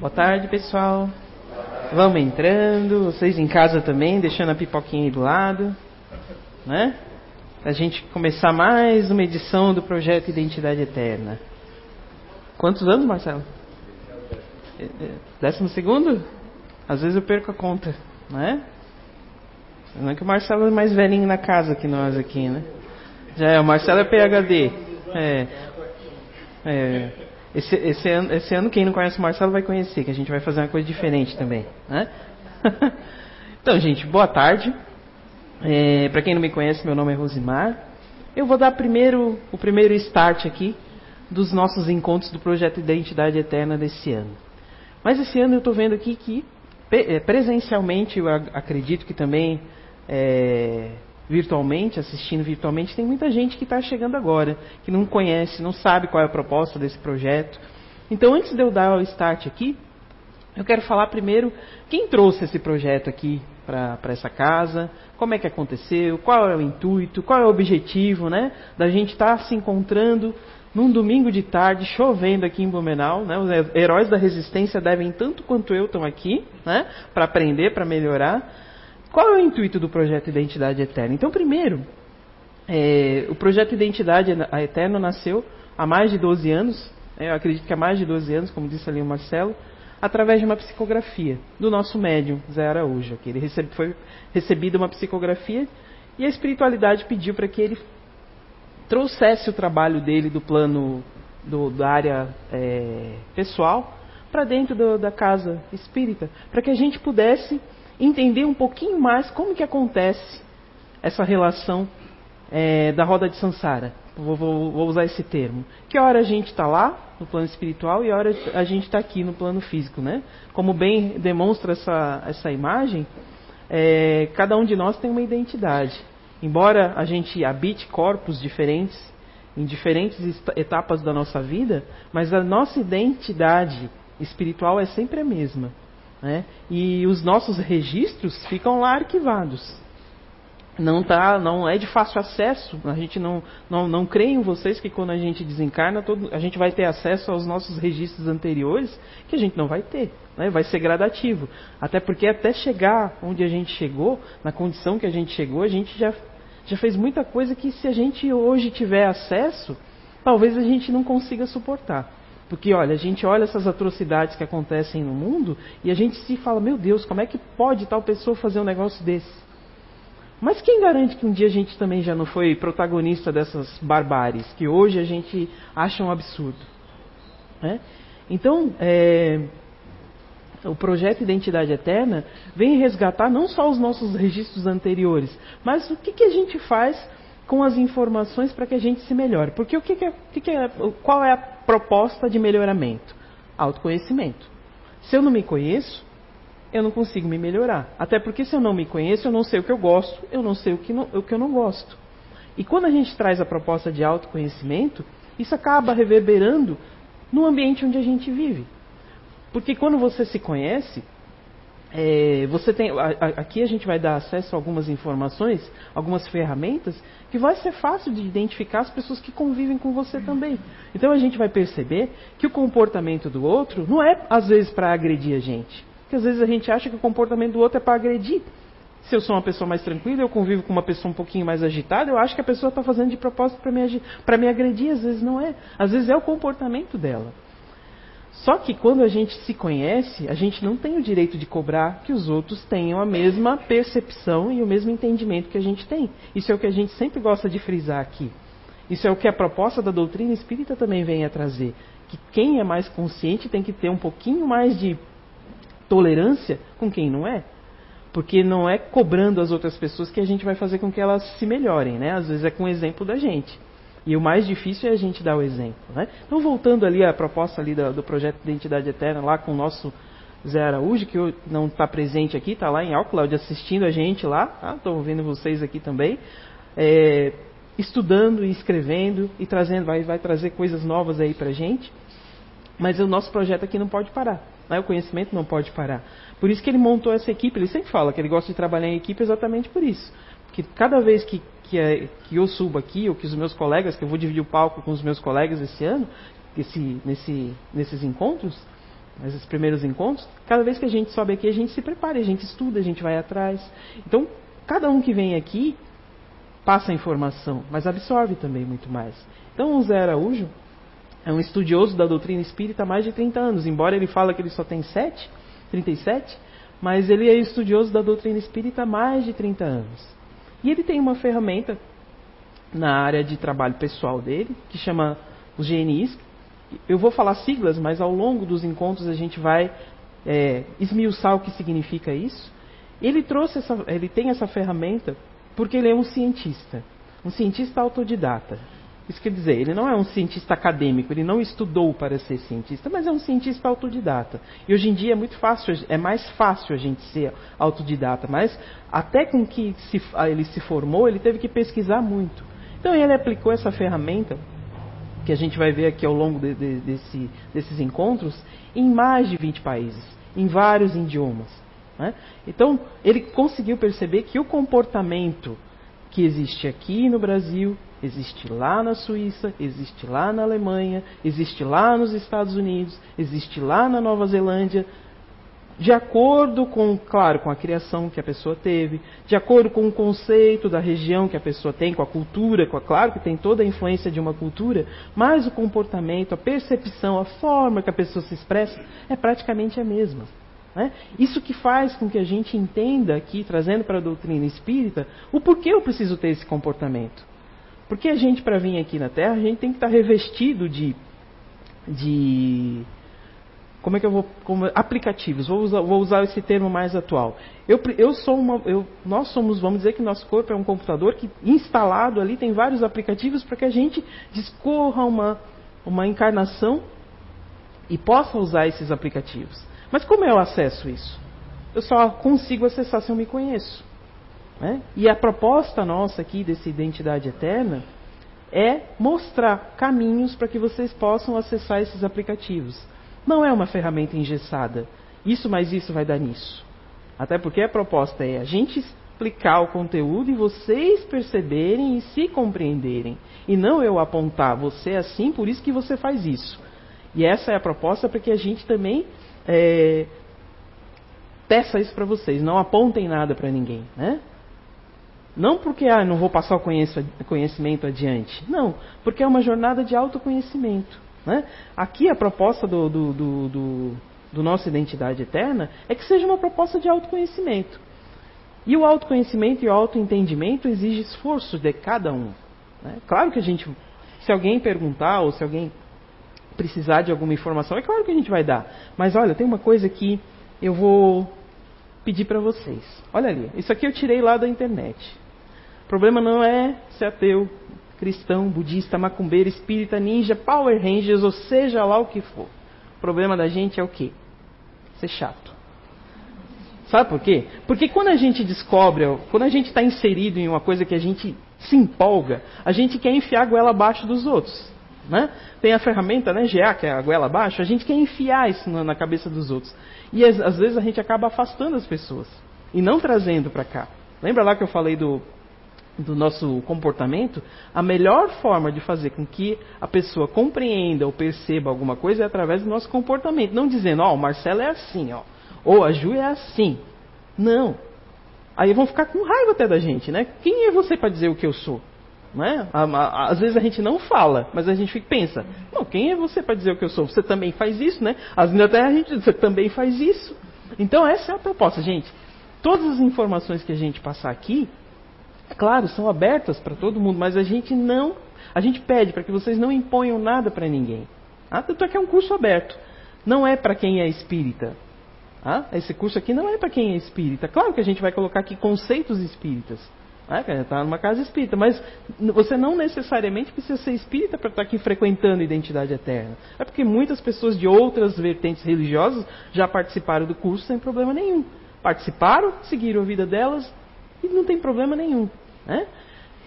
Boa tarde, pessoal. Vamos entrando, vocês em casa também, deixando a pipoquinha aí do lado, né? A gente começar mais uma edição do projeto Identidade Eterna. Quantos anos, Marcelo? Décimo segundo? Às vezes eu perco a conta, né? Não é que o Marcelo é mais velhinho na casa que nós aqui, né? Já é, o Marcelo é PHD. É. É. Esse, esse, ano, esse ano, quem não conhece o Marcelo vai conhecer, que a gente vai fazer uma coisa diferente também. Né? então, gente, boa tarde. É, Para quem não me conhece, meu nome é Rosimar. Eu vou dar primeiro o primeiro start aqui dos nossos encontros do projeto Identidade Eterna desse ano. Mas esse ano eu estou vendo aqui que é, presencialmente, eu acredito que também é, virtualmente, assistindo virtualmente, tem muita gente que está chegando agora, que não conhece, não sabe qual é a proposta desse projeto. Então, antes de eu dar o start aqui, eu quero falar primeiro quem trouxe esse projeto aqui para essa casa, como é que aconteceu, qual é o intuito, qual é o objetivo, né, da gente estar tá se encontrando num domingo de tarde, chovendo aqui em Blumenau, né, os heróis da resistência devem tanto quanto eu estão aqui, né, para aprender, para melhorar. Qual é o intuito do projeto Identidade Eterna? Então, primeiro, é, o projeto Identidade Eterna nasceu há mais de 12 anos, né, eu acredito que há mais de 12 anos, como disse ali o Marcelo, através de uma psicografia do nosso médium, Zé Araújo. Que ele recebe, foi recebido uma psicografia e a espiritualidade pediu para que ele trouxesse o trabalho dele do plano do, da área é, pessoal para dentro do, da casa espírita, para que a gente pudesse entender um pouquinho mais como que acontece essa relação é, da roda de Sansara. Vou, vou, vou, usar esse termo. Que hora a gente está lá, no plano espiritual, e hora a gente está aqui no plano físico. Né? Como bem demonstra essa, essa imagem, é, cada um de nós tem uma identidade. Embora a gente habite corpos diferentes, em diferentes etapas da nossa vida, mas a nossa identidade espiritual é sempre a mesma. Né? E os nossos registros ficam lá arquivados. Não, tá, não é de fácil acesso. A gente não, não, não crê em vocês que quando a gente desencarna, todo, a gente vai ter acesso aos nossos registros anteriores, que a gente não vai ter. Né? Vai ser gradativo. Até porque até chegar onde a gente chegou, na condição que a gente chegou, a gente já, já fez muita coisa que se a gente hoje tiver acesso, talvez a gente não consiga suportar. Porque, olha, a gente olha essas atrocidades que acontecem no mundo e a gente se fala, meu Deus, como é que pode tal pessoa fazer um negócio desse? Mas quem garante que um dia a gente também já não foi protagonista dessas barbáries, que hoje a gente acha um absurdo? Né? Então, é, o projeto Identidade Eterna vem resgatar não só os nossos registros anteriores, mas o que, que a gente faz com as informações para que a gente se melhore. Porque o que, que, é, que, é, qual é a proposta de melhoramento? Autoconhecimento. Se eu não me conheço, eu não consigo me melhorar. Até porque se eu não me conheço, eu não sei o que eu gosto, eu não sei o que, não, o que eu não gosto. E quando a gente traz a proposta de autoconhecimento, isso acaba reverberando no ambiente onde a gente vive. Porque quando você se conhece, é, você tem, aqui a gente vai dar acesso a algumas informações, algumas ferramentas, que vai ser fácil de identificar as pessoas que convivem com você também. Então a gente vai perceber que o comportamento do outro não é às vezes para agredir a gente. Porque às vezes a gente acha que o comportamento do outro é para agredir. Se eu sou uma pessoa mais tranquila, eu convivo com uma pessoa um pouquinho mais agitada, eu acho que a pessoa está fazendo de propósito para me, me agredir, às vezes não é. Às vezes é o comportamento dela. Só que quando a gente se conhece, a gente não tem o direito de cobrar que os outros tenham a mesma percepção e o mesmo entendimento que a gente tem. Isso é o que a gente sempre gosta de frisar aqui. Isso é o que a proposta da doutrina espírita também vem a trazer. Que quem é mais consciente tem que ter um pouquinho mais de tolerância com quem não é. Porque não é cobrando as outras pessoas que a gente vai fazer com que elas se melhorem, né? Às vezes é com o exemplo da gente. E o mais difícil é a gente dar o exemplo. Né? Então, voltando ali à proposta ali do, do projeto Identidade Eterna, lá com o nosso Zé Araújo, que não está presente aqui, está lá em Auckland assistindo a gente lá, estou tá? vendo vocês aqui também, é, estudando e escrevendo e trazendo, vai, vai trazer coisas novas aí para a gente. Mas o nosso projeto aqui não pode parar. Né? O conhecimento não pode parar. Por isso que ele montou essa equipe. Ele sempre fala que ele gosta de trabalhar em equipe exatamente por isso. Porque cada vez que que, é, que eu subo aqui, ou que os meus colegas, que eu vou dividir o palco com os meus colegas esse ano, esse, nesse, nesses encontros, esses primeiros encontros, cada vez que a gente sobe aqui, a gente se prepara, a gente estuda, a gente vai atrás. Então, cada um que vem aqui passa a informação, mas absorve também muito mais. Então, o Zé Araújo é um estudioso da doutrina espírita há mais de 30 anos, embora ele fale que ele só tem 7, 37, mas ele é estudioso da doutrina espírita há mais de 30 anos. E ele tem uma ferramenta na área de trabalho pessoal dele, que chama os GNIs. Eu vou falar siglas, mas ao longo dos encontros a gente vai é, esmiuçar o que significa isso. Ele trouxe essa, ele tem essa ferramenta porque ele é um cientista, um cientista autodidata. Isso quer dizer, ele não é um cientista acadêmico, ele não estudou para ser cientista, mas é um cientista autodidata. E hoje em dia é muito fácil, é mais fácil a gente ser autodidata, mas até com que se, ele se formou, ele teve que pesquisar muito. Então ele aplicou essa ferramenta, que a gente vai ver aqui ao longo de, de, desse, desses encontros, em mais de 20 países, em vários idiomas. Né? Então ele conseguiu perceber que o comportamento que existe aqui no Brasil Existe lá na Suíça, existe lá na Alemanha, existe lá nos Estados Unidos, existe lá na Nova Zelândia, de acordo com, claro, com a criação que a pessoa teve, de acordo com o conceito da região que a pessoa tem, com a cultura, com a, claro que tem toda a influência de uma cultura, mas o comportamento, a percepção, a forma que a pessoa se expressa é praticamente a mesma. Né? Isso que faz com que a gente entenda aqui, trazendo para a doutrina espírita, o porquê eu preciso ter esse comportamento. Porque a gente, para vir aqui na Terra, a gente tem que estar tá revestido de. de como é que eu vou. Como, aplicativos. Vou usar, vou usar esse termo mais atual. Eu, eu sou uma. Eu, nós somos, vamos dizer que nosso corpo é um computador que instalado ali tem vários aplicativos para que a gente discorra uma, uma encarnação e possa usar esses aplicativos. Mas como eu acesso isso? Eu só consigo acessar se eu me conheço. Né? E a proposta nossa aqui dessa identidade eterna é mostrar caminhos para que vocês possam acessar esses aplicativos. Não é uma ferramenta engessada. Isso mais isso vai dar nisso. Até porque a proposta é a gente explicar o conteúdo e vocês perceberem e se compreenderem. E não eu apontar, você é assim, por isso que você faz isso. E essa é a proposta para que a gente também é, peça isso para vocês. Não apontem nada para ninguém. Né? Não porque ah, não vou passar o conhecimento adiante. Não, porque é uma jornada de autoconhecimento. Né? Aqui a proposta do, do, do, do, do nossa identidade eterna é que seja uma proposta de autoconhecimento. E o autoconhecimento e o autoentendimento exige esforço de cada um. Né? Claro que a gente, se alguém perguntar ou se alguém precisar de alguma informação, é claro que a gente vai dar. Mas olha, tem uma coisa que eu vou pedir para vocês. Olha ali, isso aqui eu tirei lá da internet. O problema não é ser ateu, cristão, budista, macumbeiro, espírita, ninja, Power Rangers, ou seja lá o que for. O problema da gente é o quê? Ser chato. Sabe por quê? Porque quando a gente descobre, quando a gente está inserido em uma coisa que a gente se empolga, a gente quer enfiar a goela abaixo dos outros. Né? Tem a ferramenta, né, GA, que é a goela abaixo, a gente quer enfiar isso na cabeça dos outros. E às, às vezes a gente acaba afastando as pessoas e não trazendo para cá. Lembra lá que eu falei do do nosso comportamento, a melhor forma de fazer com que a pessoa compreenda ou perceba alguma coisa é através do nosso comportamento. Não dizendo, ó, oh, o Marcelo é assim, ó, ou a Ju é assim. Não. Aí vão ficar com raiva até da gente, né? Quem é você para dizer o que eu sou? Né? Às vezes a gente não fala, mas a gente pensa, não, quem é você para dizer o que eu sou? Você também faz isso, né? Às vezes até a gente diz, você também faz isso. Então essa é a proposta, gente. Todas as informações que a gente passar aqui, claro, são abertas para todo mundo, mas a gente não, a gente pede para que vocês não imponham nada para ninguém. Ah, tanto é é um curso aberto. Não é para quem é espírita. Ah, esse curso aqui não é para quem é espírita. Claro que a gente vai colocar aqui conceitos espíritas. Ah, está numa casa espírita, mas você não necessariamente precisa ser espírita para estar tá aqui frequentando a identidade eterna. É porque muitas pessoas de outras vertentes religiosas já participaram do curso sem problema nenhum. Participaram, seguiram a vida delas, e não tem problema nenhum. Né?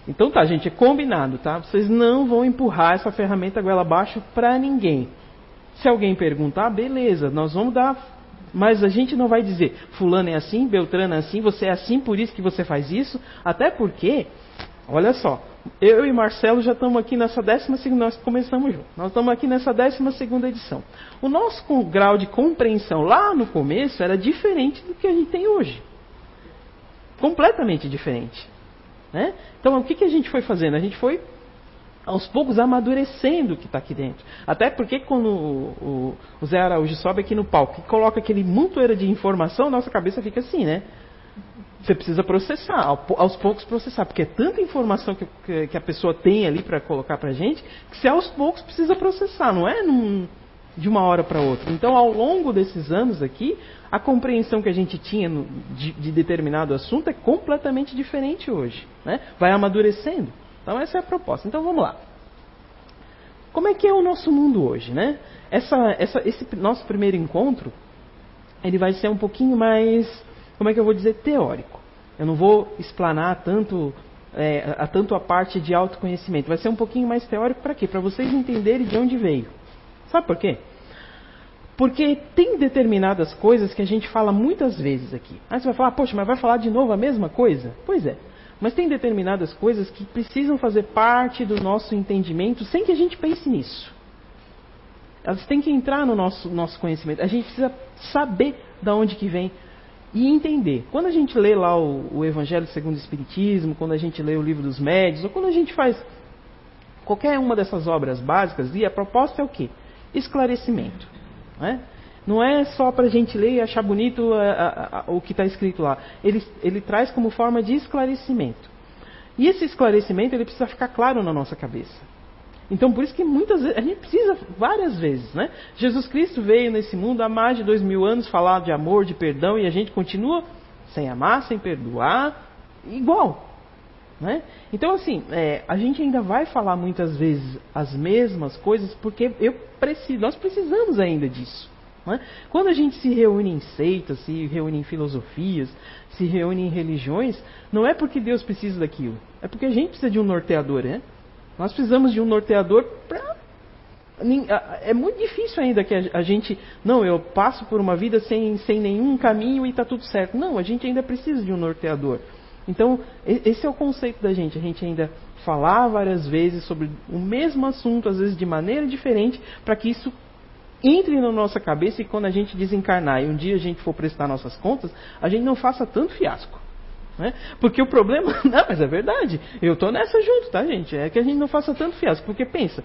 Então tá, gente, é combinado, tá? Vocês não vão empurrar essa ferramenta goela abaixo para ninguém. Se alguém perguntar, beleza, nós vamos dar. Mas a gente não vai dizer, fulano é assim, Beltrano é assim, você é assim, por isso que você faz isso. Até porque, olha só, eu e Marcelo já estamos aqui nessa décima segunda, nós começamos junto. Nós estamos aqui nessa décima segunda edição. O nosso grau de compreensão lá no começo era diferente do que a gente tem hoje. Completamente diferente. Né? Então o que, que a gente foi fazendo? A gente foi aos poucos amadurecendo o que está aqui dentro. Até porque quando o, o, Zé Araújo sobe aqui no palco e coloca aquele montoeira de informação, nossa cabeça fica assim, né? Você precisa processar, aos poucos processar, porque é tanta informação que, que a pessoa tem ali para colocar para a gente, que você aos poucos precisa processar, não é num, de uma hora para outra. Então, ao longo desses anos aqui, a compreensão que a gente tinha no, de, de, determinado assunto é completamente diferente hoje. Né? Vai amadurecendo. Então, essa é a proposta. Então, vamos lá. Como é que é o nosso mundo hoje? Né? Essa, essa, esse nosso primeiro encontro, ele vai ser um pouquinho mais como é que eu vou dizer, teórico. Eu não vou explanar tanto, é, a, tanto a parte de autoconhecimento. Vai ser um pouquinho mais teórico para quê? Para vocês entenderem de onde veio. Sabe por quê? Porque tem determinadas coisas que a gente fala muitas vezes aqui. Aí você vai falar, poxa, mas vai falar de novo a mesma coisa? Pois é. Mas tem determinadas coisas que precisam fazer parte do nosso entendimento sem que a gente pense nisso. Elas têm que entrar no nosso, nosso conhecimento. A gente precisa saber de onde que vem e entender. Quando a gente lê lá o, o, Evangelho segundo o Espiritismo, quando a gente lê o Livro dos Médios, ou quando a gente faz qualquer uma dessas obras básicas, e a proposta é o quê? Esclarecimento. Não é, não é só para a gente ler e achar bonito a, a, a, o que está escrito lá. Ele, ele traz como forma de esclarecimento. E esse esclarecimento ele precisa ficar claro na nossa cabeça. Então, por isso que muitas vezes, a gente precisa várias vezes, né? Jesus Cristo veio nesse mundo há mais de dois mil anos falar de amor, de perdão, e a gente continua sem amar, sem perdoar, igual. Né? Então, assim, é, a gente ainda vai falar muitas vezes as mesmas coisas porque eu preciso, nós precisamos ainda disso. Né? Quando a gente se reúne em seitas, se reúne em filosofias, se reúne em religiões, não é porque Deus precisa daquilo, é porque a gente precisa de um norteador, né? Nós precisamos de um norteador para. É muito difícil ainda que a gente. Não, eu passo por uma vida sem, sem nenhum caminho e está tudo certo. Não, a gente ainda precisa de um norteador. Então, esse é o conceito da gente. A gente ainda falar várias vezes sobre o mesmo assunto, às vezes de maneira diferente, para que isso entre na nossa cabeça e quando a gente desencarnar e um dia a gente for prestar nossas contas, a gente não faça tanto fiasco. Né? Porque o problema. Não, mas é verdade. Eu estou nessa junto, tá, gente? É que a gente não faça tanto fiasco. Porque pensa,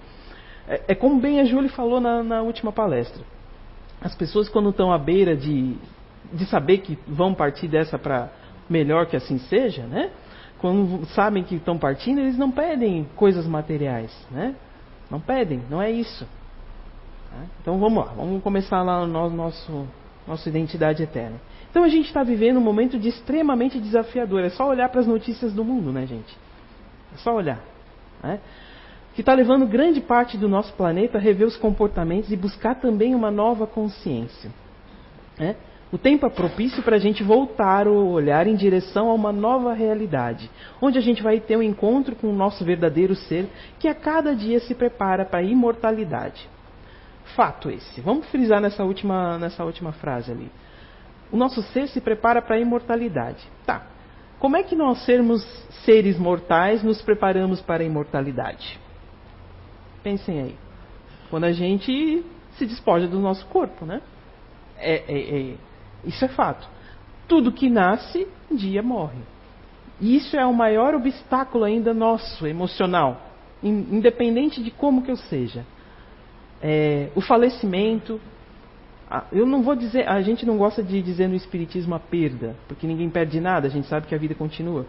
é, é como bem a Júlia falou na, na última palestra. As pessoas, quando estão à beira de, de saber que vão partir dessa para melhor que assim seja, né? Quando sabem que estão partindo, eles não pedem coisas materiais, né? Não pedem, não é isso. Né? Então vamos lá, vamos começar lá no nosso nossa identidade eterna. Então a gente está vivendo um momento de extremamente desafiador. É só olhar para as notícias do mundo, né, gente? É só olhar. Né? Que está levando grande parte do nosso planeta a rever os comportamentos e buscar também uma nova consciência. Né? O tempo é propício para a gente voltar o olhar em direção a uma nova realidade, onde a gente vai ter um encontro com o nosso verdadeiro ser, que a cada dia se prepara para a imortalidade. Fato esse. Vamos frisar nessa última, nessa última frase ali o nosso ser se prepara para a imortalidade. Tá. Como é que nós, sermos seres mortais, nos preparamos para a imortalidade? Pensem aí. Quando a gente se despoja do nosso corpo, né? É, é, é, isso é fato. Tudo que nasce, um dia morre. E isso é o maior obstáculo ainda nosso, emocional, independente de como que eu seja. É, o falecimento, eu não vou dizer, a gente não gosta de dizer no espiritismo a perda, porque ninguém perde nada, a gente sabe que a vida continua.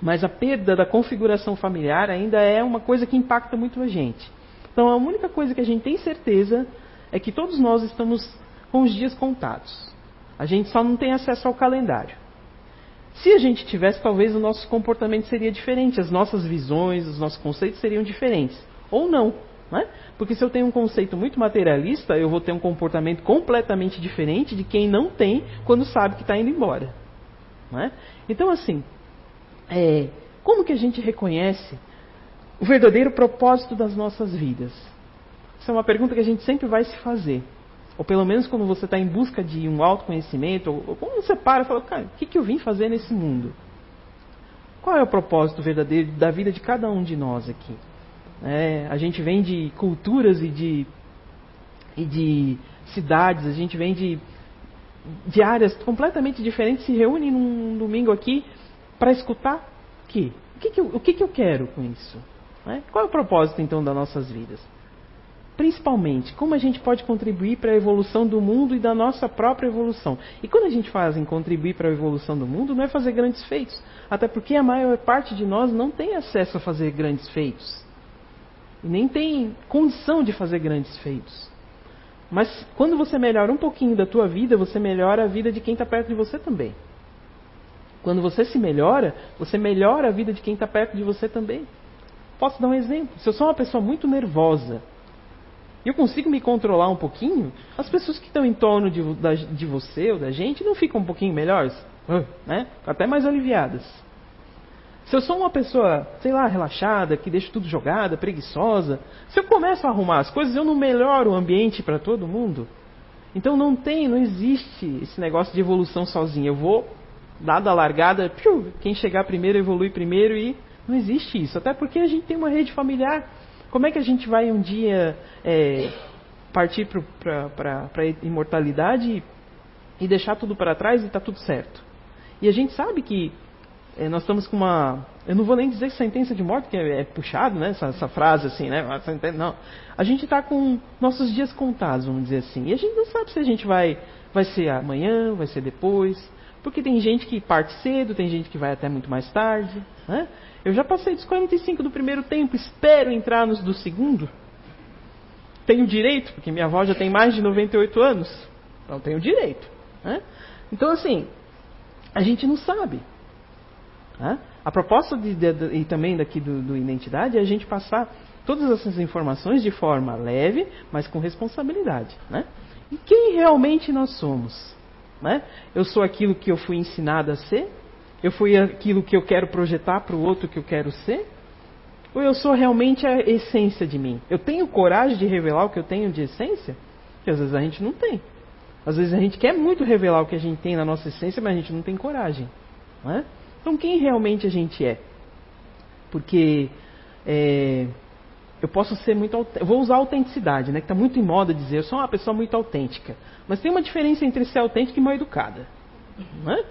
Mas a perda da configuração familiar ainda é uma coisa que impacta muito a gente. Então a única coisa que a gente tem certeza é que todos nós estamos com os dias contados. A gente só não tem acesso ao calendário. Se a gente tivesse, talvez o nosso comportamento seria diferente, as nossas visões, os nossos conceitos seriam diferentes. Ou não. Né? Porque se eu tenho um conceito muito materialista, eu vou ter um comportamento completamente diferente de quem não tem quando sabe que está indo embora. Né? Então, assim, é, como que a gente reconhece o verdadeiro propósito das nossas vidas? Essa é uma pergunta que a gente sempre vai se fazer. Ou pelo menos quando você está em busca de um autoconhecimento, ou, quando você para e fala, cara, o que, que eu vim fazer nesse mundo? Qual é o propósito verdadeiro da vida de cada um de nós aqui? É, a gente vem de culturas e de, e de cidades, a gente vem de, de áreas completamente diferentes, se reúne num domingo aqui para escutar? O, que, que, eu, o que, que eu quero com isso? Né? Qual é o propósito então das nossas vidas? Principalmente, como a gente pode contribuir para a evolução do mundo e da nossa própria evolução. E quando a gente faz em contribuir para a evolução do mundo, não é fazer grandes feitos. Até porque a maior parte de nós não tem acesso a fazer grandes feitos. E nem tem condição de fazer grandes feitos. Mas quando você melhora um pouquinho da tua vida, você melhora a vida de quem está perto de você também. Quando você se melhora, você melhora a vida de quem está perto de você também. Posso dar um exemplo? Se eu sou uma pessoa muito nervosa, e eu consigo me controlar um pouquinho, as pessoas que estão em torno de, da, de você ou da gente não ficam um pouquinho melhores? Né? Até mais aliviadas. Se eu sou uma pessoa, sei lá, relaxada, que deixa tudo jogada, preguiçosa, se eu começo a arrumar as coisas, eu não melhoro o ambiente para todo mundo. Então não tem, não existe esse negócio de evolução sozinho. Eu vou, dada a largada, piu, quem chegar primeiro evolui primeiro e não existe isso. Até porque a gente tem uma rede familiar como é que a gente vai um dia é, partir para a imortalidade e, deixar tudo para trás e está tudo certo? E a gente sabe que é, nós estamos com uma. Eu não vou nem dizer sentença de morte, que é, é puxado, né? Essa, essa, frase assim, né? Não. A gente está com nossos dias contados, vamos dizer assim. E a gente não sabe se a gente vai, vai ser amanhã, vai ser depois. Porque tem gente que parte cedo, tem gente que vai até muito mais tarde. Né? Eu já passei dos 45 do primeiro tempo, espero entrar nos do segundo. Tenho direito, porque minha avó já tem mais de 98 anos. Então tenho direito. Né? Então, assim, a gente não sabe. Né? A proposta de, de, de, e também daqui do, do Identidade é a gente passar todas essas informações de forma leve, mas com responsabilidade. Né? E quem realmente nós somos? Né? Eu sou aquilo que eu fui ensinado a ser? Eu fui aquilo que eu quero projetar para o outro que eu quero ser? Ou eu sou realmente a essência de mim? Eu tenho coragem de revelar o que eu tenho de essência? Que às vezes a gente não tem. Às vezes a gente quer muito revelar o que a gente tem na nossa essência, mas a gente não tem coragem. Não é? Então, quem realmente a gente é? Porque é, eu posso ser muito. Eu vou usar autenticidade, né? Que está muito em moda dizer, eu sou uma pessoa muito autêntica. Mas tem uma diferença entre ser autêntica e mal educada. Não é?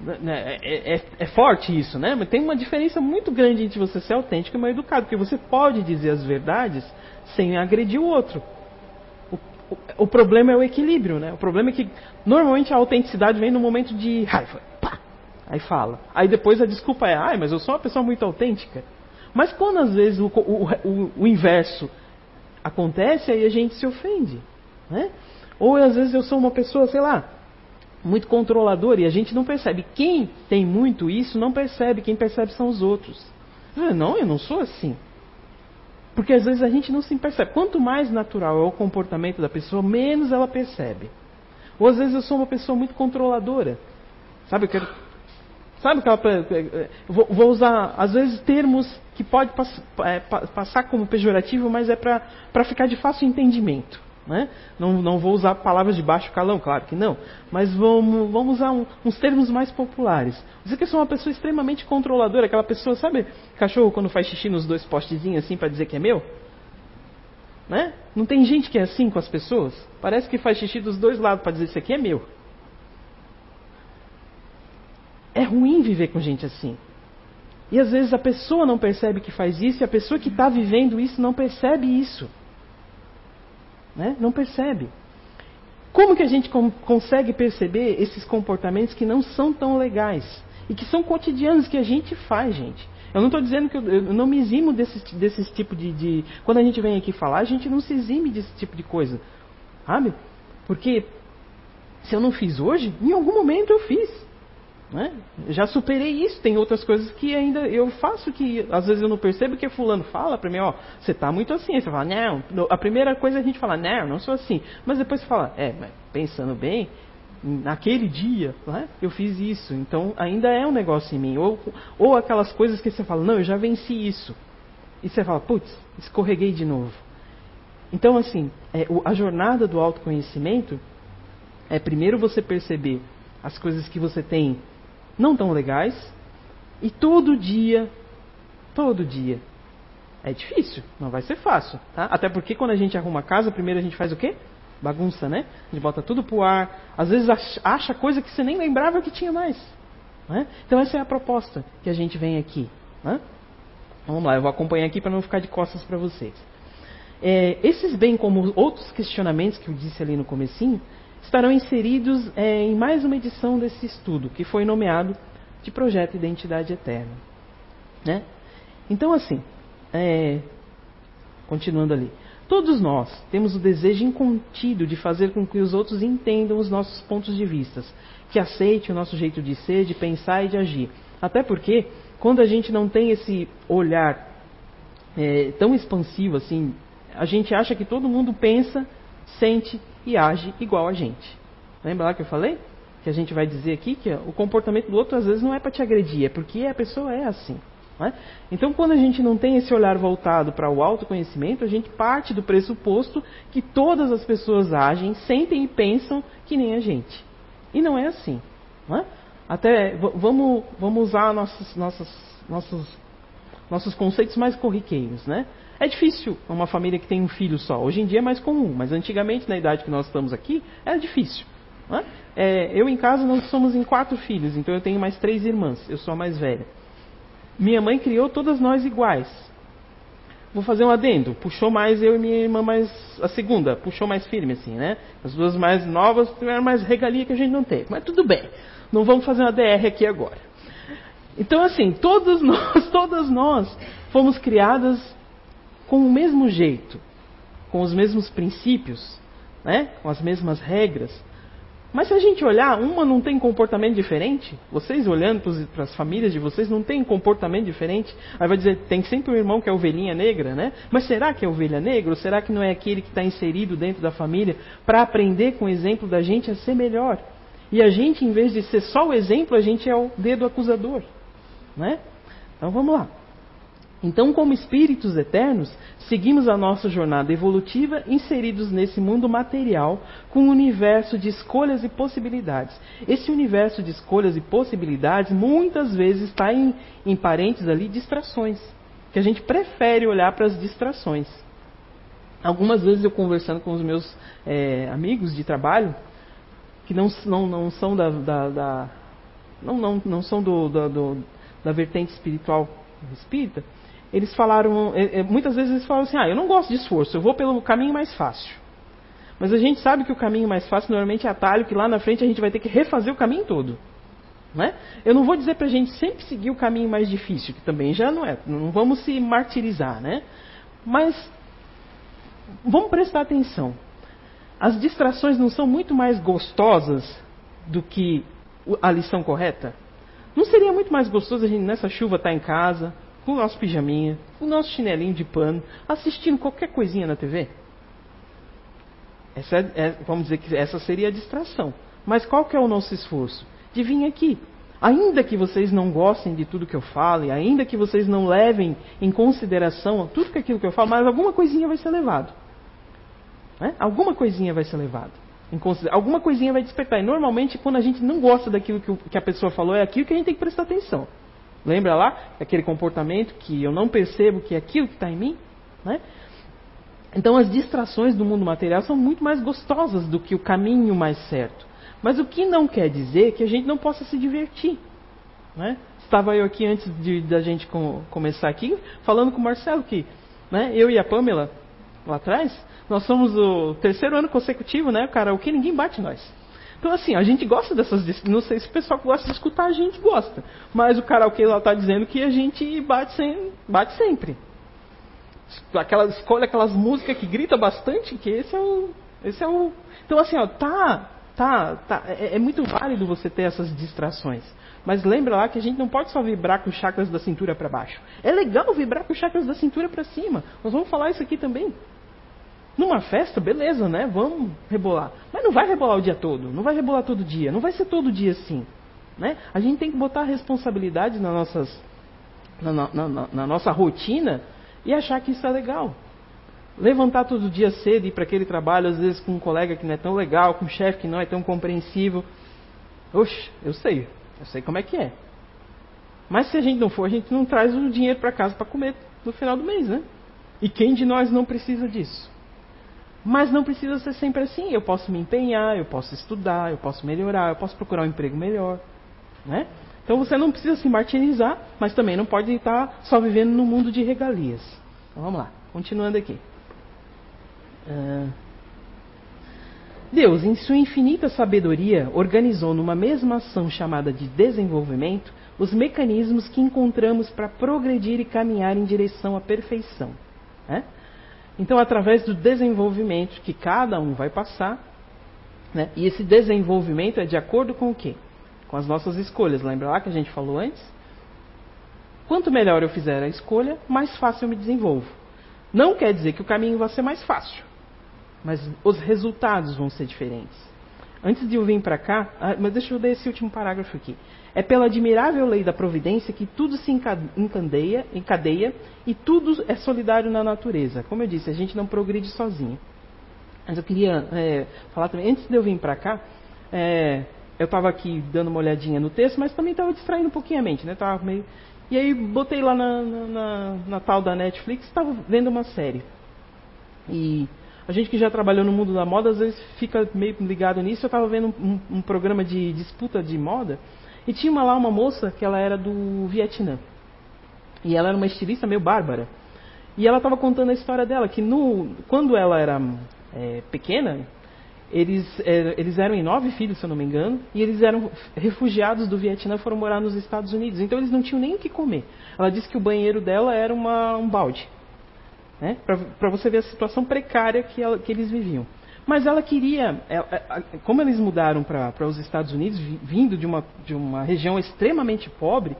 Né, é, é, é, forte isso, né? Mas tem uma diferença muito grande entre você ser autêntico e mal educado, porque você pode dizer as verdades sem agredir o outro. O, o, o, problema é o equilíbrio, né? O problema é que normalmente a autenticidade vem no momento de raiva. Pá! Aí fala. Aí depois a desculpa é, ai, mas eu sou uma pessoa muito autêntica. Mas quando às vezes o, o, o inverso acontece, aí a gente se ofende. Né? Ou às vezes eu sou uma pessoa, sei lá, muito controlador e a gente não percebe. Quem tem muito isso não percebe, quem percebe são os outros. Não, eu não sou assim. Porque às vezes a gente não se percebe. Quanto mais natural é o comportamento da pessoa, menos ela percebe. Ou às vezes eu sou uma pessoa muito controladora. Sabe, eu quero. Sabe aquela. Vou, vou usar, às vezes, termos que pode pass, é, passar como pejorativo, mas é para ficar de fácil entendimento. Né? Não, não vou usar palavras de baixo calão, claro que não. Mas vamos, vamos usar um, uns termos mais populares. Dizer que sou uma pessoa extremamente controladora, aquela pessoa, sabe, cachorro quando faz xixi nos dois postezinhos assim para dizer que é meu? Né? Não tem gente que é assim com as pessoas? Parece que faz xixi dos dois lados para dizer isso aqui é meu. É ruim viver com gente assim. E às vezes a pessoa não percebe que faz isso e a pessoa que está vivendo isso não percebe isso né? não percebe. Como que a gente consegue perceber esses comportamentos que não são tão legais e que são cotidianos que a gente faz, gente? Eu não estou dizendo que eu, eu, não me eximo desse, desse tipo de, de, Quando a gente vem aqui falar, a gente não se exime desse tipo de coisa. Sabe? Porque se eu não fiz hoje, em algum momento eu fiz. Né? Já superei isso, tem outras coisas que ainda eu faço que às vezes eu não percebo que fulano fala para mim, ó, você tá muito assim, aí você fala, não, a primeira coisa é a gente fala, não, não sou assim, mas depois você fala, é, pensando bem, naquele dia, né, eu fiz isso, então ainda é um negócio em mim, ou, ou aquelas coisas que você fala, não, eu já venci isso, e você fala, putz, escorreguei de novo. Então assim, é, a jornada do autoconhecimento é primeiro você perceber as coisas que você tem não tão legais, E todo dia, todo dia. É difícil, não vai ser fácil, tá? Até porque quando a gente arruma a casa, primeiro a gente faz o quê? Bagunça, né? A gente bota tudo pro ar. Às vezes acha coisa que você nem lembrava que tinha mais. Né? Então essa é a proposta que a gente vem aqui. Né? Vamos lá, eu vou acompanhar aqui para não ficar de costas para vocês. É, esses bem como outros questionamentos que eu disse ali no comecinho, estarão inseridos é, em mais uma edição desse estudo, que foi nomeado de Projeto Identidade Eterna. Né? Então, assim, é, continuando ali. Todos nós temos o desejo incontido de fazer com que os outros entendam os nossos pontos de vista, que aceitem o nosso jeito de ser, de pensar e de agir. Até porque, quando a gente não tem esse olhar é, tão expansivo assim, a gente acha que todo mundo pensa, sente e age igual a gente. Lembra lá que eu falei? Que a gente vai dizer aqui que o comportamento do outro às vezes não é para te agredir, é porque a pessoa é assim. É? Então, quando a gente não tem esse olhar voltado para o autoconhecimento, a gente parte do pressuposto que todas as pessoas agem, sentem e pensam que nem a gente. E não é assim. Não é? Até vamos, vamos usar nossos, nossos, nossos, nossos conceitos mais corriqueiros. Né? É difícil uma família que tem um filho só. Hoje em dia é mais comum, mas antigamente, na idade que nós estamos aqui, era difícil. É? É, eu em casa nós somos em quatro filhos, então eu tenho mais três irmãs. Eu sou a mais velha. Minha mãe criou todas nós iguais. Vou fazer um adendo. Puxou mais eu e minha irmã mais. A segunda, puxou mais firme, assim, né? As duas mais novas tiveram mais regalia que a gente não teve. Mas tudo bem. Não vamos fazer uma DR aqui agora. Então, assim, todos nós, todas nós fomos criadas com o mesmo jeito, com os mesmos princípios, né? com as mesmas regras. Mas se a gente olhar, uma não tem comportamento diferente? Vocês olhando para as famílias de vocês não tem comportamento diferente? Aí vai dizer, tem sempre um irmão que é ovelhinha negra, né? Mas será que é ovelha negra? Ou será que não é aquele que está inserido dentro da família para aprender com o exemplo da gente a ser melhor? E a gente, em vez de ser só o exemplo, a gente é o dedo acusador, né? Então vamos lá. Então, como espíritos eternos, seguimos a nossa jornada evolutiva inseridos nesse mundo material com um universo de escolhas e possibilidades. Esse universo de escolhas e possibilidades muitas vezes está em, em parentes ali distrações, que a gente prefere olhar para as distrações. Algumas vezes eu conversando com os meus é, amigos de trabalho, que não, não, não são da, da, da não, não, não são do, do, da vertente espiritual espírita, eles falaram, é, é, muitas vezes eles falam assim, ah, eu não gosto de esforço, eu vou pelo caminho mais fácil. Mas a gente sabe que o caminho mais fácil normalmente é atalho, que lá na frente a gente vai ter que refazer o caminho todo. Não é? Eu não vou dizer para a gente sempre seguir o caminho mais difícil, que também já não é. Não vamos se martirizar, né? Mas vamos prestar atenção. As distrações não são muito mais gostosas do que a lição correta? Não seria muito mais gostoso a gente nessa chuva estar tá em casa, com o nosso pijaminha, o nosso chinelinho de pano, assistindo qualquer coisinha na TV? Essa é, é, vamos dizer que essa seria a distração. Mas qual que é o nosso esforço? De vir aqui. Ainda que vocês não gostem de tudo que eu falo, e ainda que vocês não levem em consideração tudo que aquilo que eu falo, mas alguma coisinha vai ser levado. Né? Alguma coisinha vai ser levado. Alguma coisinha vai despertar. E normalmente, quando a gente não gosta daquilo que a pessoa falou, é aquilo que a gente tem que prestar atenção. Lembra lá aquele comportamento que eu não percebo que é aquilo que está em mim? Né? Então as distrações do mundo material são muito mais gostosas do que o caminho mais certo. Mas o que não quer dizer que a gente não possa se divertir. Né? Estava eu aqui antes de, da gente com, começar aqui, falando com o Marcelo que né, eu e a Pamela, lá atrás, nós somos o terceiro ano consecutivo, né, cara? O que ninguém bate nós. Então, assim, a gente gosta dessas. Não sei se o pessoal que gosta de escutar, a gente gosta. Mas o karaokê lá está dizendo que a gente bate, sem, bate sempre. Aquela, escolhe aquelas músicas que grita bastante, que esse é o. Esse é o. Então, assim, ó, tá. tá, tá é, é muito válido você ter essas distrações. Mas lembra lá que a gente não pode só vibrar com os chakras da cintura para baixo. É legal vibrar com os chakras da cintura para cima. Nós vamos falar isso aqui também. Numa festa, beleza, né? Vamos rebolar. Mas não vai rebolar o dia todo, não vai rebolar todo dia, não vai ser todo dia assim. Né? A gente tem que botar a responsabilidade nas nossas, na, na, na, na nossa rotina e achar que isso é legal. Levantar todo dia cedo e ir para aquele trabalho, às vezes com um colega que não é tão legal, com um chefe que não é tão compreensivo. Oxe, eu sei, eu sei como é que é. Mas se a gente não for, a gente não traz o dinheiro para casa para comer no final do mês, né? E quem de nós não precisa disso? Mas não precisa ser sempre assim. Eu posso me empenhar, eu posso estudar, eu posso melhorar, eu posso procurar um emprego melhor, né? Então você não precisa se martirizar, mas também não pode estar só vivendo no mundo de regalias. Então vamos lá, continuando aqui. Uh... Deus, em sua infinita sabedoria, organizou numa mesma ação chamada de desenvolvimento os mecanismos que encontramos para progredir e caminhar em direção à perfeição. Né? Então, através do desenvolvimento que cada um vai passar, né? e esse desenvolvimento é de acordo com o quê? Com as nossas escolhas. Lembra lá que a gente falou antes? Quanto melhor eu fizer a escolha, mais fácil eu me desenvolvo. Não quer dizer que o caminho vai ser mais fácil, mas os resultados vão ser diferentes. Antes de eu vir para cá, ah, mas deixa eu ler esse último parágrafo aqui. É pela admirável lei da providência que tudo se encadeia, encadeia e tudo é solidário na natureza. Como eu disse, a gente não progride sozinho. Mas eu queria é, falar também, antes de eu vir para cá, é, eu estava aqui dando uma olhadinha no texto, mas também estava distraindo um pouquinho a mente, né? Tava meio... E aí botei lá na, na, na, na tal da Netflix, estava vendo uma série. E a gente que já trabalhou no mundo da moda, às vezes fica meio ligado nisso. Eu estava vendo um, um, programa de disputa de moda e tinha uma, lá uma moça que ela era do Vietnã. E ela era uma estilista meio bárbara. E ela estava contando a história dela, que no, quando ela era é, pequena, eles, é, eles eram em nove filhos, se eu não me engano, e eles eram refugiados do Vietnã foram morar nos Estados Unidos. Então eles não tinham nem o que comer. Ela disse que o banheiro dela era uma, um balde né? para você ver a situação precária que, ela, que eles viviam. Mas ela queria, como eles mudaram para os Estados Unidos, vindo de uma, de uma região extremamente pobre,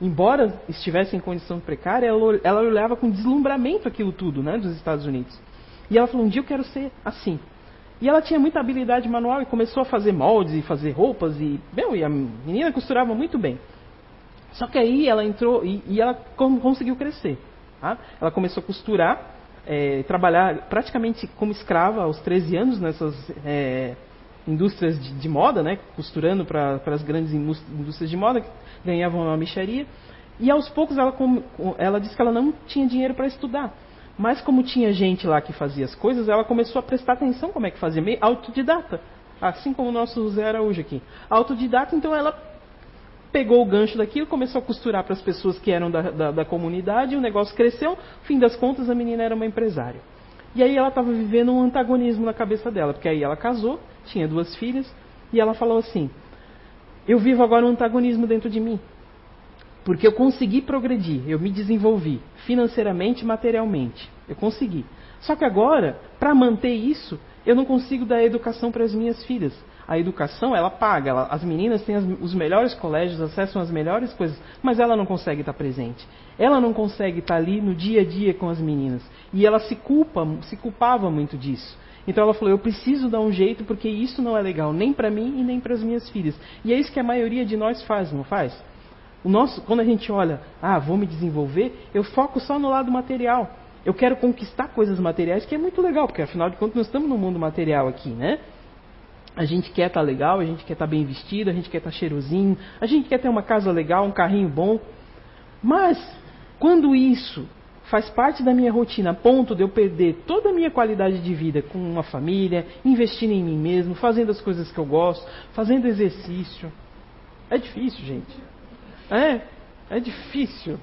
embora estivesse em condição precária, ela, ela olhava com deslumbramento aquilo tudo né, dos Estados Unidos. E ela falou: um dia eu quero ser assim. E ela tinha muita habilidade manual e começou a fazer moldes e fazer roupas. E, meu, e a menina costurava muito bem. Só que aí ela entrou e, e ela conseguiu crescer. Tá? Ela começou a costurar, é, trabalhar praticamente como escrava aos 13 anos nessas é, indústrias de, de, moda, né? costurando para as grandes indústrias de moda que ganhavam uma micharia. E aos poucos ela, ela disse que ela não tinha dinheiro para estudar. Mas como tinha gente lá que fazia as coisas, ela começou a prestar atenção como é que fazia, meio autodidata. Assim como o nosso Zé Araújo aqui. Autodidata, então ela pegou o gancho daquilo, começou a costurar para as pessoas que eram da, da, da comunidade, o negócio cresceu, fim das contas a menina era uma empresária. E aí ela estava vivendo um antagonismo na cabeça dela, porque aí ela casou, tinha duas filhas, e ela falou assim: Eu vivo agora um antagonismo dentro de mim. Porque eu consegui progredir, eu me desenvolvi financeiramente materialmente. Eu consegui. Só que agora, para manter isso, eu não consigo dar educação para as minhas filhas a educação ela paga, ela, as meninas têm as, os melhores colégios, acessam as melhores coisas, mas ela não consegue estar presente. Ela não consegue estar ali no dia a dia com as meninas. E ela se culpa, se culpava muito disso. Então ela falou: eu preciso dar um jeito porque isso não é legal nem para mim e nem para as minhas filhas. E é isso que a maioria de nós faz, não faz? O nosso, quando a gente olha, ah, vou me desenvolver, eu foco só no lado material. Eu quero conquistar coisas materiais, que é muito legal, porque afinal de contas nós estamos no mundo material aqui, né? A gente quer estar tá legal, a gente quer estar tá bem vestido, a gente quer estar tá cheirosinho, a gente quer ter uma casa legal, um carrinho bom. Mas, quando isso faz parte da minha rotina, a ponto de eu perder toda a minha qualidade de vida com uma família, investindo em mim mesmo, fazendo as coisas que eu gosto, fazendo exercício. É difícil, gente. É, é difícil.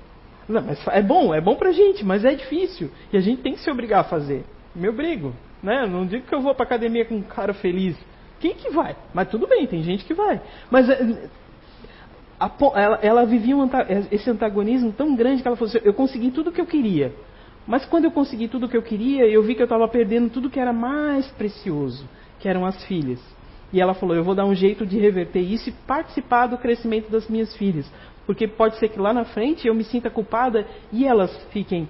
Não, mas é bom, é bom pra gente, mas é difícil. E a gente tem que se obrigar a fazer. Me obrigo. Né? Não digo que eu vou pra academia com um cara feliz. Quem que vai? Mas tudo bem, tem gente que vai. Mas eh, a, ela, ela, vivia um, esse antagonismo tão grande que ela falou assim, eu consegui tudo o que eu queria. Mas quando eu consegui tudo o que eu queria, eu vi que eu estava perdendo tudo que era mais precioso, que eram as filhas. E ela falou, eu vou dar um jeito de reverter isso e participar do crescimento das minhas filhas. Porque pode ser que lá na frente eu me sinta culpada e elas fiquem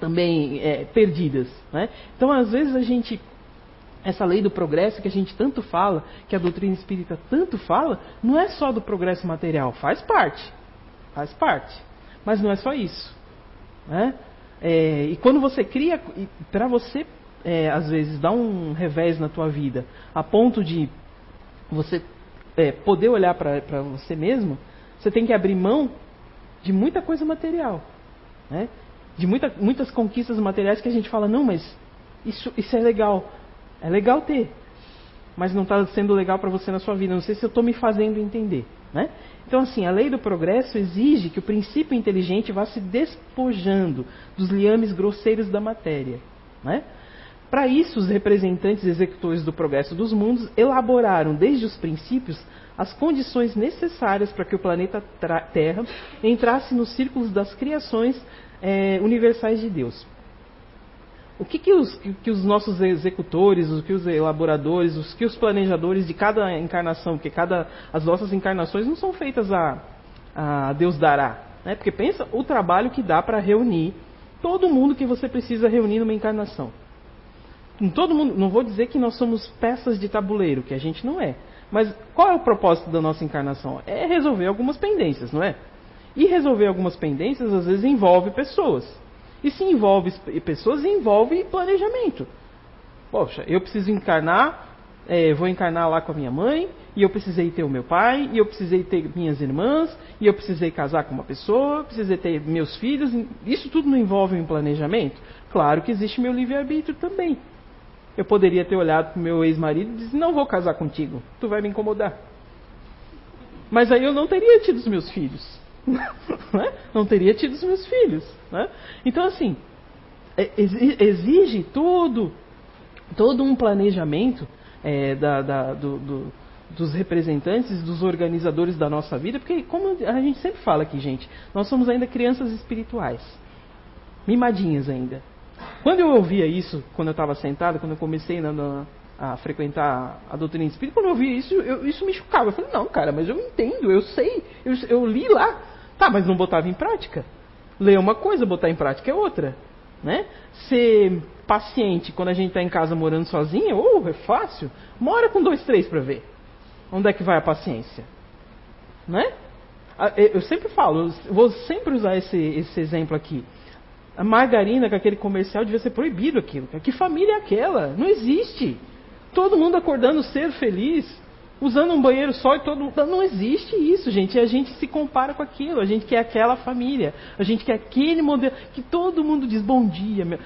também é, perdidas. Né? Então, às vezes, a gente essa lei do progresso que a gente tanto fala, que a doutrina espírita tanto fala, não é só do progresso material, faz parte. Faz parte. Mas não é só isso. Né? É, e quando você cria, para você, é, às vezes, dar um revés na tua vida, a ponto de você é, poder olhar para você mesmo, você tem que abrir mão de muita coisa material, né? de muita, muitas conquistas materiais que a gente fala, não, mas isso, isso é legal. É legal ter, mas não está sendo legal para você na sua vida. Não sei se eu estou me fazendo entender. Né? Então, assim, a lei do progresso exige que o princípio inteligente vá se despojando dos liames grosseiros da matéria. Né? Para isso, os representantes executores do progresso dos mundos elaboraram, desde os princípios, as condições necessárias para que o planeta Terra entrasse nos círculos das criações é, universais de Deus. O que, que, os, que, os, nossos executores, o que os elaboradores, os que os planejadores de cada encarnação, porque cada, as nossas encarnações não são feitas a, a Deus dará. Né? Porque pensa o trabalho que dá para reunir todo mundo que você precisa reunir numa encarnação. Todo mundo, não vou dizer que nós somos peças de tabuleiro, que a gente não é. Mas qual é o propósito da nossa encarnação? É resolver algumas pendências, não é? E resolver algumas pendências às vezes envolve pessoas. E se envolve pessoas, envolve planejamento. Poxa, eu preciso encarnar, é, vou encarnar lá com a minha mãe, e eu precisei ter o meu pai, e eu precisei ter minhas irmãs, e eu precisei casar com uma pessoa, precisei ter meus filhos. Isso tudo não envolve um planejamento? Claro que existe meu livre-arbítrio também. Eu poderia ter olhado para o meu ex-marido e disse: Não vou casar contigo, tu vai me incomodar. Mas aí eu não teria tido os meus filhos. Né? não teria tido os meus filhos. Né? Então, assim, é, exige todo, todo um planejamento é, da, da, do, do, dos representantes, dos organizadores da nossa vida, porque, como a gente sempre fala aqui, gente, nós somos ainda crianças espirituais, mimadinhas ainda. Quando eu ouvia isso, quando eu estava sentado, quando eu comecei na, na, a frequentar a doutrina espírita, quando eu ouvia isso, eu, isso me chocava. Eu falei, não, cara, mas eu entendo, eu sei, eu, eu li lá. Tá, mas não botava em prática. Ler uma coisa, botar em prática é outra. Né? Ser paciente quando a gente está em casa morando sozinho, oh, é fácil. Mora com dois, três para ver. Onde é que vai a paciência? Né? Eu sempre falo, vou sempre usar esse, esse exemplo aqui. A margarina com aquele comercial devia ser proibido aquilo. Que família é aquela? Não existe. Todo mundo acordando ser feliz, usando um banheiro só e todo mundo. Não existe isso, gente. A gente se compara com aquilo. A gente quer aquela família. A gente quer aquele modelo. Que todo mundo diz bom dia. Meu.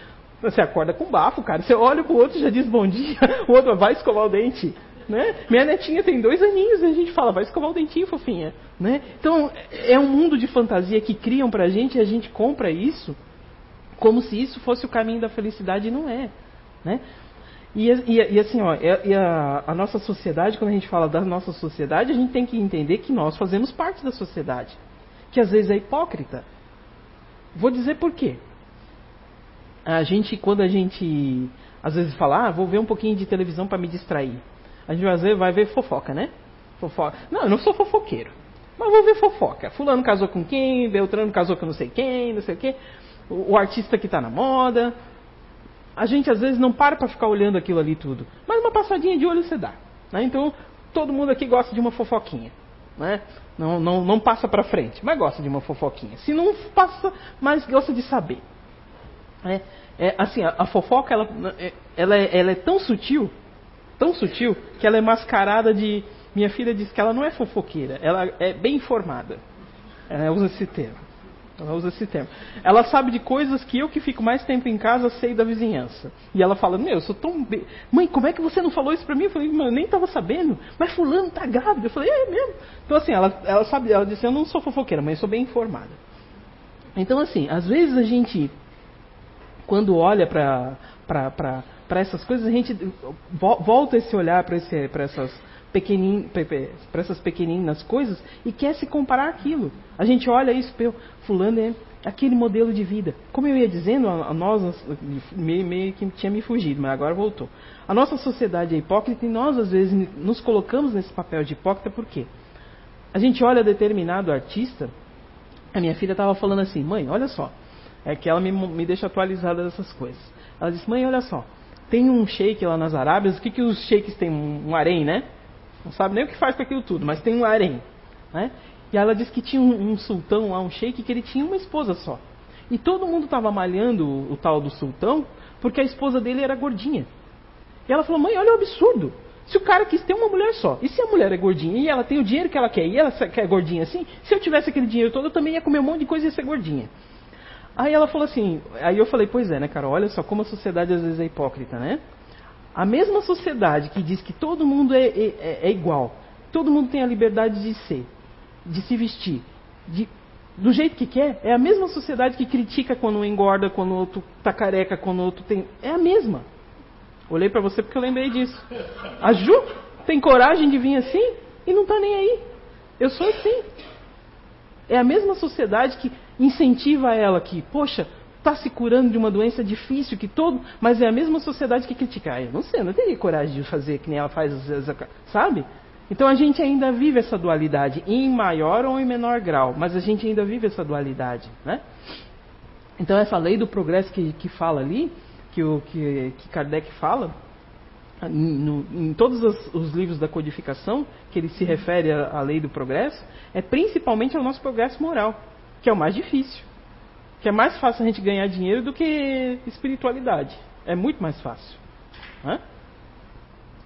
Você acorda com bafo, cara. Você olha pro outro e já diz bom dia. O outro vai escovar o dente. Né? Minha netinha tem dois aninhos e a gente fala, vai escovar o dentinho, fofinha. Né? Então, é um mundo de fantasia que criam pra gente e a gente compra isso como se isso fosse o caminho da felicidade e não é. Né? E, e, e assim, ó, e a, a, nossa sociedade, quando a gente fala da nossa sociedade, a gente tem que entender que nós fazemos parte da sociedade, que às vezes é hipócrita. Vou dizer por quê. A gente, quando a gente às vezes fala, ah, vou ver um pouquinho de televisão para me distrair. A gente às vezes vai ver fofoca, né? Fofoca. Não, eu não sou fofoqueiro. Mas vou ver fofoca. Fulano casou com quem, Beltrano casou com não sei quem, não sei o quê o, o artista que está na moda. A gente às vezes não para para ficar olhando aquilo ali tudo. Mas uma passadinha de olho você dá. Né? Então, todo mundo aqui gosta de uma fofoquinha. Né? Não, não, não passa para frente, mas gosta de uma fofoquinha. Se não passa, mas gosta de saber. É, é assim, a, a, fofoca ela, é, ela, é, ela é tão sutil, tão sutil, que ela é mascarada de. Minha filha diz que ela não é fofoqueira, ela é bem informada. Ela usa esse termo. Usa esse termo. Ela sabe de coisas que eu que fico mais tempo em casa sei da vizinhança. E ela fala, meu, eu sou tão... Be... Mãe, como é que você não falou isso pra mim? Eu falei, mãe, eu nem tava sabendo. Mas fulano tá grávida. Eu falei, é mesmo? Então assim, ela, ela sabe, ela disse, eu não sou fofoqueira, mas eu sou bem informada. Então assim, às vezes a gente, quando olha pra, pra essas coisas, a gente volta esse olhar para essas pequenin, para essas pequeninas coisas e quer se comparar aquilo. A gente olha isso, pelo fulano é aquele modelo de vida. Como eu ia dizendo, a, nós meio, meio, que tinha me fugido, mas agora voltou. A nossa sociedade é hipócrita e nós às vezes nos colocamos nesse papel de hipócrita por quê? A gente olha determinado artista. A minha filha estava falando assim, mãe, olha só, é que ela me, me deixa atualizada dessas coisas. Ela disse, mãe, olha só, tem um shake lá nas Arábias, o que, que os shakes têm? Um harém, né? Não sabe nem o que faz com aquilo tudo, mas tem um harém. Né? E ela disse que tinha um, um sultão lá, um sheik, que ele tinha uma esposa só. E todo mundo estava malhando o, o, tal do sultão, porque a esposa dele era gordinha. E ela falou, mãe, olha o absurdo. Se o cara quis ter uma mulher só, e se a mulher é gordinha e ela tem o dinheiro que ela quer, e ela quer gordinha assim, se eu tivesse aquele dinheiro todo, eu também ia comer um monte de coisa e ia ser gordinha. Aí ela falou assim, aí eu falei, pois é, né, cara, olha só como a sociedade às vezes é hipócrita, né? A mesma sociedade que diz que todo mundo é, é, é igual, todo mundo tem a liberdade de ser, de se vestir, de, do jeito que quer, é a mesma sociedade que critica quando um engorda, quando outro tá careca, quando o outro tem. É a mesma. Olhei para você porque eu lembrei disso. A Ju tem coragem de vir assim e não tá nem aí. Eu sou assim. É a mesma sociedade que incentiva ela que, poxa, está se curando de uma doença difícil que todo, mas é a mesma sociedade que critica. Ah, eu não sei, não teria coragem de fazer que nem ela faz, sabe? Então a gente ainda vive essa dualidade em maior ou em menor grau, mas a gente ainda vive essa dualidade, né? Então essa lei do progresso que, que fala ali, que, o, que, que Kardec fala, no, em todos os, os, livros da codificação, que ele se refere à lei do progresso, é principalmente ao nosso progresso moral, que é o mais difícil que é mais fácil a gente ganhar dinheiro do que espiritualidade. É muito mais fácil.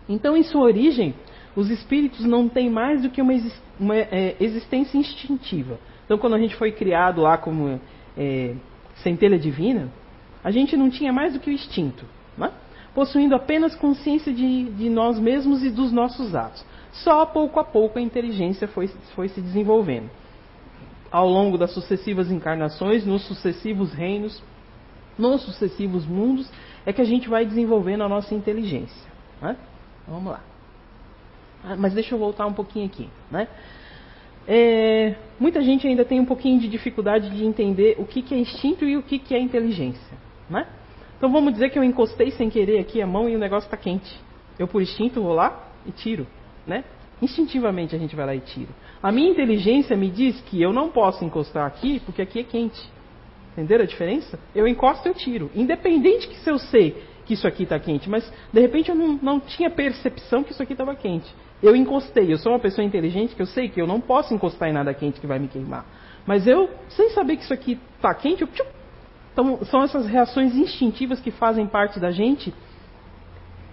Então, em sua origem, os espíritos não têm mais do que uma, uma é, existência instintiva. Então, quando a gente foi criado lá como é, centelha divina, a gente não tinha mais do que o instinto, né? possuindo apenas consciência de, de, nós mesmos e dos nossos atos. Só pouco a pouco a inteligência foi, foi se desenvolvendo ao longo das sucessivas encarnações, nos sucessivos reinos, nos sucessivos mundos, é que a gente vai desenvolvendo a nossa inteligência. Né? Vamos lá. Ah, mas deixa eu voltar um pouquinho aqui. Né? É, muita gente ainda tem um pouquinho de dificuldade de entender o que, que é instinto e o que, que é inteligência. Né? Então vamos dizer que eu encostei sem querer aqui a mão e o negócio está quente. Eu, por instinto, vou lá e tiro. Né? Instintivamente a gente vai lá e tira. A minha inteligência me diz que eu não posso encostar aqui porque aqui é quente. Entenderam a diferença? Eu encosto e eu tiro. Independente que se eu sei que isso aqui está quente, mas de repente eu não, não tinha percepção que isso aqui estava quente. Eu encostei, eu sou uma pessoa inteligente que eu sei que eu não posso encostar em nada quente que vai me queimar. Mas eu, sem saber que isso aqui está quente, eu, então, são essas reações instintivas que fazem parte da gente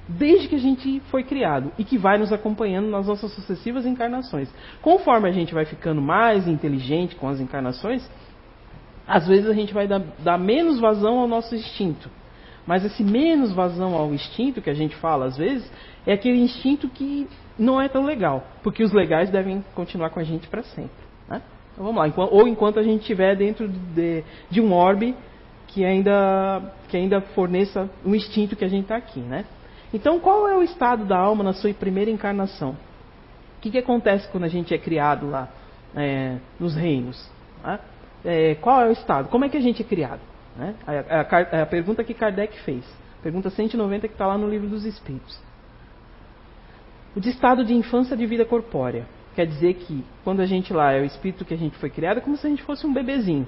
desde que a gente foi criado e que vai nos acompanhando nas nossas sucessivas encarnações. Conforme a gente vai ficando mais inteligente com as encarnações, às vezes a gente vai dar, dar menos vazão ao nosso instinto. Mas esse menos vazão ao instinto que a gente fala às vezes é aquele instinto que não é tão legal, porque os legais devem continuar com a gente para sempre. Né? Então vamos lá, ou enquanto a gente estiver dentro de, de um orbe que ainda, que ainda forneça o instinto que a gente está aqui, né? Então, qual é o estado da alma na sua primeira encarnação? O que, que acontece quando a gente é criado lá é, nos reinos? Né? É, qual é o estado? Como é que a gente é criado? Né? A, a, pergunta que Kardec fez. Pergunta 190 que está lá no livro dos Espíritos. O de estado de infância de vida corpórea. Quer dizer que quando a gente lá é o espírito que a gente foi criado, é como se a gente fosse um bebezinho.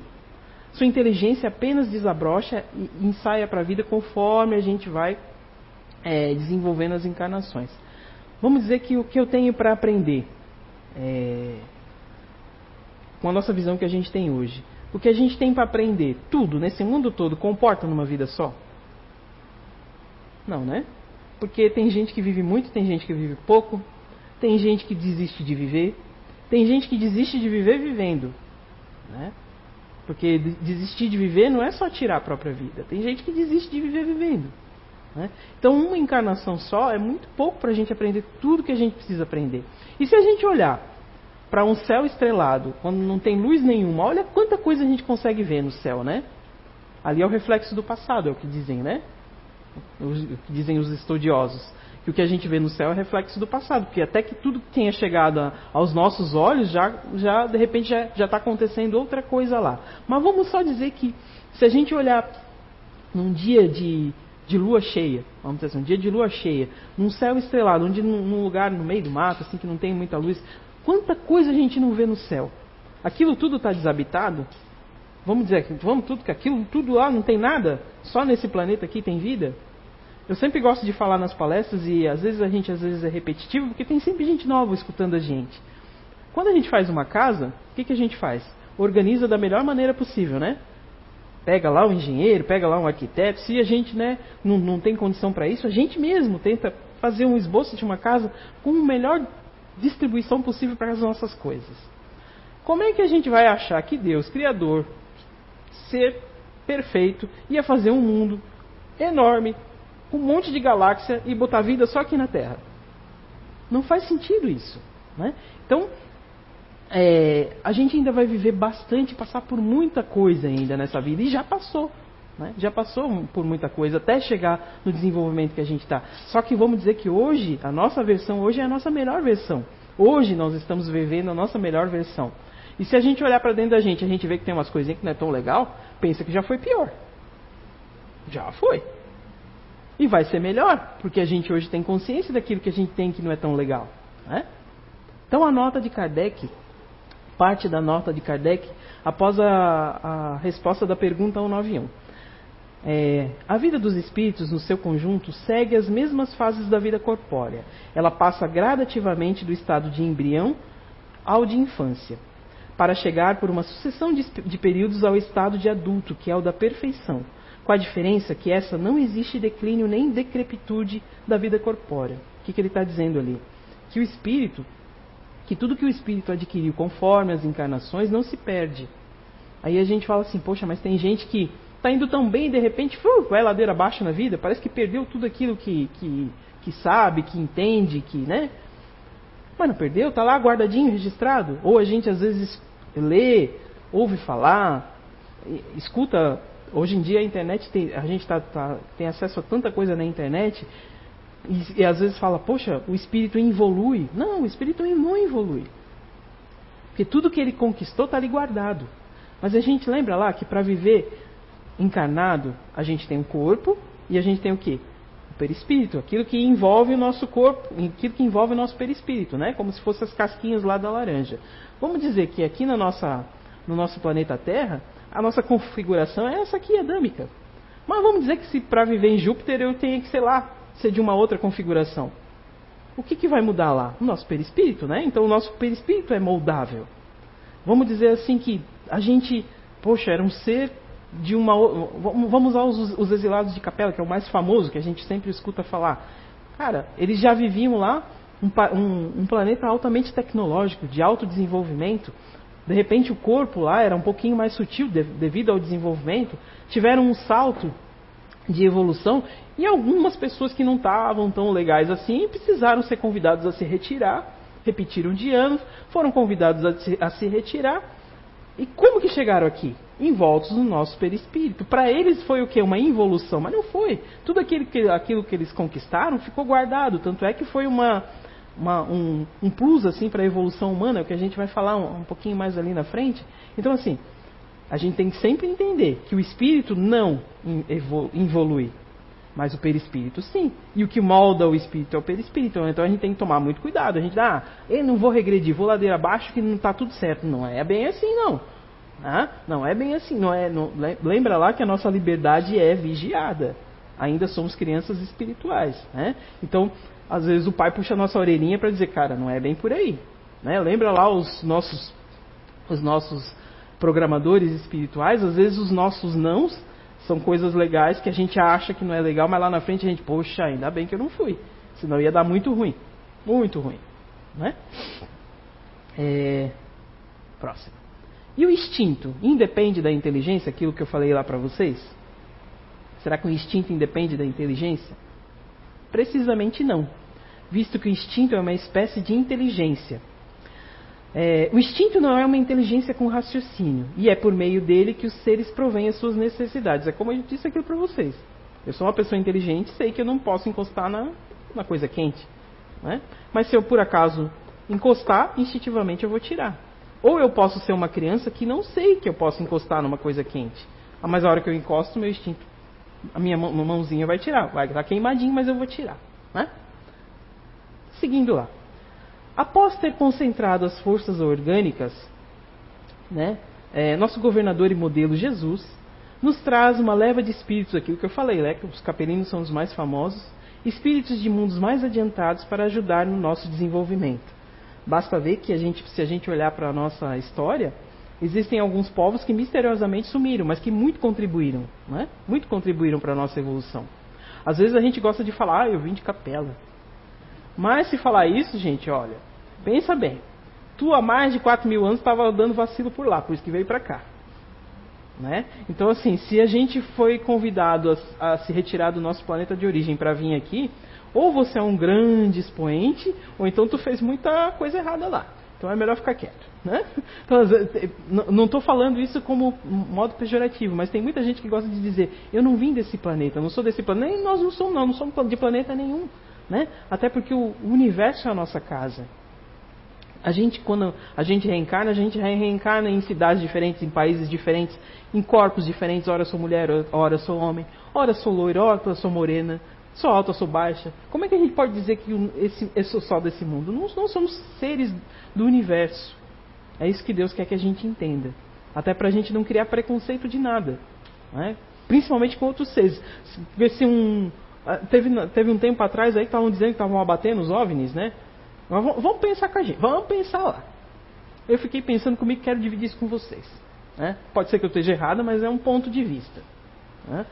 Sua inteligência apenas desabrocha e ensaia para a vida conforme a gente vai é, desenvolvendo as encarnações. Vamos dizer que o que eu tenho para aprender é, com a nossa visão que a gente tem hoje, o que a gente tem para aprender, tudo nesse mundo todo, comporta numa vida só? Não, né? Porque tem gente que vive muito, tem gente que vive pouco, tem gente que desiste de viver, tem gente que desiste de viver vivendo, né? Porque desistir de viver não é só tirar a própria vida. Tem gente que desiste de viver vivendo. Né? Então, uma encarnação só é muito pouco para a gente aprender tudo que a gente precisa aprender. E se a gente olhar para um céu estrelado, quando não tem luz nenhuma, olha quanta coisa a gente consegue ver no céu, né? Ali é o reflexo do passado, é o que dizem, né? O que dizem os estudiosos. Que o que a gente vê no céu é reflexo do passado, porque até que tudo tenha chegado a, aos nossos olhos, já, já de repente já está acontecendo outra coisa lá. Mas vamos só dizer que se a gente olhar num dia de de lua cheia, vamos dizer assim, um dia de lua cheia, num céu estrelado, onde num lugar no meio do mato, assim que não tem muita luz, quanta coisa a gente não vê no céu? Aquilo tudo está desabitado? Vamos dizer, vamos tudo que aquilo tudo lá não tem nada? Só nesse planeta aqui tem vida? Eu sempre gosto de falar nas palestras e às vezes a gente às vezes é repetitivo porque tem sempre gente nova escutando a gente. Quando a gente faz uma casa, o que, que a gente faz? Organiza da melhor maneira possível, né? Pega lá um engenheiro, pega lá um arquiteto. Se a gente né, não, não tem condição para isso, a gente mesmo tenta fazer um esboço de uma casa com a melhor distribuição possível para as nossas coisas. Como é que a gente vai achar que Deus, Criador, ser perfeito, ia fazer um mundo enorme, um monte de galáxia e botar vida só aqui na Terra? Não faz sentido isso. Né? Então, é, a gente ainda vai viver bastante, passar por muita coisa ainda nessa vida, e já passou. Né? Já passou por muita coisa até chegar no desenvolvimento que a gente está. Só que vamos dizer que hoje, a nossa versão hoje é a nossa melhor versão. Hoje nós estamos vivendo a nossa melhor versão. E se a gente olhar para dentro da gente, a gente vê que tem umas coisinhas que não é tão legal, pensa que já foi pior. Já foi. E vai ser melhor, porque a gente hoje tem consciência daquilo que a gente tem que não é tão legal. Né? Então a nota de Kardec, parte da nota de Kardec, após a, a resposta da pergunta 191. É, a vida dos espíritos, no seu conjunto, segue as mesmas fases da vida corpórea. Ela passa gradativamente do estado de embrião ao de infância, para chegar por uma sucessão de, de períodos ao estado de adulto, que é o da perfeição, com a diferença que essa não existe declínio nem decrepitude da vida corpórea. O que, que ele está dizendo ali? Que o espírito, que tudo que o espírito adquiriu conforme as encarnações não se perde. Aí a gente fala assim, poxa, mas tem gente que está indo tão bem e de repente uh, vai ladeira abaixo na vida, parece que perdeu tudo aquilo que, que, que sabe, que entende, que, né? Mas não perdeu, está lá guardadinho, registrado. Ou a gente às vezes lê, ouve falar, escuta. Hoje em dia a internet tem, a gente tá, tá, tem acesso a tanta coisa na internet e, e, às vezes fala, poxa, o espírito evolui. Não, o espírito não evolui. Porque tudo que ele conquistou está ali guardado. Mas a gente lembra lá que para viver encarnado, a gente tem um corpo e a gente tem o quê? O perispírito, aquilo que envolve o nosso corpo, aquilo que envolve o nosso perispírito, né? Como se fossem as casquinhas lá da laranja. Vamos dizer que aqui na nossa, no nosso planeta Terra, a nossa configuração é essa aqui, adâmica. Mas vamos dizer que se para viver em Júpiter eu tenha que, sei lá, ser de uma outra configuração. O que, que vai mudar lá? O nosso perispírito, né? Então o nosso perispírito é moldável. Vamos dizer assim que a gente, poxa, era um ser de uma. Vamos usar os, os, exilados de capela, que é o mais famoso, que a gente sempre escuta falar. Cara, eles já viviam lá um, um, um planeta altamente tecnológico, de alto desenvolvimento. De repente o corpo lá era um pouquinho mais sutil de, devido ao desenvolvimento. Tiveram um salto de evolução e algumas pessoas que não estavam tão legais assim precisaram ser convidados a se retirar. Repetiram de anos, foram convidados a se, a se retirar. E como que chegaram aqui? envoltos no nosso perispírito. Para eles foi o que? Uma involução, mas não foi. Tudo aquilo que, aquilo que eles conquistaram ficou guardado. Tanto é que foi uma, uma um, um, plus assim para a evolução humana, é o que a gente vai falar um, um pouquinho mais ali na frente. Então, assim, a gente tem que sempre entender que o espírito não evolui, mas o perispírito sim. E o que molda o espírito é o perispírito. Então a gente tem que tomar muito cuidado. A gente dá, ah, eu não vou regredir, vou ladeira abaixo que não está tudo certo. Não é bem assim, não. Ah, não é bem assim. Não é, não, lembra lá que a nossa liberdade é vigiada. Ainda somos crianças espirituais. Né? Então, às vezes o pai puxa a nossa orelhinha para dizer, cara, não é bem por aí. Né? Lembra lá os nossos, os nossos programadores espirituais, às vezes os nossos nãos são coisas legais que a gente acha que não é legal, mas lá na frente a gente, poxa, ainda bem que eu não fui. Senão ia dar muito ruim. Muito ruim. Né? É... Próximo. E o instinto independe da inteligência, aquilo que eu falei lá para vocês? Será que o instinto independe da inteligência? Precisamente não, visto que o instinto é uma espécie de inteligência. É, o instinto não é uma inteligência com raciocínio, e é por meio dele que os seres provêm as suas necessidades. É como eu disse aquilo para vocês. Eu sou uma pessoa inteligente, sei que eu não posso encostar na, na coisa quente. Né? Mas se eu por acaso encostar, instintivamente eu vou tirar. Ou eu posso ser uma criança que não sei que eu posso encostar numa coisa quente. Ah, mas a hora que eu encosto, meu instinto, a minha mãozinha vai tirar. Vai estar queimadinho, mas eu vou tirar. Né? Seguindo lá. Após ter concentrado as forças orgânicas, né, é, nosso governador e modelo Jesus nos traz uma leva de espíritos, aquilo que eu falei, né, que os capelinos são os mais famosos, espíritos de mundos mais adiantados para ajudar no nosso desenvolvimento. Basta ver que a gente, se a gente olhar para a nossa história, existem alguns povos que misteriosamente sumiram, mas que muito contribuíram, né? muito contribuíram para a nossa evolução. Às vezes a gente gosta de falar, ah, eu vim de capela. Mas se falar isso, gente, olha, pensa bem. Tu há mais de 4 mil anos estava dando vacilo por lá, por isso que veio para cá. Né? Então, assim, se a gente foi convidado a, a se retirar do nosso planeta de origem para vir aqui, ou você é um grande expoente, ou então tu fez muita coisa errada lá. Então é melhor ficar quieto. Né? Então, não estou falando isso como modo pejorativo, mas tem muita gente que gosta de dizer: eu não vim desse planeta, não sou desse planeta. Nem nós não somos, não, não somos de planeta nenhum. Né? Até porque o universo é a nossa casa. A gente, quando a gente reencarna, a gente reencarna em cidades diferentes, em países diferentes, em corpos diferentes. Ora sou mulher, ora sou homem, ora sou loira, ora sou morena, sou alta, sou baixa. Como é que a gente pode dizer que esse, eu sou só desse mundo? Não, não somos seres do universo. É isso que Deus quer que a gente entenda. Até para a gente não criar preconceito de nada. Né? Principalmente com outros seres. Porque se um. Ah, teve, teve um tempo atrás aí que estavam dizendo que estavam abatendo os OVNIs, né? Mas vamos pensar com a gente, vamos pensar lá. Eu fiquei pensando comigo quero dividir isso com vocês. Né? Pode ser que eu esteja errada, mas é um ponto de vista. Né?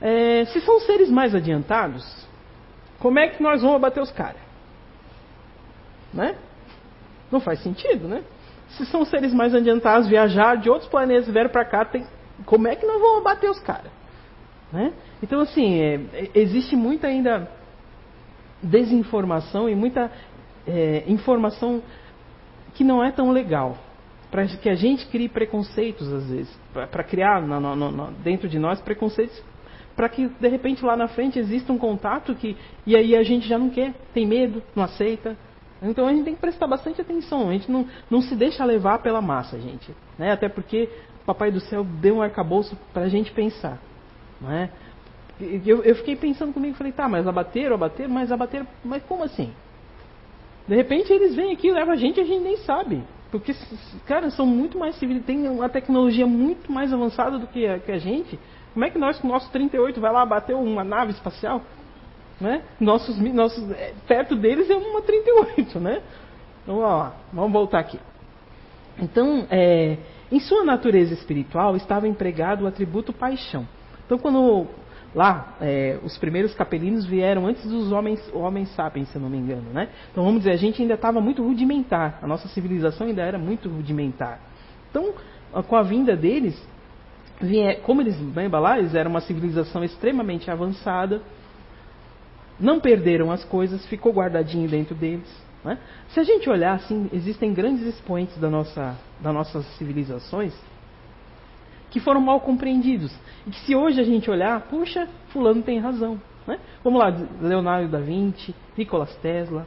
É, se são seres mais adiantados, como é que nós vamos abater os caras? Né? Não faz sentido, né? Se são seres mais adiantados, viajar de outros planetas vieram para cá, tem... como é que nós vamos abater os caras? Né? Então, assim, é, existe muita ainda desinformação e muita é, informação que não é tão legal. Para que a gente crie preconceitos, às vezes. Para criar dentro de nós preconceitos. Para que, de repente, lá na frente exista um contato que. E aí a gente já não quer, tem medo, não aceita. Então a gente tem que prestar bastante atenção. A gente não, não se deixa levar pela massa, gente. Né? Até porque o Papai do Céu deu um arcabouço para a gente pensar. Não é? Eu, eu fiquei pensando comigo, falei, tá, mas abateram, abateram, mas abateram, mas como assim? De repente eles vêm aqui, levam a gente a gente nem sabe. Porque, cara, são muito mais civis, tem uma tecnologia muito mais avançada do que a, que a gente. Como é que nós, com o nosso 38, vai lá bater uma nave espacial? Né? Nossos, nossos, é, perto deles é uma 38, né? Então, ó, vamos voltar aqui. Então, é, em sua natureza espiritual estava empregado o atributo paixão. Então, quando Lá, é, os primeiros capelinos vieram antes dos homens, homens sapiens, se eu não me engano. Né? Então, vamos dizer, a gente ainda estava muito rudimentar. A nossa civilização ainda era muito rudimentar. Então, com a vinda deles, como eles, lembra lá, eles eram uma civilização extremamente avançada, não perderam as coisas, ficou guardadinho dentro deles. Né? Se a gente olhar assim, existem grandes expoentes da nossa, das nossas civilizações que foram mal compreendidos. E que se hoje a gente olhar, puxa, fulano tem razão. Né? Vamos lá, Leonardo da Vinci, Nikola Tesla.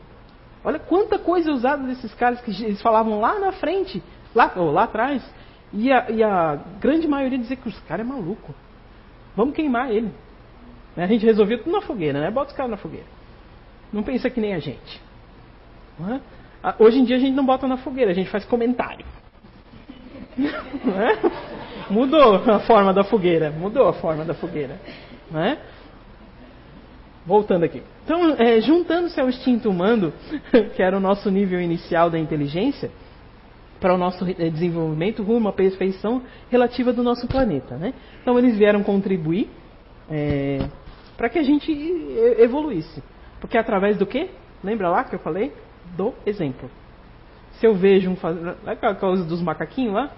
Olha quanta coisa usada desses caras que eles falavam lá na frente, lá, ou lá atrás. E a, e a grande maioria dizia que os caras é maluco. Vamos queimar ele. A gente resolveu tudo na fogueira, né? Bota os caras na fogueira. Não pensa que nem a gente. É? Hoje em dia a gente não bota na fogueira, a gente faz comentário. Não é? Mudou a forma da fogueira. Mudou a forma da fogueira. Né? Voltando aqui. Então, é, juntando-se ao instinto humano, que era o nosso nível inicial da inteligência, para o nosso é, desenvolvimento rumo à perfeição relativa do nosso planeta. Né? Então, eles vieram contribuir é, para que a gente evoluísse. Porque através do quê? Lembra lá que eu falei? Do exemplo. Se eu vejo um. Aquela coisa dos macaquinhos lá?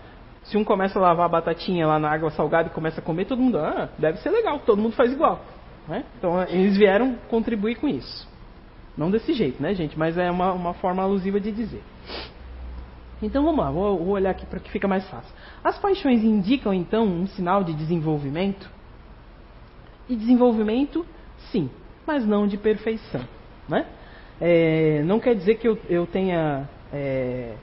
Se um começa a lavar a batatinha lá na água salgada e começa a comer, todo mundo, ah, deve ser legal, todo mundo faz igual. Né? Então eles vieram contribuir com isso. Não desse jeito, né, gente? Mas é uma, uma forma alusiva de dizer. Então vamos lá, vou, vou olhar aqui para que fica mais fácil. As paixões indicam então um sinal de desenvolvimento? E desenvolvimento, sim, mas não de perfeição. Né? É, não quer dizer que eu, eu tenha é,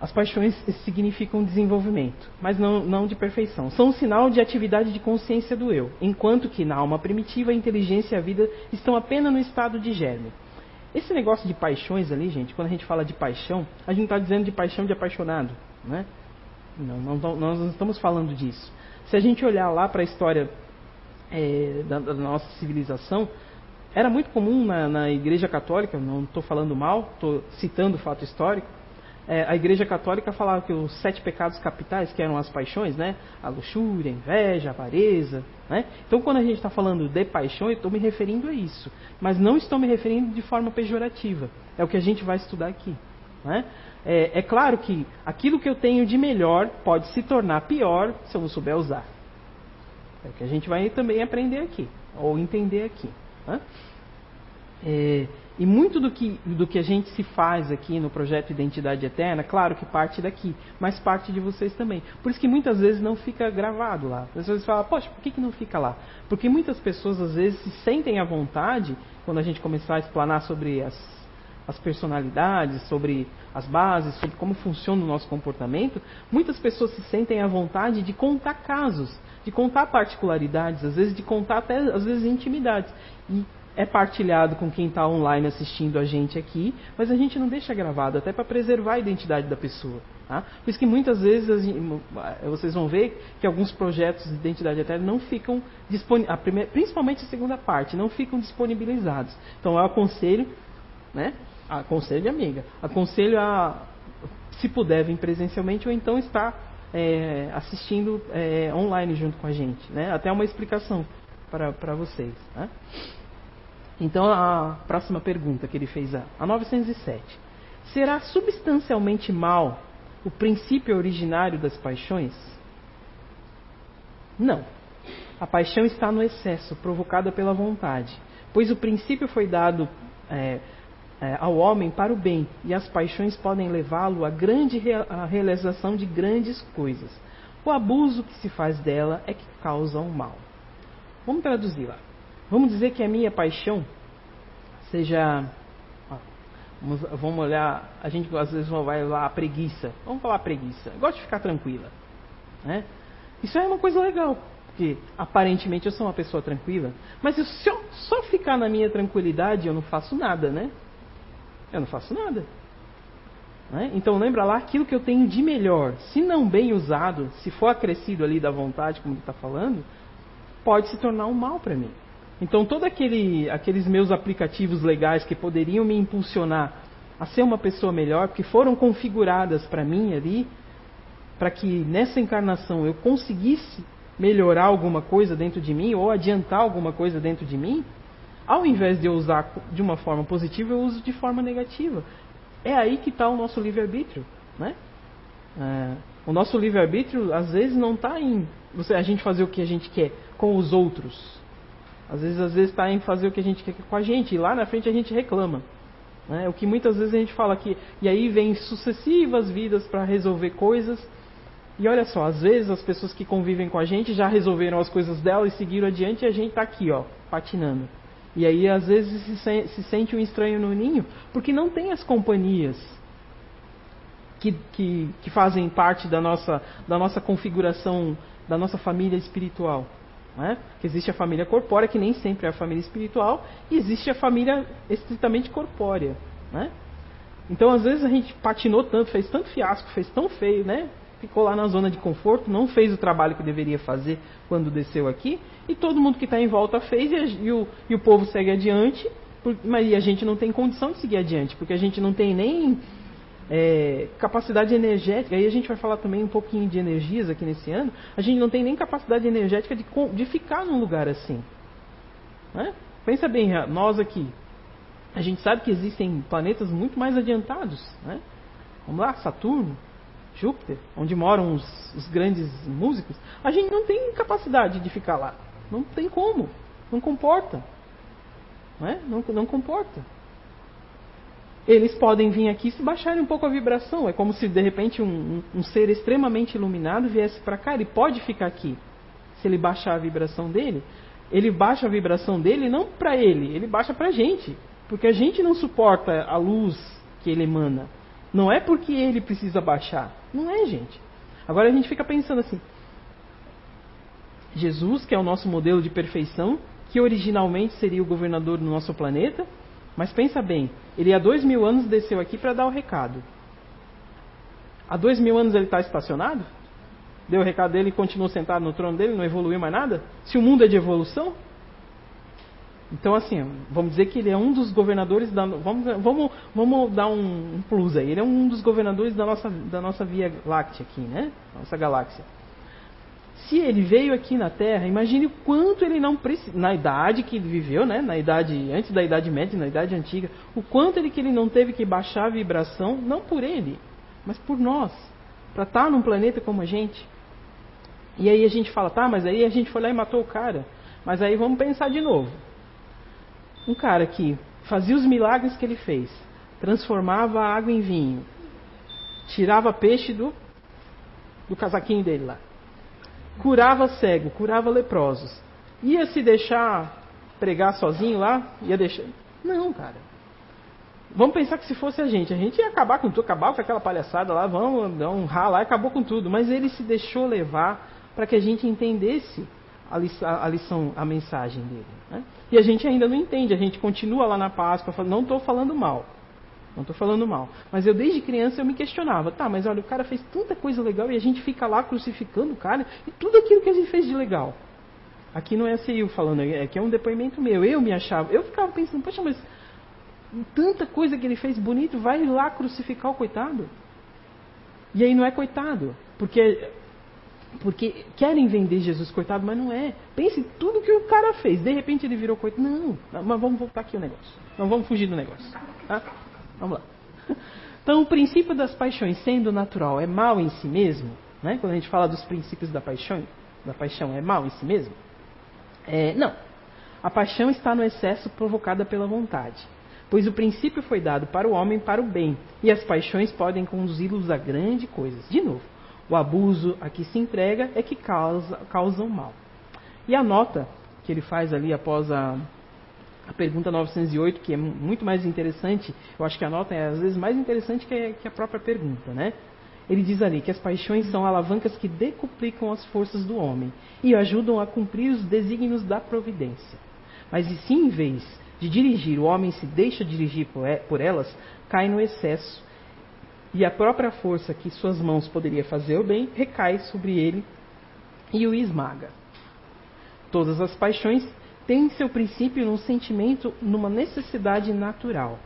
as paixões significam desenvolvimento, mas não, não, de perfeição. São um sinal de atividade de consciência do eu, enquanto que na alma primitiva a inteligência e a vida estão apenas no estado de germe. Esse negócio de paixões ali, gente, quando a gente fala de paixão, a gente está dizendo de paixão de apaixonado, né? Não, não, nós não estamos falando disso. Se a gente olhar lá para a história é, da, da, nossa civilização, era muito comum na, na Igreja Católica, não estou falando mal, estou citando o fato histórico, é, a Igreja Católica falava que os sete pecados capitais, que eram as paixões, né? A luxúria, a inveja, a avareza, né? Então, quando a gente está falando de paixão, eu estou me referindo a isso. Mas não estou me referindo de forma pejorativa. É o que a gente vai estudar aqui. Né? É, é claro que aquilo que eu tenho de melhor pode se tornar pior se eu não souber usar. É o que a gente vai também aprender aqui, ou entender aqui. Né? É, e muito do que, do que a gente se faz aqui no projeto Identidade Eterna, claro que parte daqui, mas parte de vocês também. Por isso que muitas vezes não fica gravado lá. As pessoas falam, poxa, por que, que não fica lá? Porque muitas pessoas às vezes se sentem à vontade, quando a gente começar a explanar sobre as, as personalidades, sobre as bases, sobre como funciona o nosso comportamento, muitas pessoas se sentem à vontade de contar casos, de contar particularidades, às vezes de contar até às vezes intimidades. E é partilhado com quem está online assistindo a gente aqui, mas a gente não deixa gravado, até para preservar a identidade da pessoa. Tá? Por isso que muitas vezes vocês vão ver que alguns projetos de identidade eterna não ficam disponíveis, principalmente a segunda parte, não ficam disponibilizados. Então eu aconselho, né? Aconselho amiga, aconselho a, se puder vir presencialmente ou então estar é, assistindo é, online junto com a gente, né? Até uma explicação para vocês. Né? Então, a próxima pergunta que ele fez, a 907. Será substancialmente mal o princípio originário das paixões? Não. A paixão está no excesso, provocada pela vontade, pois o princípio foi dado é, é, ao homem para o bem, e as paixões podem levá-lo à grande a realização de grandes coisas. O abuso que se faz dela é que causa o mal. Vamos traduzir lá. Vamos dizer que a minha paixão seja. Vamos, vamos olhar. A gente às vezes vai lá a preguiça. Vamos falar preguiça. Eu gosto de ficar tranquila. Né? Isso é uma coisa legal. Porque aparentemente eu sou uma pessoa tranquila. Mas se eu só ficar na minha tranquilidade, eu não faço nada, né? Eu não faço nada. Né? Então lembra lá aquilo que eu tenho de melhor. Se não bem usado, se for acrescido ali da vontade, como ele está falando, pode se tornar um mal para mim. Então, todos aquele, aqueles meus aplicativos legais que poderiam me impulsionar a ser uma pessoa melhor, que foram configuradas para mim ali, para que nessa encarnação eu conseguisse melhorar alguma coisa dentro de mim ou adiantar alguma coisa dentro de mim, ao invés de eu usar de uma forma positiva, eu uso de forma negativa. É aí que está o nosso livre-arbítrio. Né? É, o nosso livre-arbítrio, às vezes, não está em você, a gente fazer o que a gente quer com os outros. Às vezes, às vezes está em fazer o que a gente quer com a gente, e lá na frente a gente reclama. Né? O que muitas vezes a gente fala aqui. E aí vem sucessivas vidas para resolver coisas. E olha só, às vezes as pessoas que convivem com a gente já resolveram as coisas dela e seguiram adiante e a gente está aqui, ó, patinando. E aí às vezes se, se sente um estranho no ninho, porque não tem as companhias que, que, que fazem parte da nossa, da nossa configuração, da nossa família espiritual. Né? Que existe a família corpórea, que nem sempre é a família espiritual, e existe a família estritamente corpórea. Né? Então, às vezes, a gente patinou tanto, fez tanto fiasco, fez tão feio, né? ficou lá na zona de conforto, não fez o trabalho que deveria fazer quando desceu aqui, e todo mundo que está em volta fez, e, e, o, e o povo segue adiante, mas a gente não tem condição de seguir adiante, porque a gente não tem nem é, capacidade energética, aí a gente vai falar também um pouquinho de energias aqui nesse ano, a gente não tem nem capacidade energética de, de ficar num lugar assim. Né? Pensa bem, nós aqui, a gente sabe que existem planetas muito mais adiantados. Né? Vamos lá, Saturno, Júpiter, onde moram os, os grandes músicos, a gente não tem capacidade de ficar lá. Não tem como. Não comporta. Não, é? não, não comporta eles podem vir aqui se baixarem um pouco a vibração. É como se de repente um, um, ser extremamente iluminado viesse para cá. Ele pode ficar aqui. Se ele baixar a vibração dele, ele baixa a vibração dele não para ele, ele baixa para a gente. Porque a gente não suporta a luz que ele emana. Não é porque ele precisa baixar. Não é, gente. Agora a gente fica pensando assim: Jesus, que é o nosso modelo de perfeição, que originalmente seria o governador do nosso planeta, mas pensa bem, ele há dois mil anos desceu aqui para dar o recado. Há dois mil anos ele está estacionado? Deu o recado dele e continuou sentado no trono dele, não evoluiu mais nada? Se o mundo é de evolução? Então, assim, vamos dizer que ele é um dos governadores da. Vamos, vamos, vamos dar um, um plus aí. Ele é um dos governadores da nossa, da nossa Via Láctea aqui, né? Nossa galáxia. Se ele veio aqui na Terra, imagine o quanto ele não precisa, na idade que ele viveu, né, na idade antes da idade média, na idade antiga, o quanto ele que ele não teve que baixar a vibração, não por ele, mas por nós, para estar tá num planeta como a gente. E aí a gente fala, tá, mas aí a gente foi lá e matou o cara. Mas aí vamos pensar de novo. Um cara que fazia os milagres que ele fez, transformava a água em vinho, tirava peixe do, do casaquinho dele lá curava cego, curava leprosos. Ia se deixar pregar sozinho lá? Ia deixar. Não, cara. Vamos pensar que se fosse a gente, a gente ia acabar com tudo, acabar com aquela palhaçada lá, vamos dar um lá e acabou com tudo. Mas ele se deixou levar para que a gente entendesse a lição, a, lição, a mensagem dele. Né? E a gente ainda não entende, a gente continua lá na Páscoa, não estou falando mal. Não estou falando mal. Mas eu, desde criança, eu me questionava. Tá, mas olha, o cara fez tanta coisa legal e a gente fica lá crucificando o cara e tudo aquilo que a gente fez de legal. Aqui não é assim eu falando, é que é um depoimento meu. Eu me achava. Eu ficava pensando, poxa, mas tanta coisa que ele fez bonito, vai lá crucificar o coitado. E aí não é coitado. Porque porque querem vender Jesus coitado, mas não é. Pense em tudo que o cara fez. De repente ele virou coitado. Não, mas vamos voltar aqui o negócio. Não vamos fugir do negócio. Tá? Vamos lá. Então, o princípio das paixões, sendo natural, é mal em si mesmo? Né? Quando a gente fala dos princípios da paixão, da paixão é mal em si mesmo? É, não. A paixão está no excesso provocada pela vontade. Pois o princípio foi dado para o homem para o bem, e as paixões podem conduzi-los a grandes coisas. De novo, o abuso a que se entrega é que causa, causa o mal. E a nota que ele faz ali após a, a pergunta 908, que é muito mais interessante, eu acho que a nota é às vezes mais interessante que, que a própria pergunta, né? Ele diz ali que as paixões são alavancas que decuplicam as forças do homem e ajudam a cumprir os desígnios da providência. Mas e se em vez de dirigir, o homem se deixa dirigir por elas, cai no excesso e a própria força que suas mãos poderia fazer o bem recai sobre ele e o esmaga. Todas as paixões tem seu princípio num sentimento, numa necessidade natural.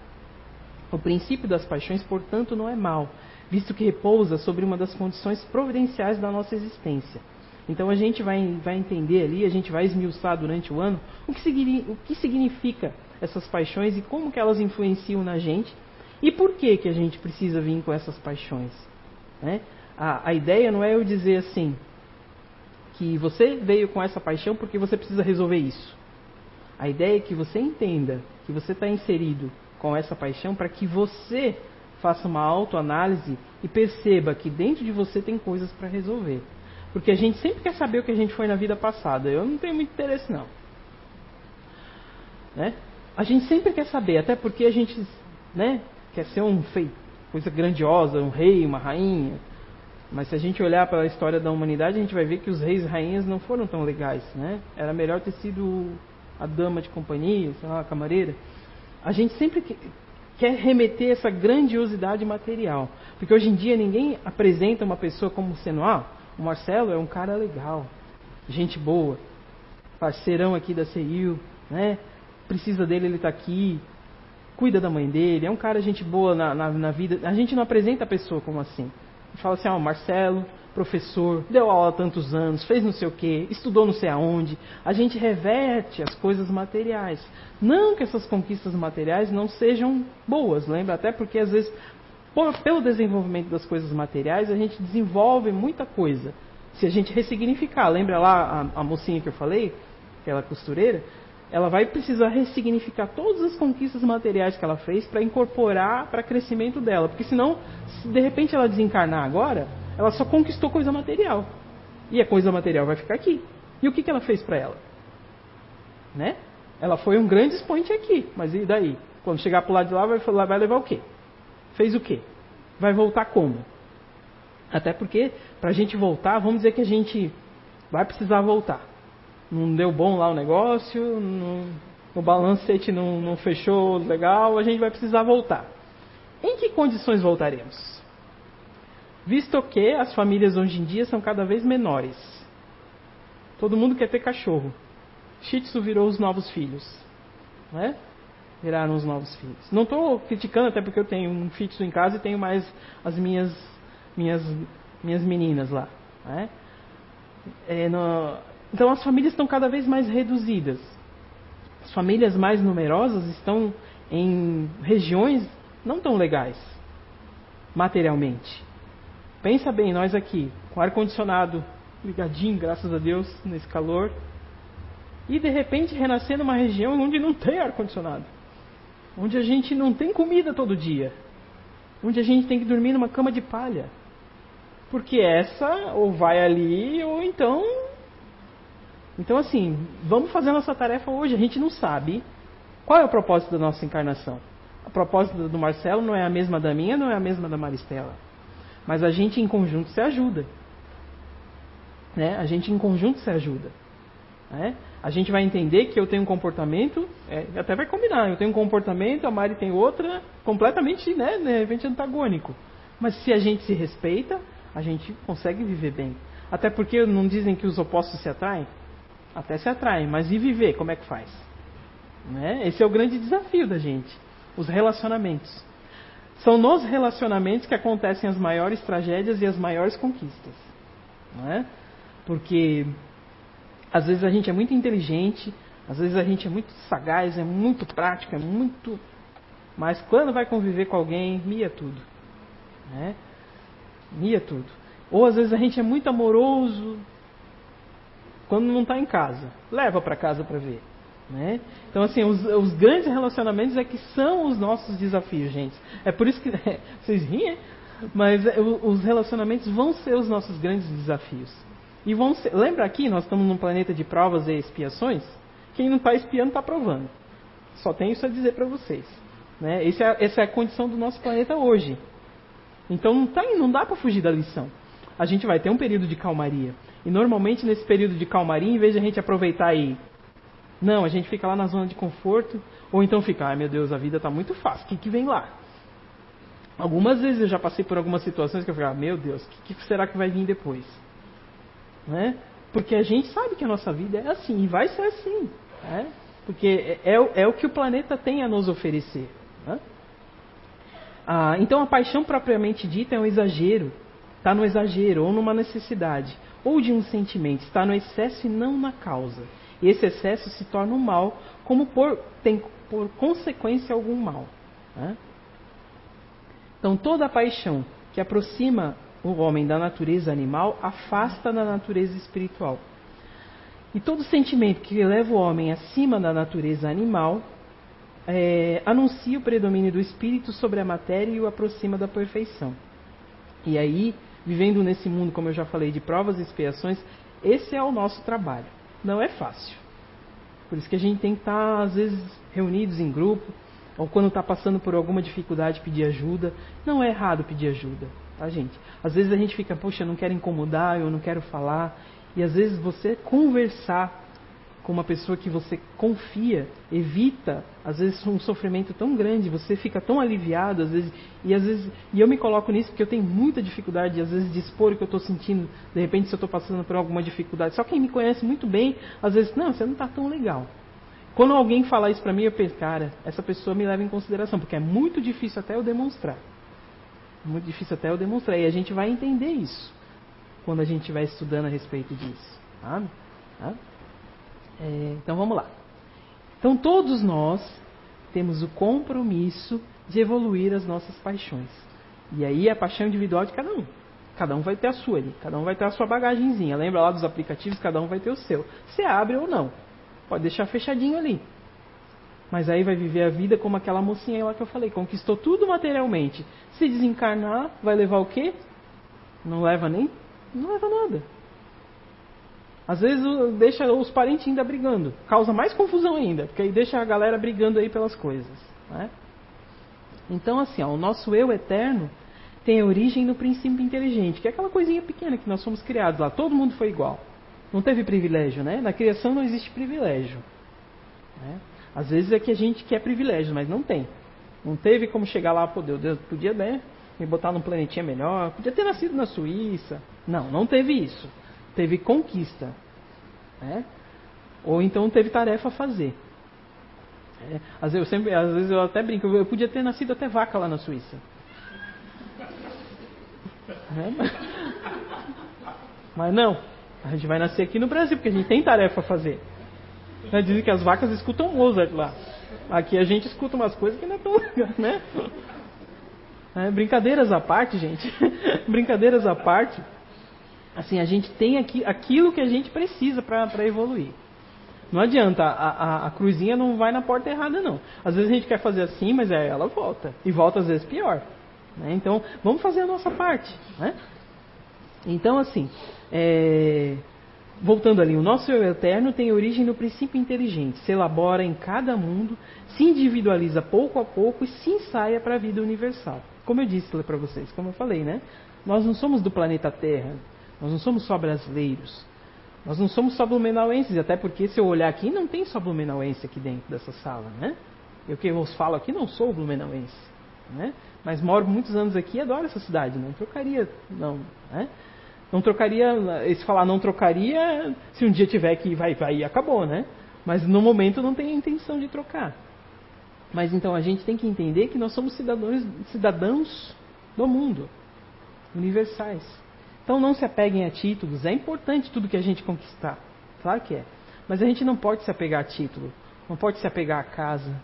O princípio das paixões, portanto, não é mal, visto que repousa sobre uma das condições providenciais da nossa existência. Então a gente vai, vai entender ali, a gente vai esmiuçar durante o ano o que, o que significa essas paixões e como que elas influenciam na gente e por que, que a gente precisa vir com essas paixões. Né? A, a ideia não é eu dizer assim, que você veio com essa paixão porque você precisa resolver isso. A ideia é que você entenda que você está inserido com essa paixão para que você faça uma autoanálise e perceba que dentro de você tem coisas para resolver. Porque a gente sempre quer saber o que a gente foi na vida passada. Eu não tenho muito interesse, não. Né? A gente sempre quer saber, até porque a gente né, quer ser um feito, coisa grandiosa, um rei, uma rainha. Mas se a gente olhar para a história da humanidade, a gente vai ver que os reis e rainhas não foram tão legais. Né? Era melhor ter sido a dama de companhia, sei lá, a camareira, a gente sempre quer remeter essa grandiosidade material. Porque hoje em dia ninguém apresenta uma pessoa como sendo, ah, o Marcelo é um cara legal, gente boa, parceirão aqui da CEIU, né? Precisa dele, ele está aqui, cuida da mãe dele, é um cara gente boa na, na, na, vida. A gente não apresenta a pessoa como assim. A gente fala assim, ah, o Marcelo professor, deu aula há tantos anos, fez não sei o que, estudou não sei aonde. A gente reverte as coisas materiais. Não que essas conquistas materiais não sejam boas, lembra? Até porque às vezes, por, pelo desenvolvimento das coisas materiais, a gente desenvolve muita coisa. Se a gente ressignificar, lembra lá a, a mocinha que eu falei, aquela costureira? Ela vai precisar ressignificar todas as conquistas materiais que ela fez para incorporar para crescimento dela. Porque senão, se de repente ela desencarnar agora, ela só conquistou coisa material. E a coisa material vai ficar aqui. E o que, que ela fez para ela? Né? Ela foi um grande expoente aqui, mas e daí? Quando chegar para o lado de lá, vai, vai levar o quê? Fez o quê? Vai voltar como? Até porque, para a gente voltar, vamos dizer que a gente vai precisar voltar. Não deu bom lá o negócio, não, o balancete não, não fechou legal, a gente vai precisar voltar. Em que condições voltaremos? Visto que as famílias hoje em dia são cada vez menores. Todo mundo quer ter cachorro. Shih Tzu virou os novos filhos. né? Viraram os novos filhos. Não estou criticando, até porque eu tenho um fixo em casa e tenho mais as minhas, minhas, minhas meninas lá. Né? É, no... Então as famílias estão cada vez mais reduzidas. As famílias mais numerosas estão em regiões não tão legais, materialmente. Pensa bem, nós aqui, com ar-condicionado ligadinho, graças a Deus, nesse calor, e de repente renascer numa região onde não tem ar-condicionado, onde a gente não tem comida todo dia, onde a gente tem que dormir numa cama de palha. Porque essa ou vai ali ou então. Então, assim, vamos fazer nossa tarefa hoje. A gente não sabe qual é o propósito da nossa encarnação. A propósito do Marcelo não é a mesma da minha, não é a mesma da Maristela. Mas a gente em conjunto se ajuda. Né? A gente em conjunto se ajuda. Né? A gente vai entender que eu tenho um comportamento, é, até vai combinar, eu tenho um comportamento, a Mari tem outra, completamente, né, de repente antagônico. Mas se a gente se respeita, a gente consegue viver bem. Até porque não dizem que os opostos se atraem? Até se atraem, mas e viver, como é que faz? Né? Esse é o grande desafio da gente, os relacionamentos. São nos relacionamentos que acontecem as maiores tragédias e as maiores conquistas. Né? Porque às vezes a gente é muito inteligente, às vezes a gente é muito sagaz, é muito prático, é muito. Mas quando vai conviver com alguém, mia tudo. Né? Mia tudo. Ou às vezes a gente é muito amoroso quando não está em casa. Leva para casa para ver. Né? Então, assim, os, os, grandes relacionamentos é que são os nossos desafios, gente. É por isso que vocês riem, mas é, os relacionamentos vão ser os nossos grandes desafios. E vão ser, lembra aqui, nós estamos num planeta de provas e expiações? Quem não está espiando está provando. Só tenho isso a dizer para vocês. Né? Essa, é, essa é a condição do nosso planeta hoje. Então não, tá, não dá para fugir da lição. A gente vai ter um período de calmaria. E normalmente nesse período de calmaria, em vez de a gente aproveitar e. Não, a gente fica lá na zona de conforto. Ou então fica, ai meu Deus, a vida está muito fácil, o que, que vem lá? Algumas vezes eu já passei por algumas situações que eu ficava, meu Deus, o que, que será que vai vir depois? Né? Porque a gente sabe que a nossa vida é assim, e vai ser assim. Né? Porque é, é, é o que o planeta tem a nos oferecer. Né? Ah, então a paixão propriamente dita é um exagero, está no exagero ou numa necessidade, ou de um sentimento, está no excesso e não na causa. E esse excesso se torna um mal, como por, tem por consequência algum mal. Né? Então toda a paixão que aproxima o homem da natureza animal afasta da natureza espiritual. E todo sentimento que leva o homem acima da natureza animal é, anuncia o predomínio do espírito sobre a matéria e o aproxima da perfeição. E aí, vivendo nesse mundo, como eu já falei, de provas e expiações, esse é o nosso trabalho. Não é fácil. Por isso que a gente tem que estar, às vezes, reunidos em grupo, ou quando está passando por alguma dificuldade, pedir ajuda. Não é errado pedir ajuda, tá, gente? Às vezes a gente fica, poxa, eu não quero incomodar, eu não quero falar. E às vezes você conversar com uma pessoa que você confia, evita, às vezes, um sofrimento tão grande, você fica tão aliviado, às vezes, e às vezes, e eu me coloco nisso porque eu tenho muita dificuldade, às vezes, de expor o que eu estou sentindo, de repente, se eu estou passando por alguma dificuldade. Só quem me conhece muito bem, às vezes, não, você não está tão legal. Quando alguém fala isso para mim, eu penso, cara, essa pessoa me leva em consideração, porque é muito difícil até eu demonstrar. Muito difícil até eu demonstrar. E a gente vai entender isso quando a gente estiver estudando a respeito disso. Tá? Tá? É, então vamos lá. Então todos nós temos o compromisso de evoluir as nossas paixões. E aí a paixão individual de cada um. Cada um vai ter a sua ali, cada um vai ter a sua bagagenzinha. Lembra lá dos aplicativos, cada um vai ter o seu. Você abre ou não. Pode deixar fechadinho ali. Mas aí vai viver a vida como aquela mocinha lá que eu falei, conquistou tudo materialmente. Se desencarnar, vai levar o quê? Não leva nem, não leva nada. Às vezes deixa os parentes ainda brigando. Causa mais confusão ainda, porque aí deixa a galera brigando aí pelas coisas. Né? Então, assim, ó, o nosso eu eterno tem origem no princípio inteligente, que é aquela coisinha pequena que nós fomos criados lá. Todo mundo foi igual. Não teve privilégio, né? Na criação não existe privilégio. Né? Às vezes é que a gente quer privilégio, mas não tem. Não teve como chegar lá, pô, Deus, podia né, me botar num planetinha melhor, podia ter nascido na Suíça. Não, não teve isso teve conquista. Né? Ou então teve tarefa a fazer. É, às, vezes eu sempre, às vezes eu até brinco, eu podia ter nascido até vaca lá na Suíça. É, mas, mas não, a gente vai nascer aqui no Brasil, porque a gente tem tarefa a fazer. Dizem que as vacas escutam Mozart lá. Aqui a gente escuta umas coisas que não é tão legal, né? É, brincadeiras à parte, gente. brincadeiras à parte. Assim, a gente tem aqui aquilo que a gente precisa para evoluir. Não adianta, a, a, a, cruzinha não vai na porta errada, não. Às vezes a gente quer fazer assim, mas aí ela volta. E volta às vezes pior. Né? Então, vamos fazer a nossa parte. Né? Então, assim, é... voltando ali, o nosso eu eterno tem origem no princípio inteligente, se elabora em cada mundo, se individualiza pouco a pouco e se ensaia para a vida universal. Como eu disse para vocês, como eu falei, né? Nós não somos do planeta Terra, nós não somos só brasileiros, nós não somos só blumenauenses, até porque se eu olhar aqui, não tem só blumenauense aqui dentro dessa sala, né? Eu que vos falo aqui não sou blumenauense, né? Mas moro muitos anos aqui e adoro essa cidade, não trocaria, não, né? Não trocaria, se falar não trocaria, se um dia tiver que vai, vai e acabou, né? Mas no momento não tem intenção de trocar. Mas então a gente tem que entender que nós somos cidadãos, cidadãos do mundo, universais. Então não se apeguem a títulos. É importante tudo que a gente conquistar. Claro que é. Mas a gente não pode se apegar a título. Não pode se apegar a casa.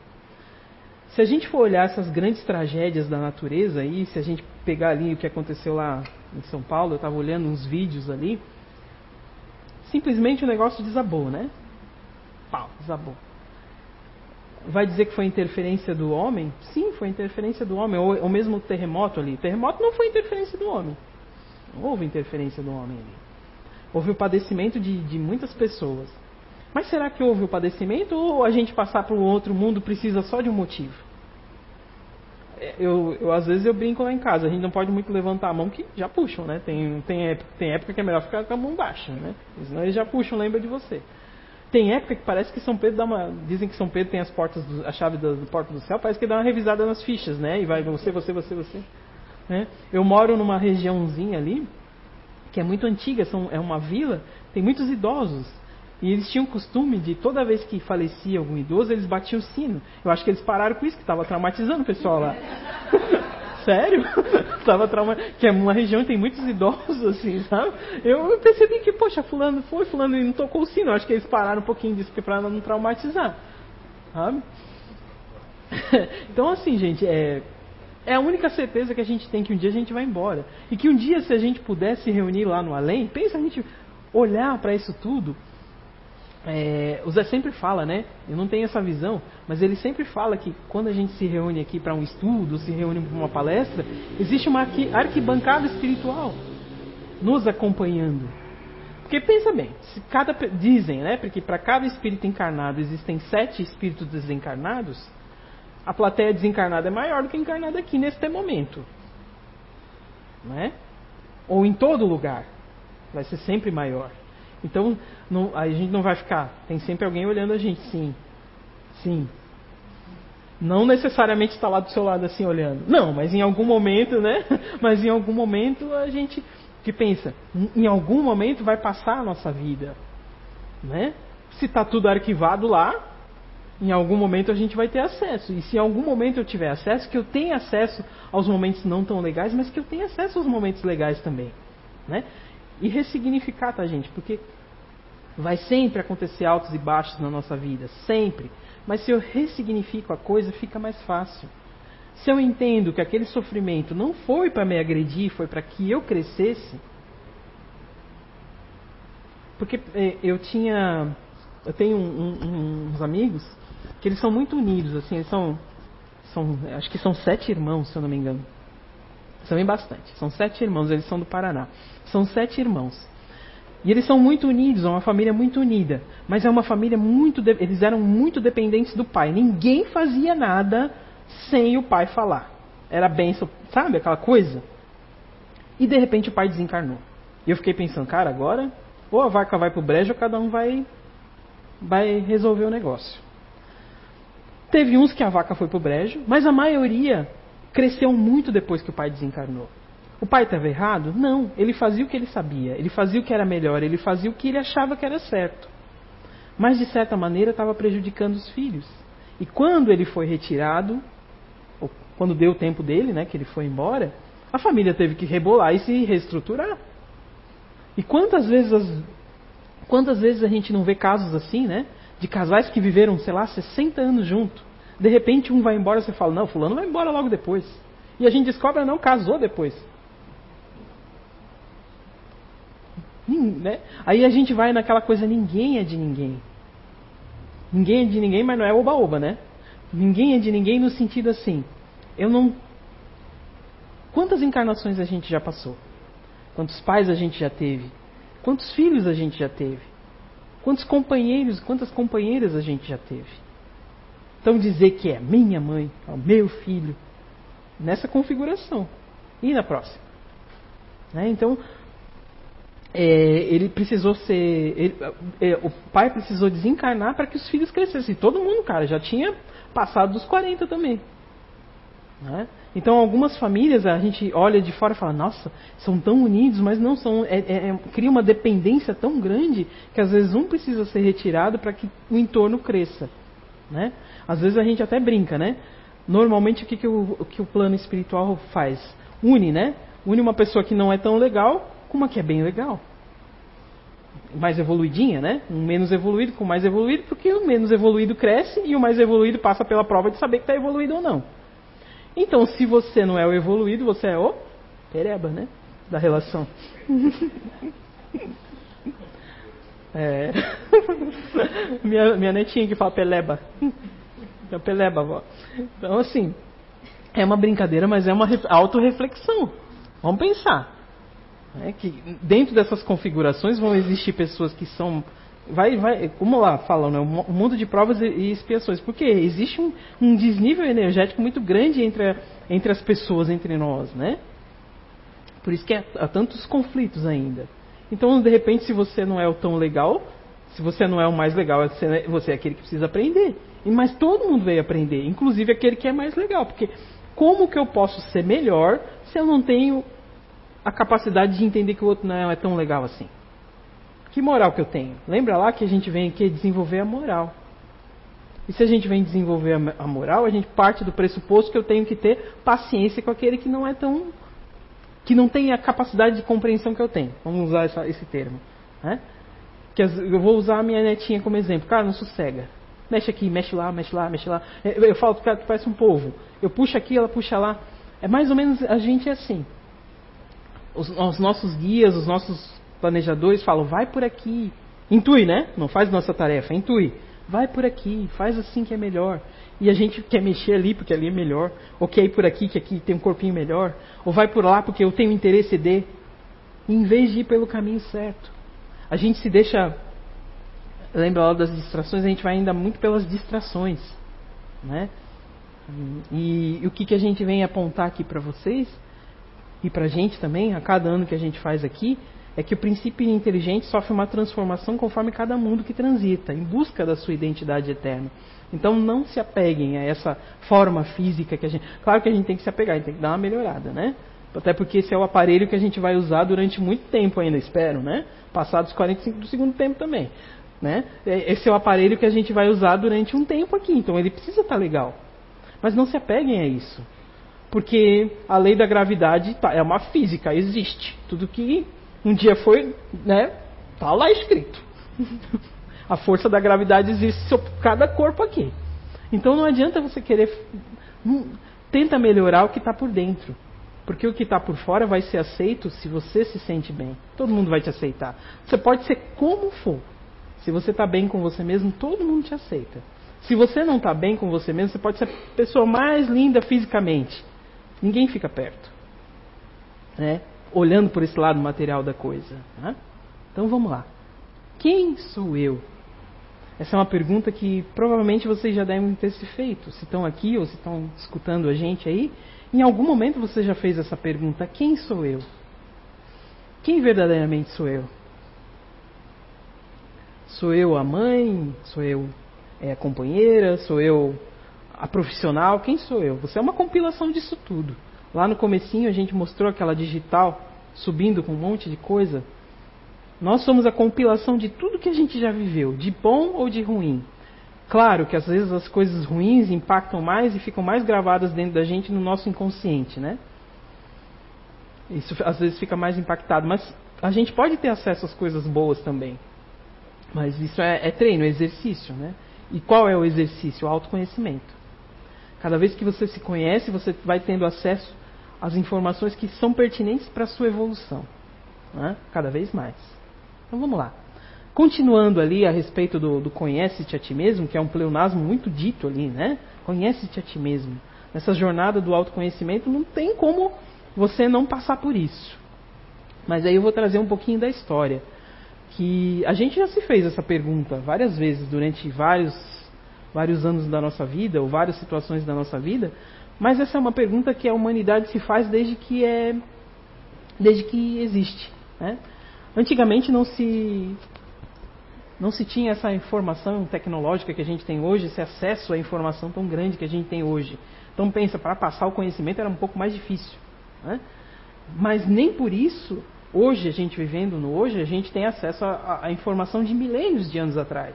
Se a gente for olhar essas grandes tragédias da natureza aí, se a gente pegar ali o que aconteceu lá em São Paulo, eu estava olhando uns vídeos ali, simplesmente o negócio desabou, né? Pau, desabou. Vai dizer que foi interferência do homem? Sim, foi interferência do homem. Ou, ou mesmo o terremoto ali. O terremoto não foi interferência do homem. Não houve interferência do homem ali. Houve o padecimento de, de muitas pessoas. Mas será que houve o padecimento ou a gente passar para o outro mundo precisa só de um motivo? É, eu, eu, às vezes eu brinco lá em casa, a gente não pode muito levantar a mão que já puxam, né? Tem, tem, época, tem época que é melhor ficar com a mão baixa, né? Senão eles já puxam, lembra de você. Tem época que parece que São Pedro dá uma. Dizem que São Pedro tem as portas do, a chave da, porta do céu, parece que dá uma revisada nas fichas, né? E vai você, você, você, você. Né? Eu moro numa regiãozinha ali, que é muito antiga, são, é uma vila, tem muitos idosos. E eles tinham o costume de, toda vez que falecia algum idoso, eles batiam o sino. Eu acho que eles pararam com isso, que estava traumatizando o pessoal lá. Sério? Tava trauma... Que é uma região que tem muitos idosos, assim, sabe? Eu percebi que, poxa, fulano foi, fulano não tocou o sino. Eu acho que eles pararam um pouquinho disso para não traumatizar. Sabe? então, assim, gente, é, é a única certeza que a gente tem que um dia a gente vai embora. E que um dia, se a gente pudesse se reunir lá no além, pensa a gente olhar para isso tudo. É, o Zé sempre fala, né? Eu não tenho essa visão, mas ele sempre fala que quando a gente se reúne aqui para um estudo, se reúne para uma palestra, existe uma arquibancada espiritual nos acompanhando. Porque pensa bem, se cada dizem, né? Porque para cada espírito encarnado existem sete espíritos desencarnados a plateia desencarnada é maior do que encarnada aqui neste momento. Né? Ou em todo lugar. Vai ser sempre maior. Então, não, a gente não vai ficar. Tem sempre alguém olhando a gente, sim. Sim. Não necessariamente está lá do seu lado assim olhando. Não, mas em algum momento, né? Mas em algum momento a gente que pensa, em algum momento vai passar a nossa vida, né? Se está tudo arquivado lá, em algum momento a gente vai ter acesso. E se em algum momento eu tiver acesso, que eu tenha acesso aos momentos não tão legais, mas que eu tenha acesso aos momentos legais também. Né? E ressignificar, tá, gente? Porque vai sempre acontecer altos e baixos na nossa vida, sempre. Mas se eu ressignifico a coisa, fica mais fácil. Se eu entendo que aquele sofrimento não foi para me agredir, foi para que eu crescesse. Porque eh, eu tinha. Eu tenho um, um, uns amigos que eles são muito unidos, assim, eles são, são, acho que são sete irmãos, se eu não me engano. São bem bastante. São sete irmãos, eles são do Paraná. São sete irmãos. E eles são muito unidos, é uma família muito unida. Mas é uma família muito. De... Eles eram muito dependentes do pai. Ninguém fazia nada sem o pai falar. Era benção, sabe aquela coisa? E de repente o pai desencarnou. E eu fiquei pensando, cara, agora ou a vaca vai pro brejo ou cada um vai, vai resolver o negócio. Teve uns que a vaca foi pro brejo, mas a maioria cresceu muito depois que o pai desencarnou. O pai estava errado? Não. Ele fazia o que ele sabia. Ele fazia o que era melhor. Ele fazia o que ele achava que era certo. Mas, de certa maneira, estava prejudicando os filhos. E quando ele foi retirado, ou quando deu o tempo dele, né, que ele foi embora, a família teve que rebolar e se reestruturar. E quantas vezes, as, quantas vezes a gente não vê casos assim, né? De casais que viveram, sei lá, 60 anos junto. De repente um vai embora e você fala, não, fulano vai embora logo depois. E a gente descobre, ah, não, casou depois. Né? Aí a gente vai naquela coisa, ninguém é de ninguém. Ninguém é de ninguém, mas não é oba-oba, né? Ninguém é de ninguém no sentido assim. Eu não. Quantas encarnações a gente já passou? Quantos pais a gente já teve? Quantos filhos a gente já teve? Quantos companheiros, quantas companheiras a gente já teve? Então dizer que é minha mãe, é o meu filho, nessa configuração. E na próxima? Né? Então, é, ele precisou ser. Ele, é, o pai precisou desencarnar para que os filhos crescessem. Todo mundo, cara, já tinha passado dos 40 também. Né? Então, algumas famílias a gente olha de fora e fala: nossa, são tão unidos, mas não são. É, é, é cria uma dependência tão grande que às vezes um precisa ser retirado para que o entorno cresça. Né? Às vezes a gente até brinca, né? Normalmente o que, que, o, o que o plano espiritual faz? Une, né? Une uma pessoa que não é tão legal com uma que é bem legal. Mais evoluidinha, né? Um menos evoluído com mais evoluído, porque o menos evoluído cresce e o mais evoluído passa pela prova de saber que está evoluído ou não. Então, se você não é o evoluído, você é o pereba, né? Da relação. é. minha, minha netinha que fala peleba. É peleba, avó. Então, assim, é uma brincadeira, mas é uma autorreflexão. Vamos pensar. É que dentro dessas configurações vão existir pessoas que são. Vai, vai, como lá falam, né, um mundo de provas e expiações. Porque existe um, um desnível energético muito grande entre, a, entre as pessoas, entre nós, né? Por isso que há, há tantos conflitos ainda. Então, de repente, se você não é o tão legal, se você não é o mais legal, você, você é aquele que precisa aprender. Mas todo mundo veio aprender, inclusive aquele que é mais legal. Porque como que eu posso ser melhor se eu não tenho a capacidade de entender que o outro não é tão legal assim. Que moral que eu tenho? Lembra lá que a gente vem aqui desenvolver a moral. E se a gente vem desenvolver a moral, a gente parte do pressuposto que eu tenho que ter paciência com aquele que não é tão. que não tem a capacidade de compreensão que eu tenho. Vamos usar essa, esse termo. Né? Que eu vou usar a minha netinha como exemplo. Cara, não sossega. Mexe aqui, mexe lá, mexe lá, mexe lá. Eu falo que parece um povo. Eu puxo aqui, ela puxa lá. É mais ou menos a gente é assim os, os nossos guias, os nossos planejadores falam, vai por aqui. Intui, né? Não faz nossa tarefa, intui. Vai por aqui, faz assim que é melhor. E a gente quer mexer ali porque ali é melhor. Ou quer ir por aqui que aqui tem um corpinho melhor. Ou vai por lá porque eu tenho interesse de. Em vez de ir pelo caminho certo. A gente se deixa. Lembra lá das distrações? A gente vai ainda muito pelas distrações. Né? E, e o que, que a gente vem apontar aqui para vocês e para a gente também, a cada ano que a gente faz aqui, é que o princípio inteligente sofre uma transformação conforme cada mundo que transita, em busca da sua identidade eterna. Então não se apeguem a essa forma física que a gente. Claro que a gente tem que se apegar, a gente tem que dar uma melhorada, né? Até porque esse é o aparelho que a gente vai usar durante muito tempo ainda, espero, né? Passados 45 do segundo tempo também. Né? É, esse é o aparelho que a gente vai usar durante um tempo aqui, então ele precisa estar tá legal. Mas não se apeguem a isso porque a lei da gravidade tá, é uma física, existe. Tudo que um dia foi, né, tá lá escrito. a força da gravidade existe sobre cada corpo aqui. Então não adianta você querer tenta melhorar o que está por dentro. Porque o que está por fora vai ser aceito se você se sente bem. Todo mundo vai te aceitar. Você pode ser como for. Se você está bem com você mesmo, todo mundo te aceita. Se você não está bem com você mesmo, você pode ser a pessoa mais linda fisicamente. Ninguém fica perto. Né? Olhando por esse lado material da coisa. Né? Então vamos lá. Quem sou eu? Essa é uma pergunta que provavelmente vocês já devem ter se feito. Se estão aqui ou se estão escutando a gente aí, em algum momento você já fez essa pergunta: quem sou eu? Quem verdadeiramente sou eu? Sou eu a mãe? Sou eu é, a companheira? Sou eu a profissional, quem sou eu? Você é uma compilação disso tudo. Lá no comecinho a gente mostrou aquela digital subindo com um monte de coisa. Nós somos a compilação de tudo que a gente já viveu, de bom ou de ruim. Claro que às vezes as coisas ruins impactam mais e ficam mais gravadas dentro da gente no nosso inconsciente, né? Isso às vezes fica mais impactado, mas a gente pode ter acesso às coisas boas também. Mas isso é, é treino, é exercício, né? E qual é o exercício? O autoconhecimento. Cada vez que você se conhece, você vai tendo acesso às informações que são pertinentes para a sua evolução. Né? Cada vez mais. Então vamos lá. Continuando ali a respeito do, do conhece-te a ti mesmo, que é um pleonasmo muito dito ali, né? Conhece-te a ti mesmo. Nessa jornada do autoconhecimento não tem como você não passar por isso. Mas aí eu vou trazer um pouquinho da história. Que a gente já se fez essa pergunta várias vezes durante vários, vários anos da nossa vida, ou várias situações da nossa vida, mas essa é uma pergunta que a humanidade se faz desde que é desde que existe. Né? Antigamente não se não se tinha essa informação tecnológica que a gente tem hoje, esse acesso à informação tão grande que a gente tem hoje. Então pensa, para passar o conhecimento era um pouco mais difícil. Né? Mas nem por isso, hoje, a gente vivendo no hoje, a gente tem acesso à informação de milênios de anos atrás.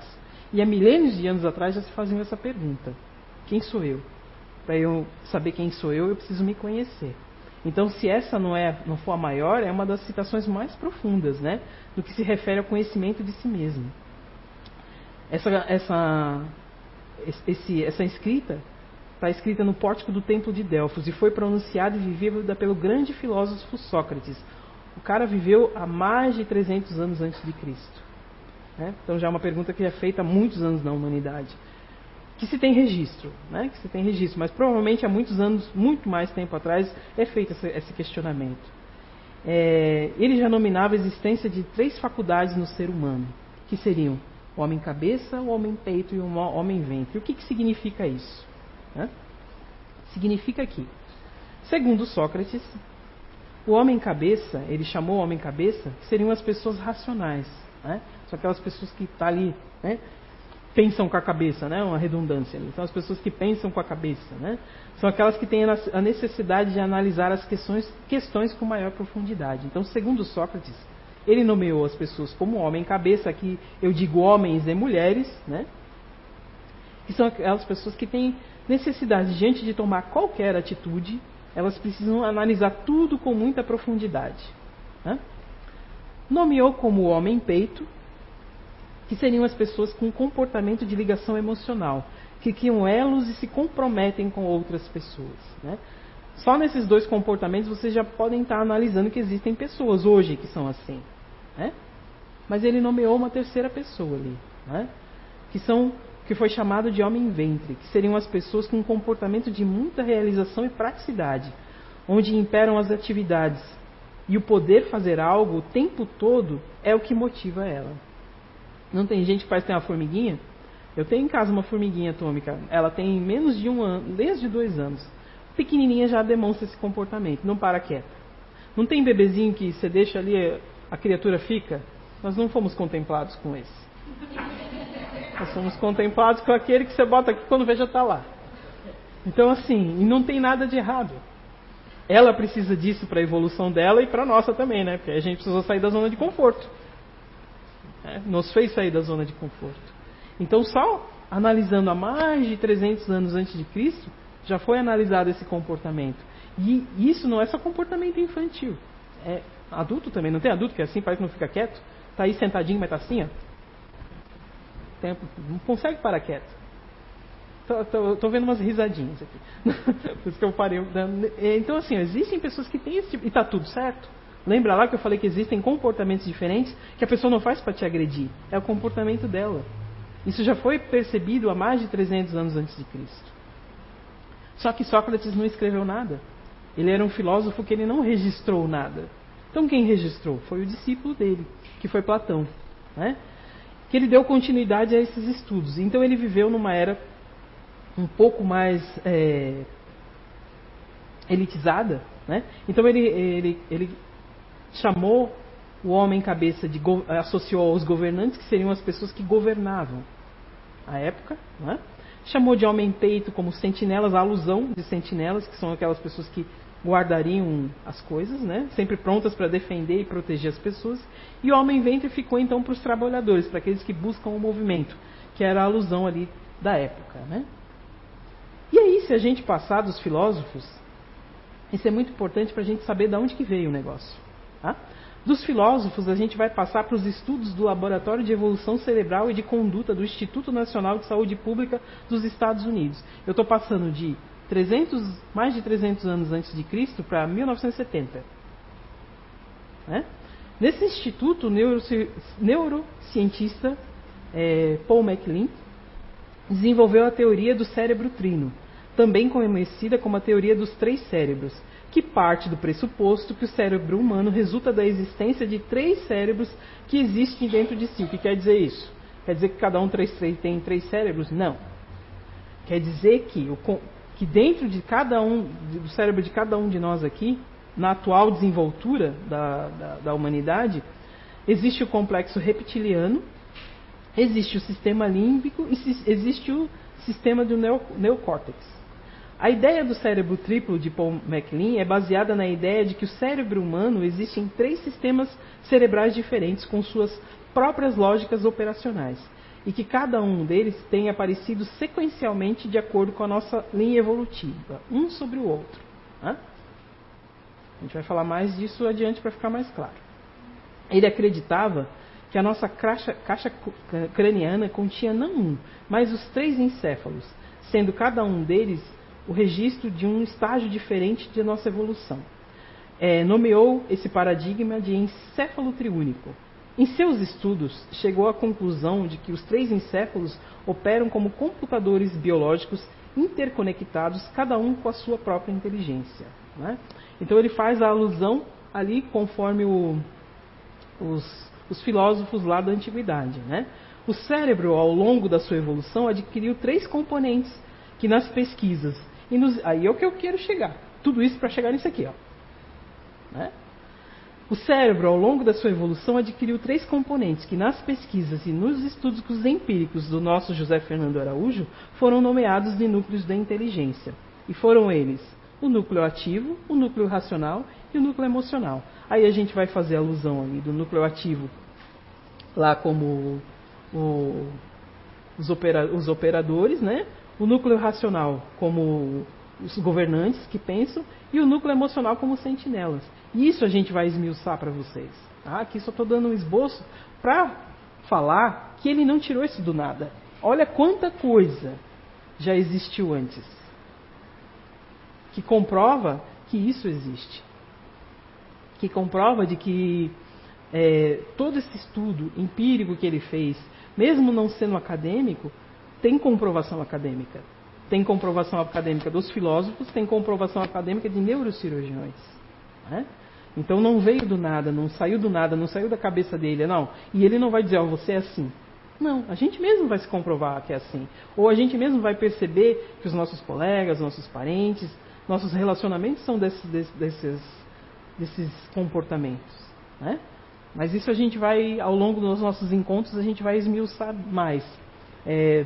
E há milênios de anos atrás já se faziam essa pergunta: quem sou eu? Para eu saber quem sou eu, eu preciso me conhecer. Então, se essa não é, não for a maior, é uma das citações mais profundas, né, do que se refere ao conhecimento de si mesmo. Essa, essa, esse, essa escrita está escrita no pórtico do templo de Delfos e foi pronunciada e vivida pelo grande filósofo Sócrates. O cara viveu há mais de 300 anos antes de Cristo. Né? Então já é uma pergunta que é feita há muitos anos na humanidade. Que se tem registro, né? que se tem registro, mas provavelmente há muitos anos, muito mais tempo atrás, é feito esse questionamento. É, ele já nominava a existência de três faculdades no ser humano, que seriam o homem cabeça, o homem peito e o homem ventre. O que, que significa isso? Né? Significa que, segundo Sócrates, o homem cabeça, ele chamou o homem cabeça, seriam as pessoas racionais. Né? São aquelas pessoas que estão tá ali, né? Pensam com a cabeça, né? uma redundância. São as pessoas que pensam com a cabeça. Né? São aquelas que têm a necessidade de analisar as questões, questões com maior profundidade. Então, segundo Sócrates, ele nomeou as pessoas como homem cabeça, aqui eu digo homens e mulheres, né? que são aquelas pessoas que têm necessidade, diante de tomar qualquer atitude, elas precisam analisar tudo com muita profundidade. Né? Nomeou como homem peito, que seriam as pessoas com comportamento de ligação emocional, que criam elos e se comprometem com outras pessoas. Né? Só nesses dois comportamentos vocês já podem estar analisando que existem pessoas hoje que são assim. Né? Mas ele nomeou uma terceira pessoa ali, né? que são que foi chamado de homem ventre, que seriam as pessoas com um comportamento de muita realização e praticidade, onde imperam as atividades e o poder fazer algo o tempo todo é o que motiva ela. Não tem gente que parece ter uma formiguinha? Eu tenho em casa uma formiguinha atômica. Ela tem menos de um ano, desde dois anos. Pequenininha já demonstra esse comportamento, não para quieta. Não tem bebezinho que você deixa ali, a criatura fica? Nós não fomos contemplados com esse. Nós somos contemplados com aquele que você bota aqui quando vê já está lá. Então, assim, e não tem nada de errado. Ela precisa disso para a evolução dela e para a nossa também, né? Porque a gente precisou sair da zona de conforto. É, nos fez sair da zona de conforto. Então, só analisando há mais de 300 anos antes de Cristo, já foi analisado esse comportamento. E isso não é só comportamento infantil. É adulto também. Não tem adulto que é assim, parece que não fica quieto? Está aí sentadinho, mas está assim, ó tempo, não consegue parar quieto. Estou vendo umas risadinhas aqui. Por isso que eu parei. Então, assim, existem pessoas que têm esse tipo. E está tudo certo. Lembra lá que eu falei que existem comportamentos diferentes que a pessoa não faz para te agredir. É o comportamento dela. Isso já foi percebido há mais de 300 anos antes de Cristo. Só que Sócrates não escreveu nada. Ele era um filósofo que ele não registrou nada. Então quem registrou? Foi o discípulo dele, que foi Platão. Né? que ele deu continuidade a esses estudos. Então ele viveu numa era um pouco mais é, elitizada, né? Então ele, ele, ele chamou o homem cabeça de associou aos governantes que seriam as pessoas que governavam a época, né? Chamou de homem peito como sentinelas, a alusão de sentinelas, que são aquelas pessoas que guardariam as coisas, né? sempre prontas para defender e proteger as pessoas. E o homem ventre ficou então para os trabalhadores, para aqueles que buscam o movimento, que era a alusão ali da época. Né? E aí, se a gente passar dos filósofos, isso é muito importante para a gente saber de onde que veio o negócio. Tá? Dos filósofos, a gente vai passar para os estudos do Laboratório de Evolução Cerebral e de Conduta do Instituto Nacional de Saúde Pública dos Estados Unidos. Eu estou passando de 300, mais de 300 anos antes de Cristo para 1970. Né? Nesse instituto, o neuroci neurocientista é, Paul MacLean desenvolveu a teoria do cérebro trino, também conhecida como a teoria dos três cérebros, que parte do pressuposto que o cérebro humano resulta da existência de três cérebros que existem dentro de si. O que quer dizer isso? Quer dizer que cada um tem três cérebros? Não. Quer dizer que, que dentro de cada um, do cérebro de cada um de nós aqui, na atual desenvoltura da, da, da humanidade, existe o complexo reptiliano, existe o sistema límbico e existe o sistema do neocórtex. A ideia do cérebro triplo de Paul MacLean é baseada na ideia de que o cérebro humano existe em três sistemas cerebrais diferentes com suas próprias lógicas operacionais e que cada um deles tem aparecido sequencialmente de acordo com a nossa linha evolutiva, um sobre o outro. Né? A gente vai falar mais disso adiante para ficar mais claro. Ele acreditava que a nossa caixa, caixa craniana continha não um, mas os três encéfalos, sendo cada um deles o registro de um estágio diferente de nossa evolução. É, nomeou esse paradigma de encéfalo triúnico. Em seus estudos, chegou à conclusão de que os três encéfalos operam como computadores biológicos interconectados, cada um com a sua própria inteligência. Né? Então ele faz a alusão ali conforme o, os, os, filósofos lá da antiguidade. Né? O cérebro, ao longo da sua evolução, adquiriu três componentes que nas pesquisas e aí é o que eu quero chegar. Tudo isso para chegar nisso aqui. Ó. Né? O cérebro, ao longo da sua evolução, adquiriu três componentes que, nas pesquisas e nos estudos empíricos do nosso José Fernando Araújo, foram nomeados de núcleos da inteligência. E foram eles o núcleo ativo, o núcleo racional e o núcleo emocional. Aí a gente vai fazer alusão ali do núcleo ativo, lá como o, os, opera, os operadores, né? O núcleo racional como os governantes que pensam e o núcleo emocional como sentinelas. Isso a gente vai esmiuçar para vocês. Tá? Aqui só estou dando um esboço para falar que ele não tirou isso do nada. Olha quanta coisa já existiu antes que comprova que isso existe, que comprova de que é, todo esse estudo empírico que ele fez, mesmo não sendo acadêmico, tem comprovação acadêmica. Tem comprovação acadêmica dos filósofos, tem comprovação acadêmica de neurocirurgiões. Né? Então não veio do nada, não saiu do nada, não saiu da cabeça dele, não. E ele não vai dizer, ó, oh, você é assim. Não, a gente mesmo vai se comprovar que é assim. Ou a gente mesmo vai perceber que os nossos colegas, nossos parentes, nossos relacionamentos são desses, desses, desses comportamentos. Né? Mas isso a gente vai, ao longo dos nossos encontros, a gente vai esmiuçar mais. É,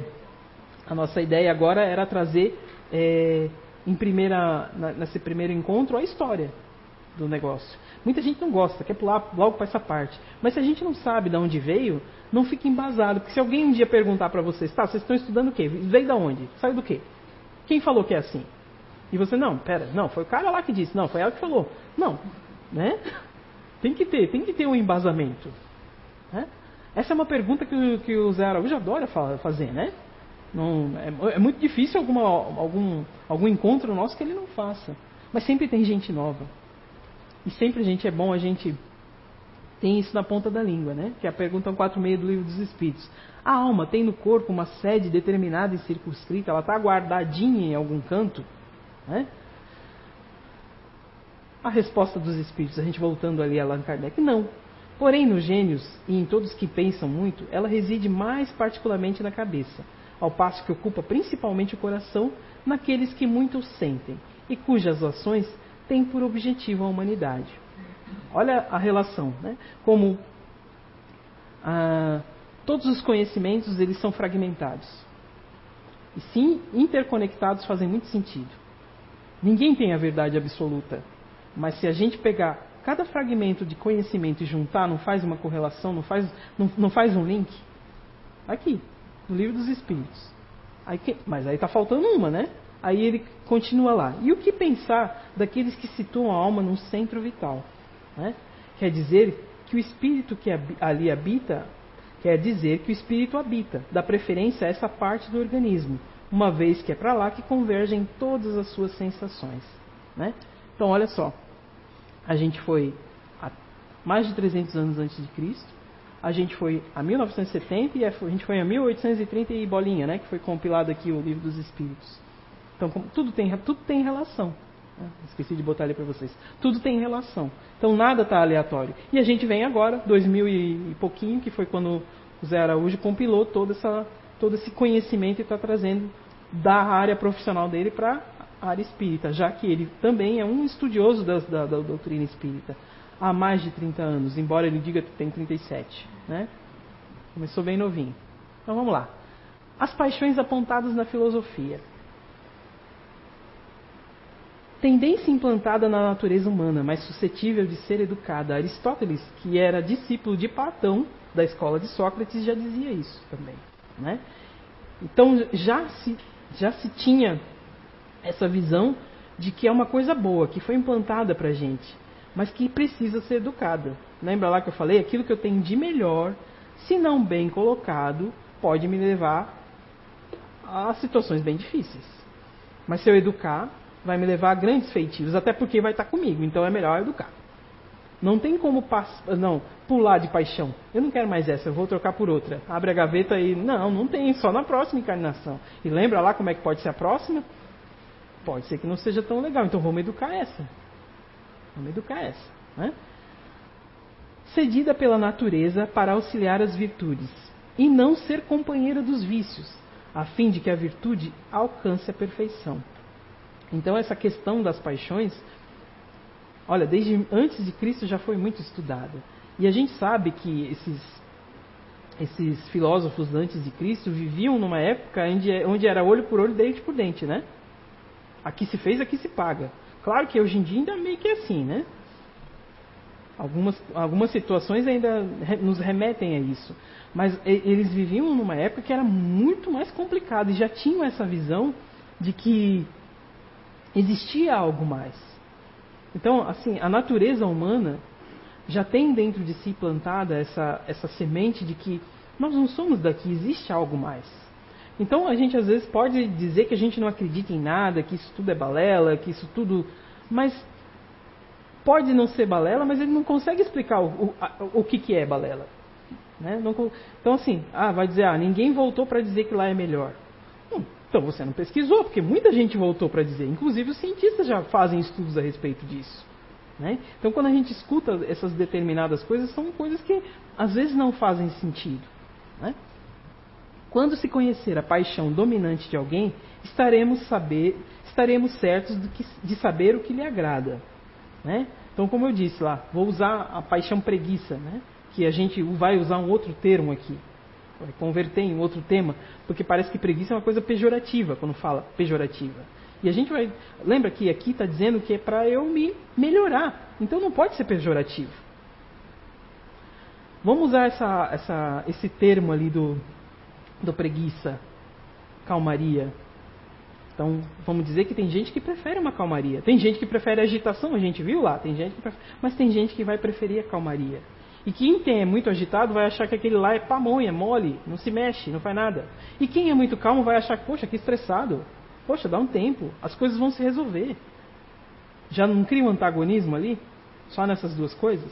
a nossa ideia agora era trazer é, em primeira, na, nesse primeiro encontro a história do negócio. Muita gente não gosta, quer pular logo para essa parte. Mas se a gente não sabe de onde veio, não fica embasado. Porque se alguém um dia perguntar para vocês, tá, vocês estão estudando o quê? Veio da onde? Saiu do quê? Quem falou que é assim? E você, não, pera, não, foi o cara lá que disse, não, foi ela que falou. Não, né? Tem que ter, tem que ter um embasamento. Né? Essa é uma pergunta que, que o Zé Araújo adora fazer, né? Não, é, é, muito difícil alguma, algum, algum encontro nosso que ele não faça. Mas sempre tem gente nova. E sempre a gente é bom, a gente tem isso na ponta da língua, né? Que é a pergunta 4.6 do livro dos Espíritos. A alma tem no corpo uma sede determinada e circunscrita, ela está guardadinha em algum canto? Né? A resposta dos Espíritos, a gente voltando ali a Allan Kardec, não. Porém, nos gênios e em todos que pensam muito, ela reside mais particularmente na cabeça ao passo que ocupa principalmente o coração naqueles que muito sentem e cujas ações têm por objetivo a humanidade. Olha a relação, né? Como ah, todos os conhecimentos eles são fragmentados e sim interconectados fazem muito sentido. Ninguém tem a verdade absoluta, mas se a gente pegar cada fragmento de conhecimento e juntar, não faz uma correlação, não faz, não, não faz um link? Aqui, no livro dos Espíritos. Aí, mas aí está faltando uma, né? Aí ele continua lá. E o que pensar daqueles que situam a alma num centro vital? Né? Quer dizer que o espírito que ali habita, quer dizer que o espírito habita, dá preferência a essa parte do organismo, uma vez que é para lá que convergem todas as suas sensações. Né? Então, olha só, a gente foi mais de 300 anos antes de Cristo, a gente foi a 1970 e a gente foi a 1830 e bolinha, né, que foi compilado aqui o livro dos Espíritos. Então, tudo tem, tudo tem relação. Né? Esqueci de botar ali para vocês. Tudo tem relação. Então, nada está aleatório. E a gente vem agora, 2000 e pouquinho, que foi quando o Zé Araújo compilou todo, essa, todo esse conhecimento e está trazendo da área profissional dele para a área espírita, já que ele também é um estudioso da, da, da doutrina espírita há mais de 30 anos, embora ele diga que tem 37. Né? Começou bem novinho. Então vamos lá. As paixões apontadas na filosofia. Tendência implantada na natureza humana, mas suscetível de ser educada. Aristóteles, que era discípulo de Platão, da escola de Sócrates, já dizia isso também. Né? Então já se, já se tinha essa visão de que é uma coisa boa, que foi implantada para a gente mas que precisa ser educada. Lembra lá que eu falei? Aquilo que eu tenho de melhor, se não bem colocado, pode me levar a situações bem difíceis. Mas se eu educar, vai me levar a grandes feitiços, até porque vai estar comigo, então é melhor educar. Não tem como não, pular de paixão. Eu não quero mais essa, eu vou trocar por outra. Abre a gaveta e. Não, não tem, só na próxima encarnação. E lembra lá como é que pode ser a próxima? Pode ser que não seja tão legal, então vamos educar essa. Vamos educar essa. Né? Cedida pela natureza para auxiliar as virtudes, e não ser companheira dos vícios, a fim de que a virtude alcance a perfeição. Então, essa questão das paixões, olha, desde antes de Cristo já foi muito estudada. E a gente sabe que esses, esses filósofos antes de Cristo viviam numa época onde, onde era olho por olho, dente por dente, né? Aqui se fez, aqui se paga. Claro que hoje em dia ainda é meio que assim, né? Algumas, algumas situações ainda nos remetem a isso. Mas eles viviam numa época que era muito mais complicada e já tinham essa visão de que existia algo mais. Então, assim, a natureza humana já tem dentro de si plantada essa, essa semente de que nós não somos daqui, existe algo mais. Então a gente às vezes pode dizer que a gente não acredita em nada, que isso tudo é balela, que isso tudo. Mas pode não ser balela, mas ele não consegue explicar o, o, o que, que é balela. Né? Não, então assim, ah, vai dizer, ah, ninguém voltou para dizer que lá é melhor. Hum, então você não pesquisou, porque muita gente voltou para dizer. Inclusive os cientistas já fazem estudos a respeito disso. Né? Então quando a gente escuta essas determinadas coisas, são coisas que às vezes não fazem sentido. Né? Quando se conhecer a paixão dominante de alguém, estaremos, saber, estaremos certos de, que, de saber o que lhe agrada. Né? Então, como eu disse lá, vou usar a paixão preguiça, né? que a gente vai usar um outro termo aqui, vai converter em outro tema, porque parece que preguiça é uma coisa pejorativa quando fala pejorativa. E a gente vai. Lembra que aqui está dizendo que é para eu me melhorar. Então não pode ser pejorativo. Vamos usar essa, essa, esse termo ali do, do preguiça, calmaria. Então, vamos dizer que tem gente que prefere uma calmaria. Tem gente que prefere agitação, a gente viu lá, tem gente prefere, mas tem gente que vai preferir a calmaria. E quem é muito agitado vai achar que aquele lá é pamonha, mole, não se mexe, não faz nada. E quem é muito calmo vai achar, poxa, que estressado. Poxa, dá um tempo, as coisas vão se resolver. Já não cria um antagonismo ali? Só nessas duas coisas?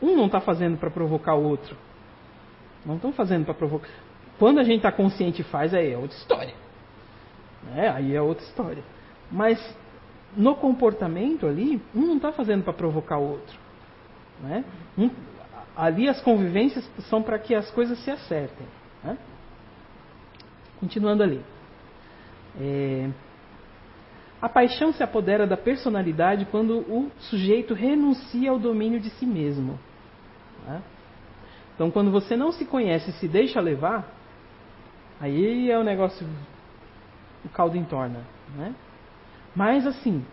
Um não está fazendo para provocar o outro. Não estão fazendo para provocar. Quando a gente está consciente e faz, aí é outra história. É, aí é outra história. Mas no comportamento ali, um não está fazendo para provocar o outro. Né? Um, ali as convivências são para que as coisas se acertem. Né? Continuando ali. É, a paixão se apodera da personalidade quando o sujeito renuncia ao domínio de si mesmo. Né? Então, quando você não se conhece e se deixa levar, Aí é o negócio, o caldo entorna, né? Mas assim,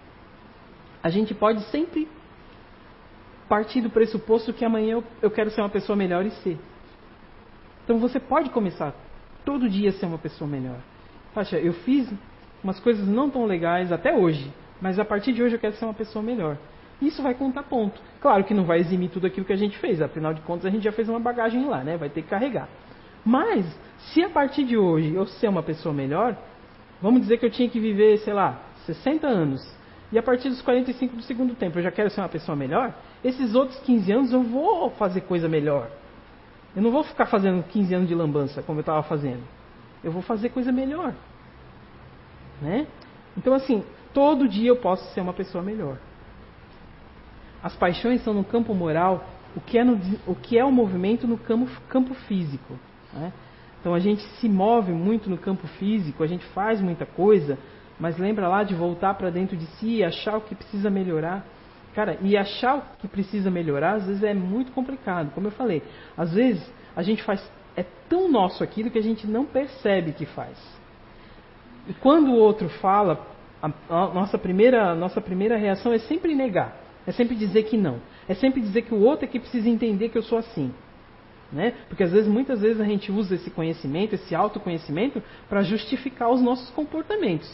a gente pode sempre partir do pressuposto que amanhã eu, eu quero ser uma pessoa melhor e ser. Então você pode começar todo dia a ser uma pessoa melhor. Poxa, eu fiz umas coisas não tão legais até hoje, mas a partir de hoje eu quero ser uma pessoa melhor. Isso vai contar ponto. Claro que não vai eximir tudo aquilo que a gente fez, afinal de contas a gente já fez uma bagagem lá, né? Vai ter que carregar. Mas, se a partir de hoje eu ser uma pessoa melhor, vamos dizer que eu tinha que viver, sei lá, 60 anos, e a partir dos 45 do segundo tempo eu já quero ser uma pessoa melhor, esses outros 15 anos eu vou fazer coisa melhor. Eu não vou ficar fazendo 15 anos de lambança como eu estava fazendo. Eu vou fazer coisa melhor. Né? Então, assim, todo dia eu posso ser uma pessoa melhor. As paixões são no campo moral o que é, no, o, que é o movimento no campo, campo físico. Né? Então a gente se move muito no campo físico, a gente faz muita coisa, mas lembra lá de voltar para dentro de si e achar o que precisa melhorar. Cara, e achar o que precisa melhorar às vezes é muito complicado. Como eu falei, às vezes a gente faz é tão nosso aquilo que a gente não percebe que faz. E quando o outro fala, a, a nossa primeira nossa primeira reação é sempre negar, é sempre dizer que não, é sempre dizer que o outro é que precisa entender que eu sou assim. Né? Porque às vezes, muitas vezes a gente usa esse conhecimento, esse autoconhecimento, para justificar os nossos comportamentos.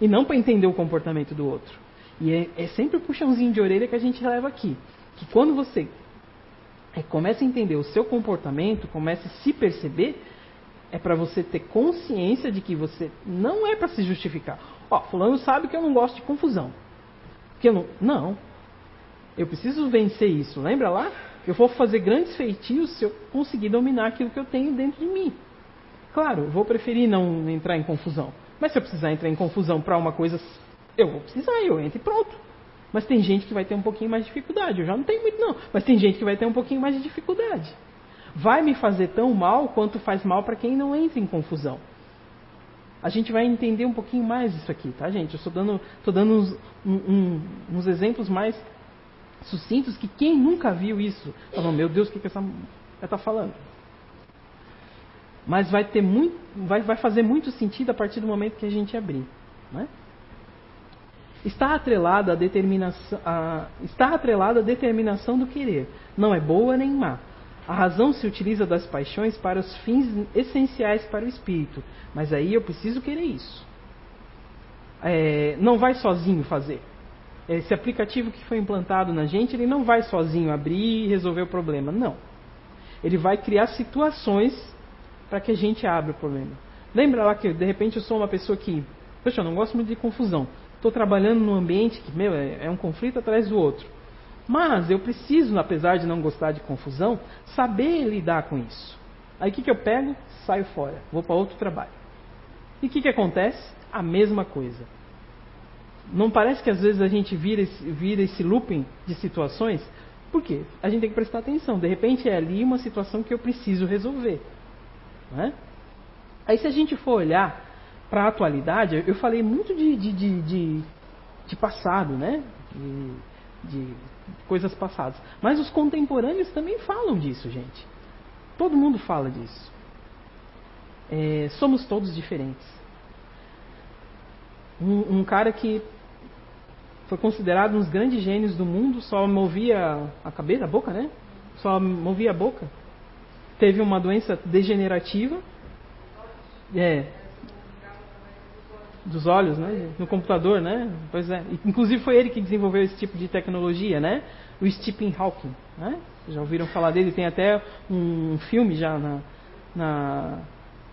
E não para entender o comportamento do outro. E é, é, sempre o puxãozinho de orelha que a gente leva aqui. Que quando você é, começa a entender o seu comportamento, começa a se perceber, é para você ter consciência de que você não é para se justificar. Ó, fulano sabe que eu não gosto de confusão. Que eu não, não. Eu preciso vencer isso. Lembra lá? Eu vou fazer grandes feitios se eu conseguir dominar aquilo que eu tenho dentro de mim. Claro, vou preferir não entrar em confusão. Mas se eu precisar entrar em confusão para uma coisa, eu vou precisar, eu entro e pronto. Mas tem gente que vai ter um pouquinho mais de dificuldade. Eu já não tenho muito, não. Mas tem gente que vai ter um pouquinho mais de dificuldade. Vai me fazer tão mal quanto faz mal para quem não entra em confusão. A gente vai entender um pouquinho mais isso aqui, tá, gente? Eu estou dando, tô dando uns, um, uns exemplos mais sucintos que quem nunca viu isso, fala, meu Deus, o que, que essa mulher está falando? Mas vai ter muito, vai, vai fazer muito sentido a partir do momento que a gente abrir. Né? Está atrelada a determinação, a, está atrelada a determinação do querer. Não é boa nem má. A razão se utiliza das paixões para os fins essenciais para o espírito, mas aí eu preciso querer isso. É, não vai sozinho fazer. Esse aplicativo que foi implantado na gente, ele não vai sozinho abrir e resolver o problema. Não. Ele vai criar situações para que a gente abra o problema. Lembra lá que de repente eu sou uma pessoa que, poxa, eu não gosto muito de confusão. Estou trabalhando num ambiente que, meu, é, é um conflito atrás do outro. Mas eu preciso, apesar de não gostar de confusão, saber lidar com isso. Aí o que, que eu pego? Saio fora, vou para outro trabalho. E o que, que acontece? A mesma coisa. Não parece que às vezes a gente vira esse, vira esse looping de situações? Por quê? A gente tem que prestar atenção. De repente é ali uma situação que eu preciso resolver. Né? Aí se a gente for olhar para a atualidade, eu falei muito de, de, de, de, de passado, né? De, de coisas passadas. Mas os contemporâneos também falam disso, gente. Todo mundo fala disso. É, somos todos diferentes. Um, um, cara que foi considerado um dos grandes gênios do mundo, só movia a cabeça, a boca, né? Só movia a boca. Teve uma doença degenerativa. É. Dos olhos, né? No computador, né? Pois é. Inclusive foi ele que desenvolveu esse tipo de tecnologia, né? O Stephen Hawking, né? Já ouviram falar dele? Tem até um filme já na, na,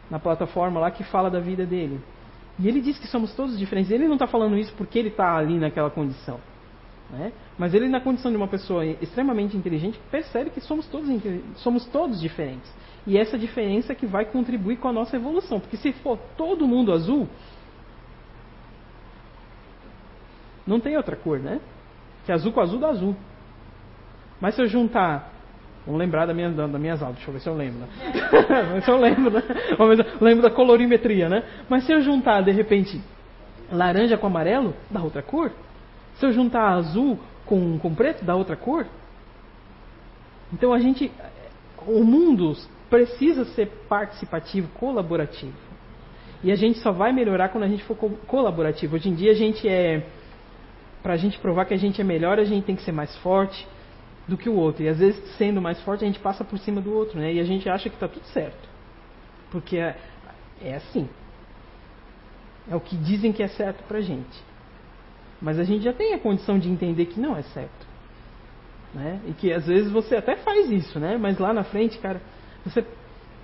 na plataforma lá que fala da vida dele. E ele diz que somos todos diferentes. Ele não está falando isso porque ele está ali naquela condição. Né? Mas ele, na condição de uma pessoa extremamente inteligente, percebe que somos todos, somos todos diferentes. E essa diferença que vai contribuir com a nossa evolução. Porque se for todo mundo azul, não tem outra cor, né? Que azul com azul dá azul. Mas se eu juntar Vamos lembrar da minha, da, das minhas aulas, deixa eu ver se eu lembro. Né? se eu lembro, né? Lembro da colorimetria, né? Mas se eu juntar, de repente, laranja com amarelo, dá outra cor. Se eu juntar azul com, com preto, dá outra cor. Então a gente. O mundo precisa ser participativo, colaborativo. E a gente só vai melhorar quando a gente for colaborativo. Hoje em dia a gente é. Para a gente provar que a gente é melhor, a gente tem que ser mais forte, do que o outro. E às vezes, sendo mais forte, a gente passa por cima do outro, né? E a gente acha que está tudo certo. Porque é, é assim. É o que dizem que é certo pra gente. Mas a gente já tem a condição de entender que não é certo. Né? E que às vezes você até faz isso, né? Mas lá na frente, cara, você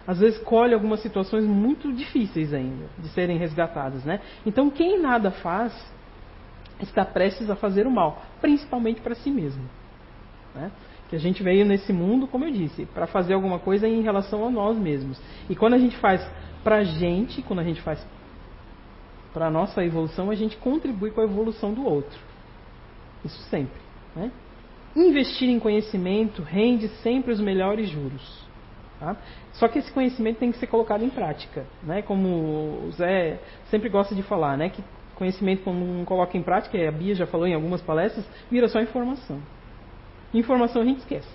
às vezes colhe algumas situações muito difíceis ainda de serem resgatadas, né? Então quem nada faz está prestes a fazer o mal, principalmente para si mesmo. Né? Que a gente veio nesse mundo, como eu disse, para fazer alguma coisa em relação a nós mesmos. E quando a gente faz para a gente, quando a gente faz para a nossa evolução, a gente contribui com a evolução do outro. Isso sempre. Né? Investir em conhecimento rende sempre os melhores juros. Tá? Só que esse conhecimento tem que ser colocado em prática. Né? Como o Zé sempre gosta de falar, né? que conhecimento quando não coloca em prática, a Bia já falou em algumas palestras, vira só informação. Informação a gente esquece.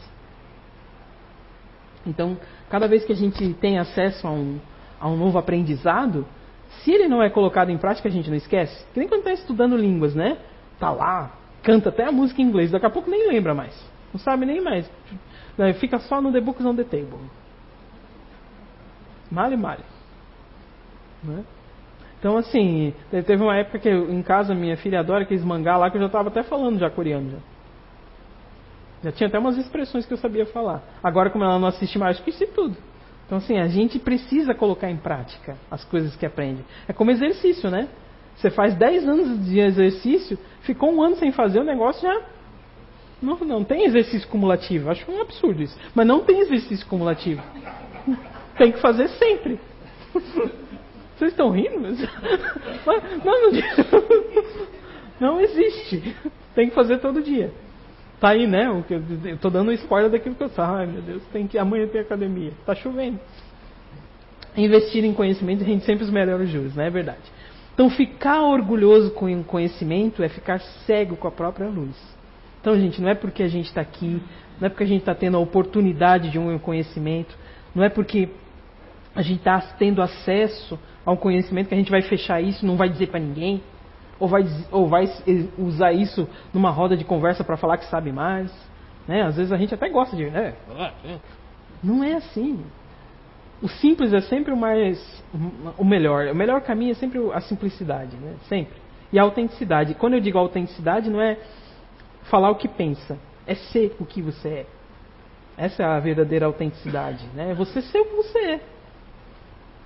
Então, cada vez que a gente tem acesso a um, a um novo aprendizado, se ele não é colocado em prática, a gente não esquece. Que nem quando está estudando línguas, né? Tá lá, canta até a música em inglês, daqui a pouco nem lembra mais. Não sabe nem mais. Fica só no The Books on the Table. Male, male. Né? Então, assim, teve uma época que eu, em casa minha filha adora aqueles mangá lá que eu já estava até falando já coreano. Já. Já tinha até umas expressões que eu sabia falar. Agora, como ela não assiste mais, esqueci tudo. Então, assim, a gente precisa colocar em prática as coisas que aprende. É como exercício, né? Você faz 10 anos de exercício, ficou um ano sem fazer, o negócio já. Não, não tem exercício cumulativo. Acho um absurdo isso. Mas não tem exercício cumulativo. Tem que fazer sempre. Vocês estão rindo? Não, não, não existe. Tem que fazer todo dia. Tá aí, né? Eu tô dando um spoiler daquilo que eu falo. Ai, meu Deus, tem que amanhã tem academia. Tá chovendo. Investir em conhecimento rende sempre os melhores juros, não é verdade? Então, ficar orgulhoso com o conhecimento é ficar cego com a própria luz. Então, gente, não é porque a gente está aqui, não é porque a gente está tendo a oportunidade de um conhecimento, não é porque a gente está tendo acesso a um conhecimento que a gente vai fechar isso, não vai dizer para ninguém, ou vai, ou vai usar isso numa roda de conversa para falar que sabe mais. Né? Às vezes a gente até gosta de. Né? Não é assim. O simples é sempre o mais. o melhor. O melhor caminho é sempre a simplicidade, né? sempre. E a autenticidade. Quando eu digo autenticidade, não é falar o que pensa, é ser o que você é. Essa é a verdadeira autenticidade. Né? É você ser o que você é.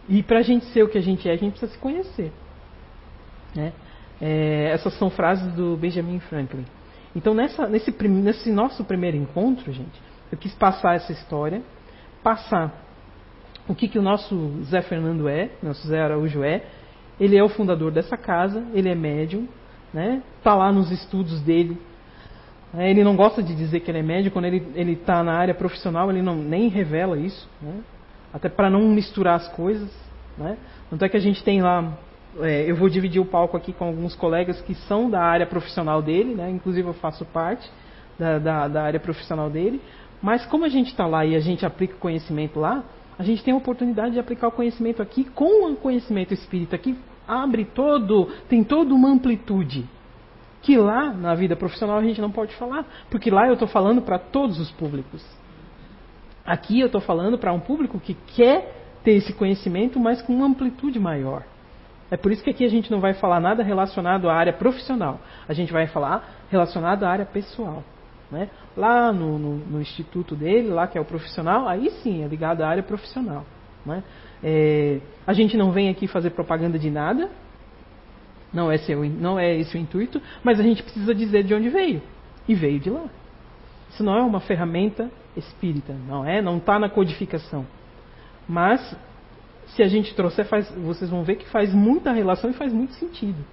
E para a gente ser o que a gente é, a gente precisa se conhecer. Né? É, essas são frases do Benjamin Franklin. Então, nessa, nesse, nesse nosso primeiro encontro, gente, eu quis passar essa história, passar o que, que o nosso Zé Fernando é, nosso Zé Araújo é. Ele é o fundador dessa casa, ele é médium, né? Tá lá nos estudos dele. É, ele não gosta de dizer que ele é médium, quando ele está na área profissional, ele não, nem revela isso. Né? até para não misturar as coisas. Né? Tanto é que a gente tem lá, é, eu vou dividir o palco aqui com alguns colegas que são da área profissional dele, né? inclusive eu faço parte da, da, da área profissional dele, mas como a gente está lá e a gente aplica o conhecimento lá, a gente tem a oportunidade de aplicar o conhecimento aqui com o conhecimento espírita, que abre todo, tem toda uma amplitude. Que lá, na vida profissional, a gente não pode falar, porque lá eu estou falando para todos os públicos. Aqui eu estou falando para um público que quer ter esse conhecimento, mas com uma amplitude maior. É por isso que aqui a gente não vai falar nada relacionado à área profissional. A gente vai falar relacionado à área pessoal. Né? Lá no, no, no, instituto dele, lá que é o profissional, aí sim é ligado à área profissional. Né? É, a gente não vem aqui fazer propaganda de nada, não é, não é esse o intuito, mas a gente precisa dizer de onde veio. E veio de lá. Isso não é uma ferramenta espírita, não é? Não está na codificação. Mas, se a gente trouxer, faz, vocês vão ver que faz muita relação e faz muito sentido.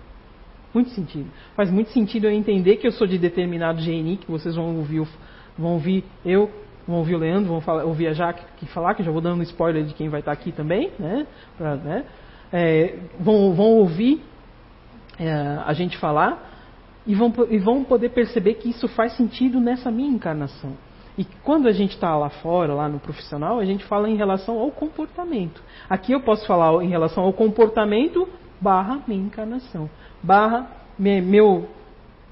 Muito sentido. Faz muito sentido eu entender que eu sou de determinado GNI, que vocês vão ouvir, vão ouvir eu, vão ouvir o Leandro, vão falar, ouvir a Jaque que falar, que já vou dando um spoiler de quem vai estar aqui também, né? Pra, né? É, vão, vão ouvir é, a gente falar e vão, e vão poder perceber que isso faz sentido nessa minha encarnação. E quando a gente está lá fora, lá no profissional, a gente fala em relação ao comportamento. Aqui eu posso falar em relação ao comportamento barra minha encarnação. Barra meu,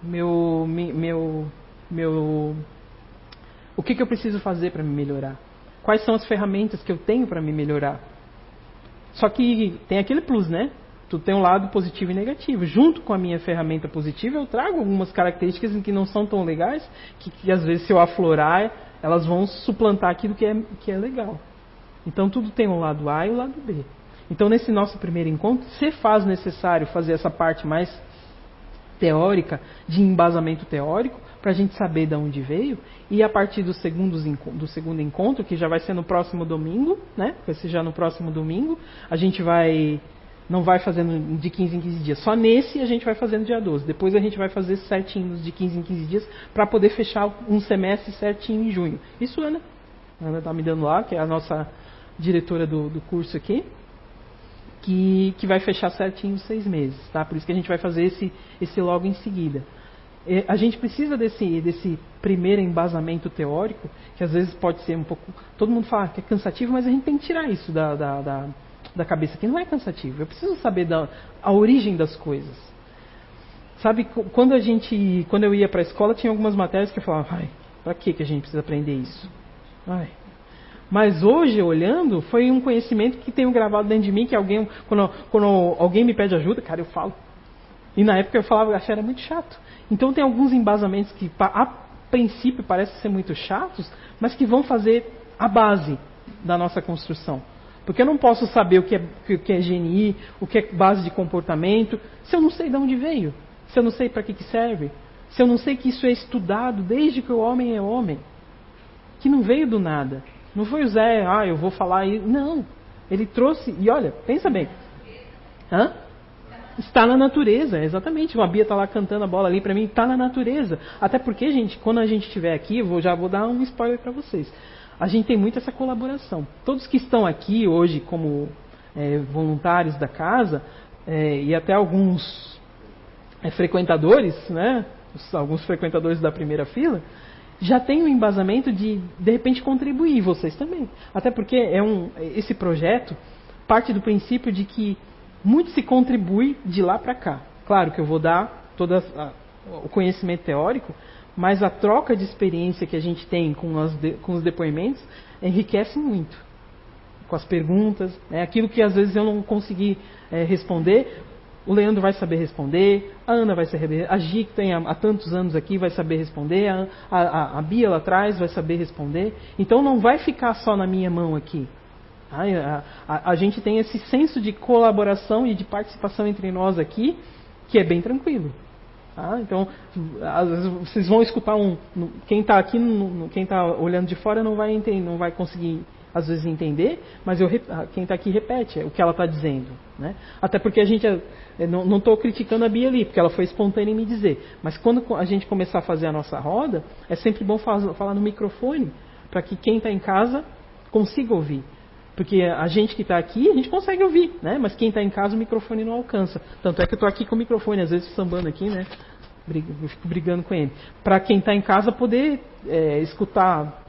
meu, meu, meu, o que, que eu preciso fazer para me melhorar? Quais são as ferramentas que eu tenho para me melhorar? Só que tem aquele plus, né? Tudo tem um lado positivo e negativo. Junto com a minha ferramenta positiva, eu trago algumas características que não são tão legais, que, que às vezes se eu aflorar, elas vão suplantar aquilo que é, que é legal. Então tudo tem um lado A e o um lado B. Então nesse nosso primeiro encontro, se faz necessário fazer essa parte mais teórica, de embasamento teórico, para a gente saber de onde veio, e a partir do segundo, do segundo encontro, que já vai ser no próximo domingo, né? Vai ser já no próximo domingo, a gente vai não vai fazendo de 15 em 15 dias. Só nesse a gente vai fazendo dia 12. Depois a gente vai fazer certinhos de 15 em 15 dias para poder fechar um semestre certinho em junho. Isso, Ana. Ana está me dando lá, que é a nossa diretora do, do curso aqui. Que, que vai fechar certinho seis meses, tá? Por isso que a gente vai fazer esse, esse logo em seguida. A gente precisa desse, desse primeiro embasamento teórico, que às vezes pode ser um pouco. Todo mundo fala que é cansativo, mas a gente tem que tirar isso da, da, da da cabeça que não é cansativo. Eu preciso saber da, a origem das coisas. Sabe, quando a gente, quando eu ia para a escola, tinha algumas matérias que eu falava, ai, para que que a gente precisa aprender isso? Ai. Mas hoje, olhando, foi um conhecimento que tenho gravado dentro de mim, que alguém, quando, quando alguém me pede ajuda, cara, eu falo. E na época eu falava, achei era muito chato. Então tem alguns embasamentos que a princípio parecem ser muito chatos, mas que vão fazer a base da nossa construção. Porque eu não posso saber o que é, o que é GNI, o que é base de comportamento, se eu não sei de onde veio, se eu não sei para que, que serve, se eu não sei que isso é estudado desde que o homem é homem, que não veio do nada. Não foi o Zé, ah, eu vou falar aí. Não. Ele trouxe, e olha, pensa bem. Hã? Está na natureza, exatamente. A Bia está lá cantando a bola ali para mim, está na natureza. Até porque, gente, quando a gente estiver aqui, eu vou, já vou dar um spoiler para vocês a gente tem muito essa colaboração. Todos que estão aqui hoje como é, voluntários da casa, é, e até alguns é, frequentadores, né, alguns frequentadores da primeira fila, já tem o um embasamento de, de repente, contribuir, vocês também. Até porque é um, esse projeto parte do princípio de que muito se contribui de lá para cá. Claro que eu vou dar todo o conhecimento teórico, mas a troca de experiência que a gente tem com, as com os depoimentos enriquece muito. Com as perguntas, né? aquilo que às vezes eu não consegui é, responder, o Leandro vai saber responder, a Ana vai saber, a Gi, que tem há, há tantos anos aqui, vai saber responder, a, a, a, Bia lá atrás vai saber responder. Então não vai ficar só na minha mão aqui. A, a, a gente tem esse senso de colaboração e de participação entre nós aqui, que é bem tranquilo. Tá? Então, às vezes vocês vão escutar um. Quem está aqui, quem está olhando de fora não vai entender, não vai conseguir às vezes entender, mas eu, quem está aqui repete o que ela está dizendo. Né? Até porque a gente. Não estou criticando a Bia ali, porque ela foi espontânea em me dizer. Mas quando a gente começar a fazer a nossa roda, é sempre bom falar no microfone, para que quem está em casa consiga ouvir. Porque a gente que está aqui, a gente consegue ouvir, né? Mas quem está em casa, o microfone não alcança. Tanto é que eu estou aqui com o microfone, às vezes sambando aqui, né? Eu fico brigando com ele. Para quem está em casa poder é, escutar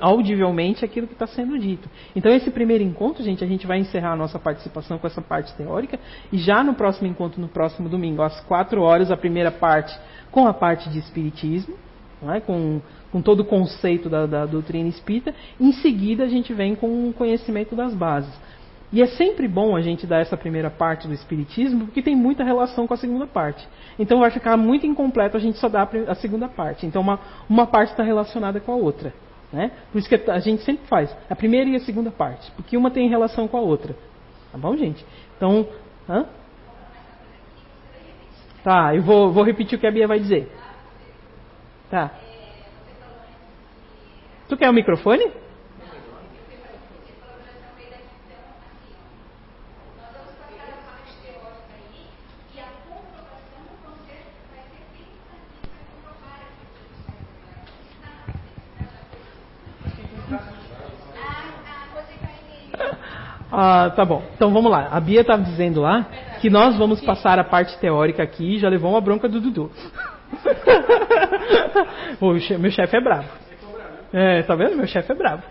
audivelmente aquilo que está sendo dito. Então, esse primeiro encontro, gente, a gente vai encerrar a nossa participação com essa parte teórica. E já no próximo encontro, no próximo domingo, às quatro horas, a primeira parte com a parte de Espiritismo, é? com com todo o conceito da, da doutrina espírita. Em seguida, a gente vem com o conhecimento das bases. E é sempre bom a gente dar essa primeira parte do Espiritismo, porque tem muita relação com a segunda parte. Então vai ficar muito incompleto a gente só dar a segunda parte. Então uma, uma parte está relacionada com a outra. Né? Por isso que a gente sempre faz a primeira e a segunda parte, porque uma tem relação com a outra. Tá bom, gente? Então. Hã? Tá, eu vou, vou repetir o que a Bia vai dizer. Tá. Tu quer o microfone? Ah, tá bom. Então vamos lá. A Bia estava dizendo lá que nós vamos passar a parte teórica aqui e já levou uma bronca do Dudu. meu chefe é bravo. É, tá vendo? Meu chefe é bravo.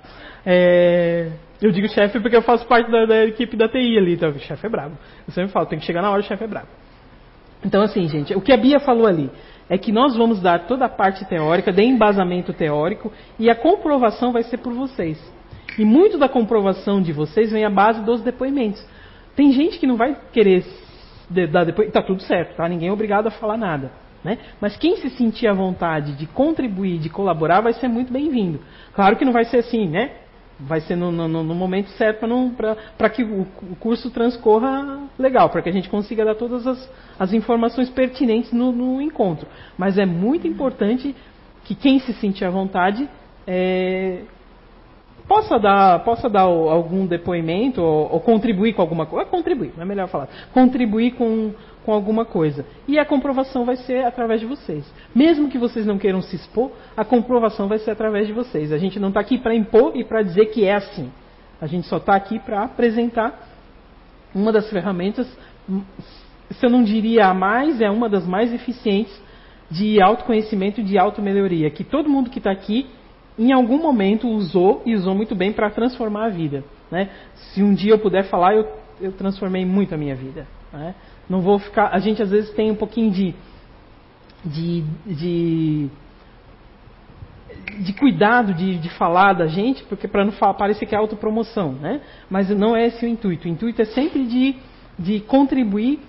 É, eu digo chefe porque eu faço parte da, da equipe da TI ali, então o chefe é bravo. Eu sempre falo, tem que chegar na hora, o chefe é bravo. Então, assim, gente, o que a Bia falou ali é que nós vamos dar toda a parte teórica, de embasamento teórico, e a comprovação vai ser por vocês. E muito da comprovação de vocês vem à base dos depoimentos. Tem gente que não vai querer dar depois. Tá tudo certo, tá? Ninguém é obrigado a falar nada. Né? Mas quem se sentir à vontade de contribuir, de colaborar, vai ser muito bem-vindo. Claro que não vai ser assim, né? Vai ser no, no, no momento certo para que o, o, curso transcorra legal, para que a gente consiga dar todas as, as informações pertinentes no, no, encontro. Mas é muito importante que quem se sentir à vontade é, possa dar, possa dar algum depoimento ou, ou contribuir com alguma coisa. Contribuir, não é melhor falar. Contribuir com, com alguma coisa. E a comprovação vai ser através de vocês. Mesmo que vocês não queiram se expor, a comprovação vai ser através de vocês. A gente não está aqui para impor e para dizer que é assim. A gente só está aqui para apresentar uma das ferramentas, se eu não diria a mais, é uma das mais eficientes de autoconhecimento e de automelhoria, que todo mundo que está aqui em algum momento usou e usou muito bem para transformar a vida. Né? Se um dia eu puder falar, eu, eu transformei muito a minha vida. Né? Não vou ficar. A gente às vezes tem um pouquinho de, de, de, de cuidado de, de falar da gente, porque para não parecer que é autopromoção, né? Mas não é esse o intuito. O intuito é sempre de, de contribuir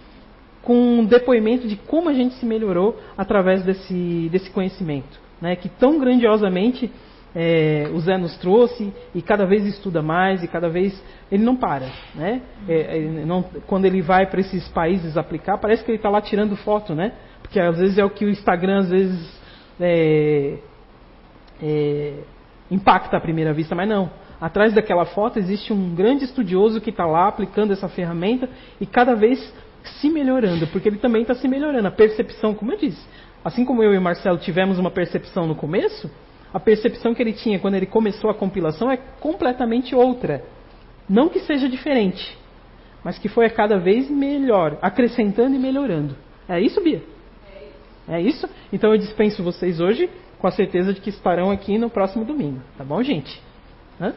com um depoimento de como a gente se melhorou através desse, desse conhecimento, né? Que tão grandiosamente é, o Zé nos trouxe e cada vez estuda mais e cada vez ele não para, né? É, é não, quando ele vai para esses países aplicar, parece que ele está lá tirando foto, né? Porque às vezes é o que o Instagram às vezes é, é, impacta à primeira vista, mas não. Atrás daquela foto existe um grande estudioso que está lá aplicando essa ferramenta e cada vez se melhorando, porque ele também está se melhorando. A percepção, como eu disse, assim como eu e o Marcelo tivemos uma percepção no começo, a percepção que ele tinha quando ele começou a compilação é completamente outra. Não que seja diferente, mas que foi a cada vez melhor, acrescentando e melhorando. É isso, Bia? É isso? Então eu dispenso vocês hoje com a certeza de que estarão aqui no próximo domingo. Tá bom, gente? Hã?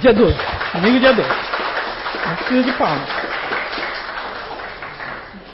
Dia 12. Domingo, dia 12. Não precisa de palmas.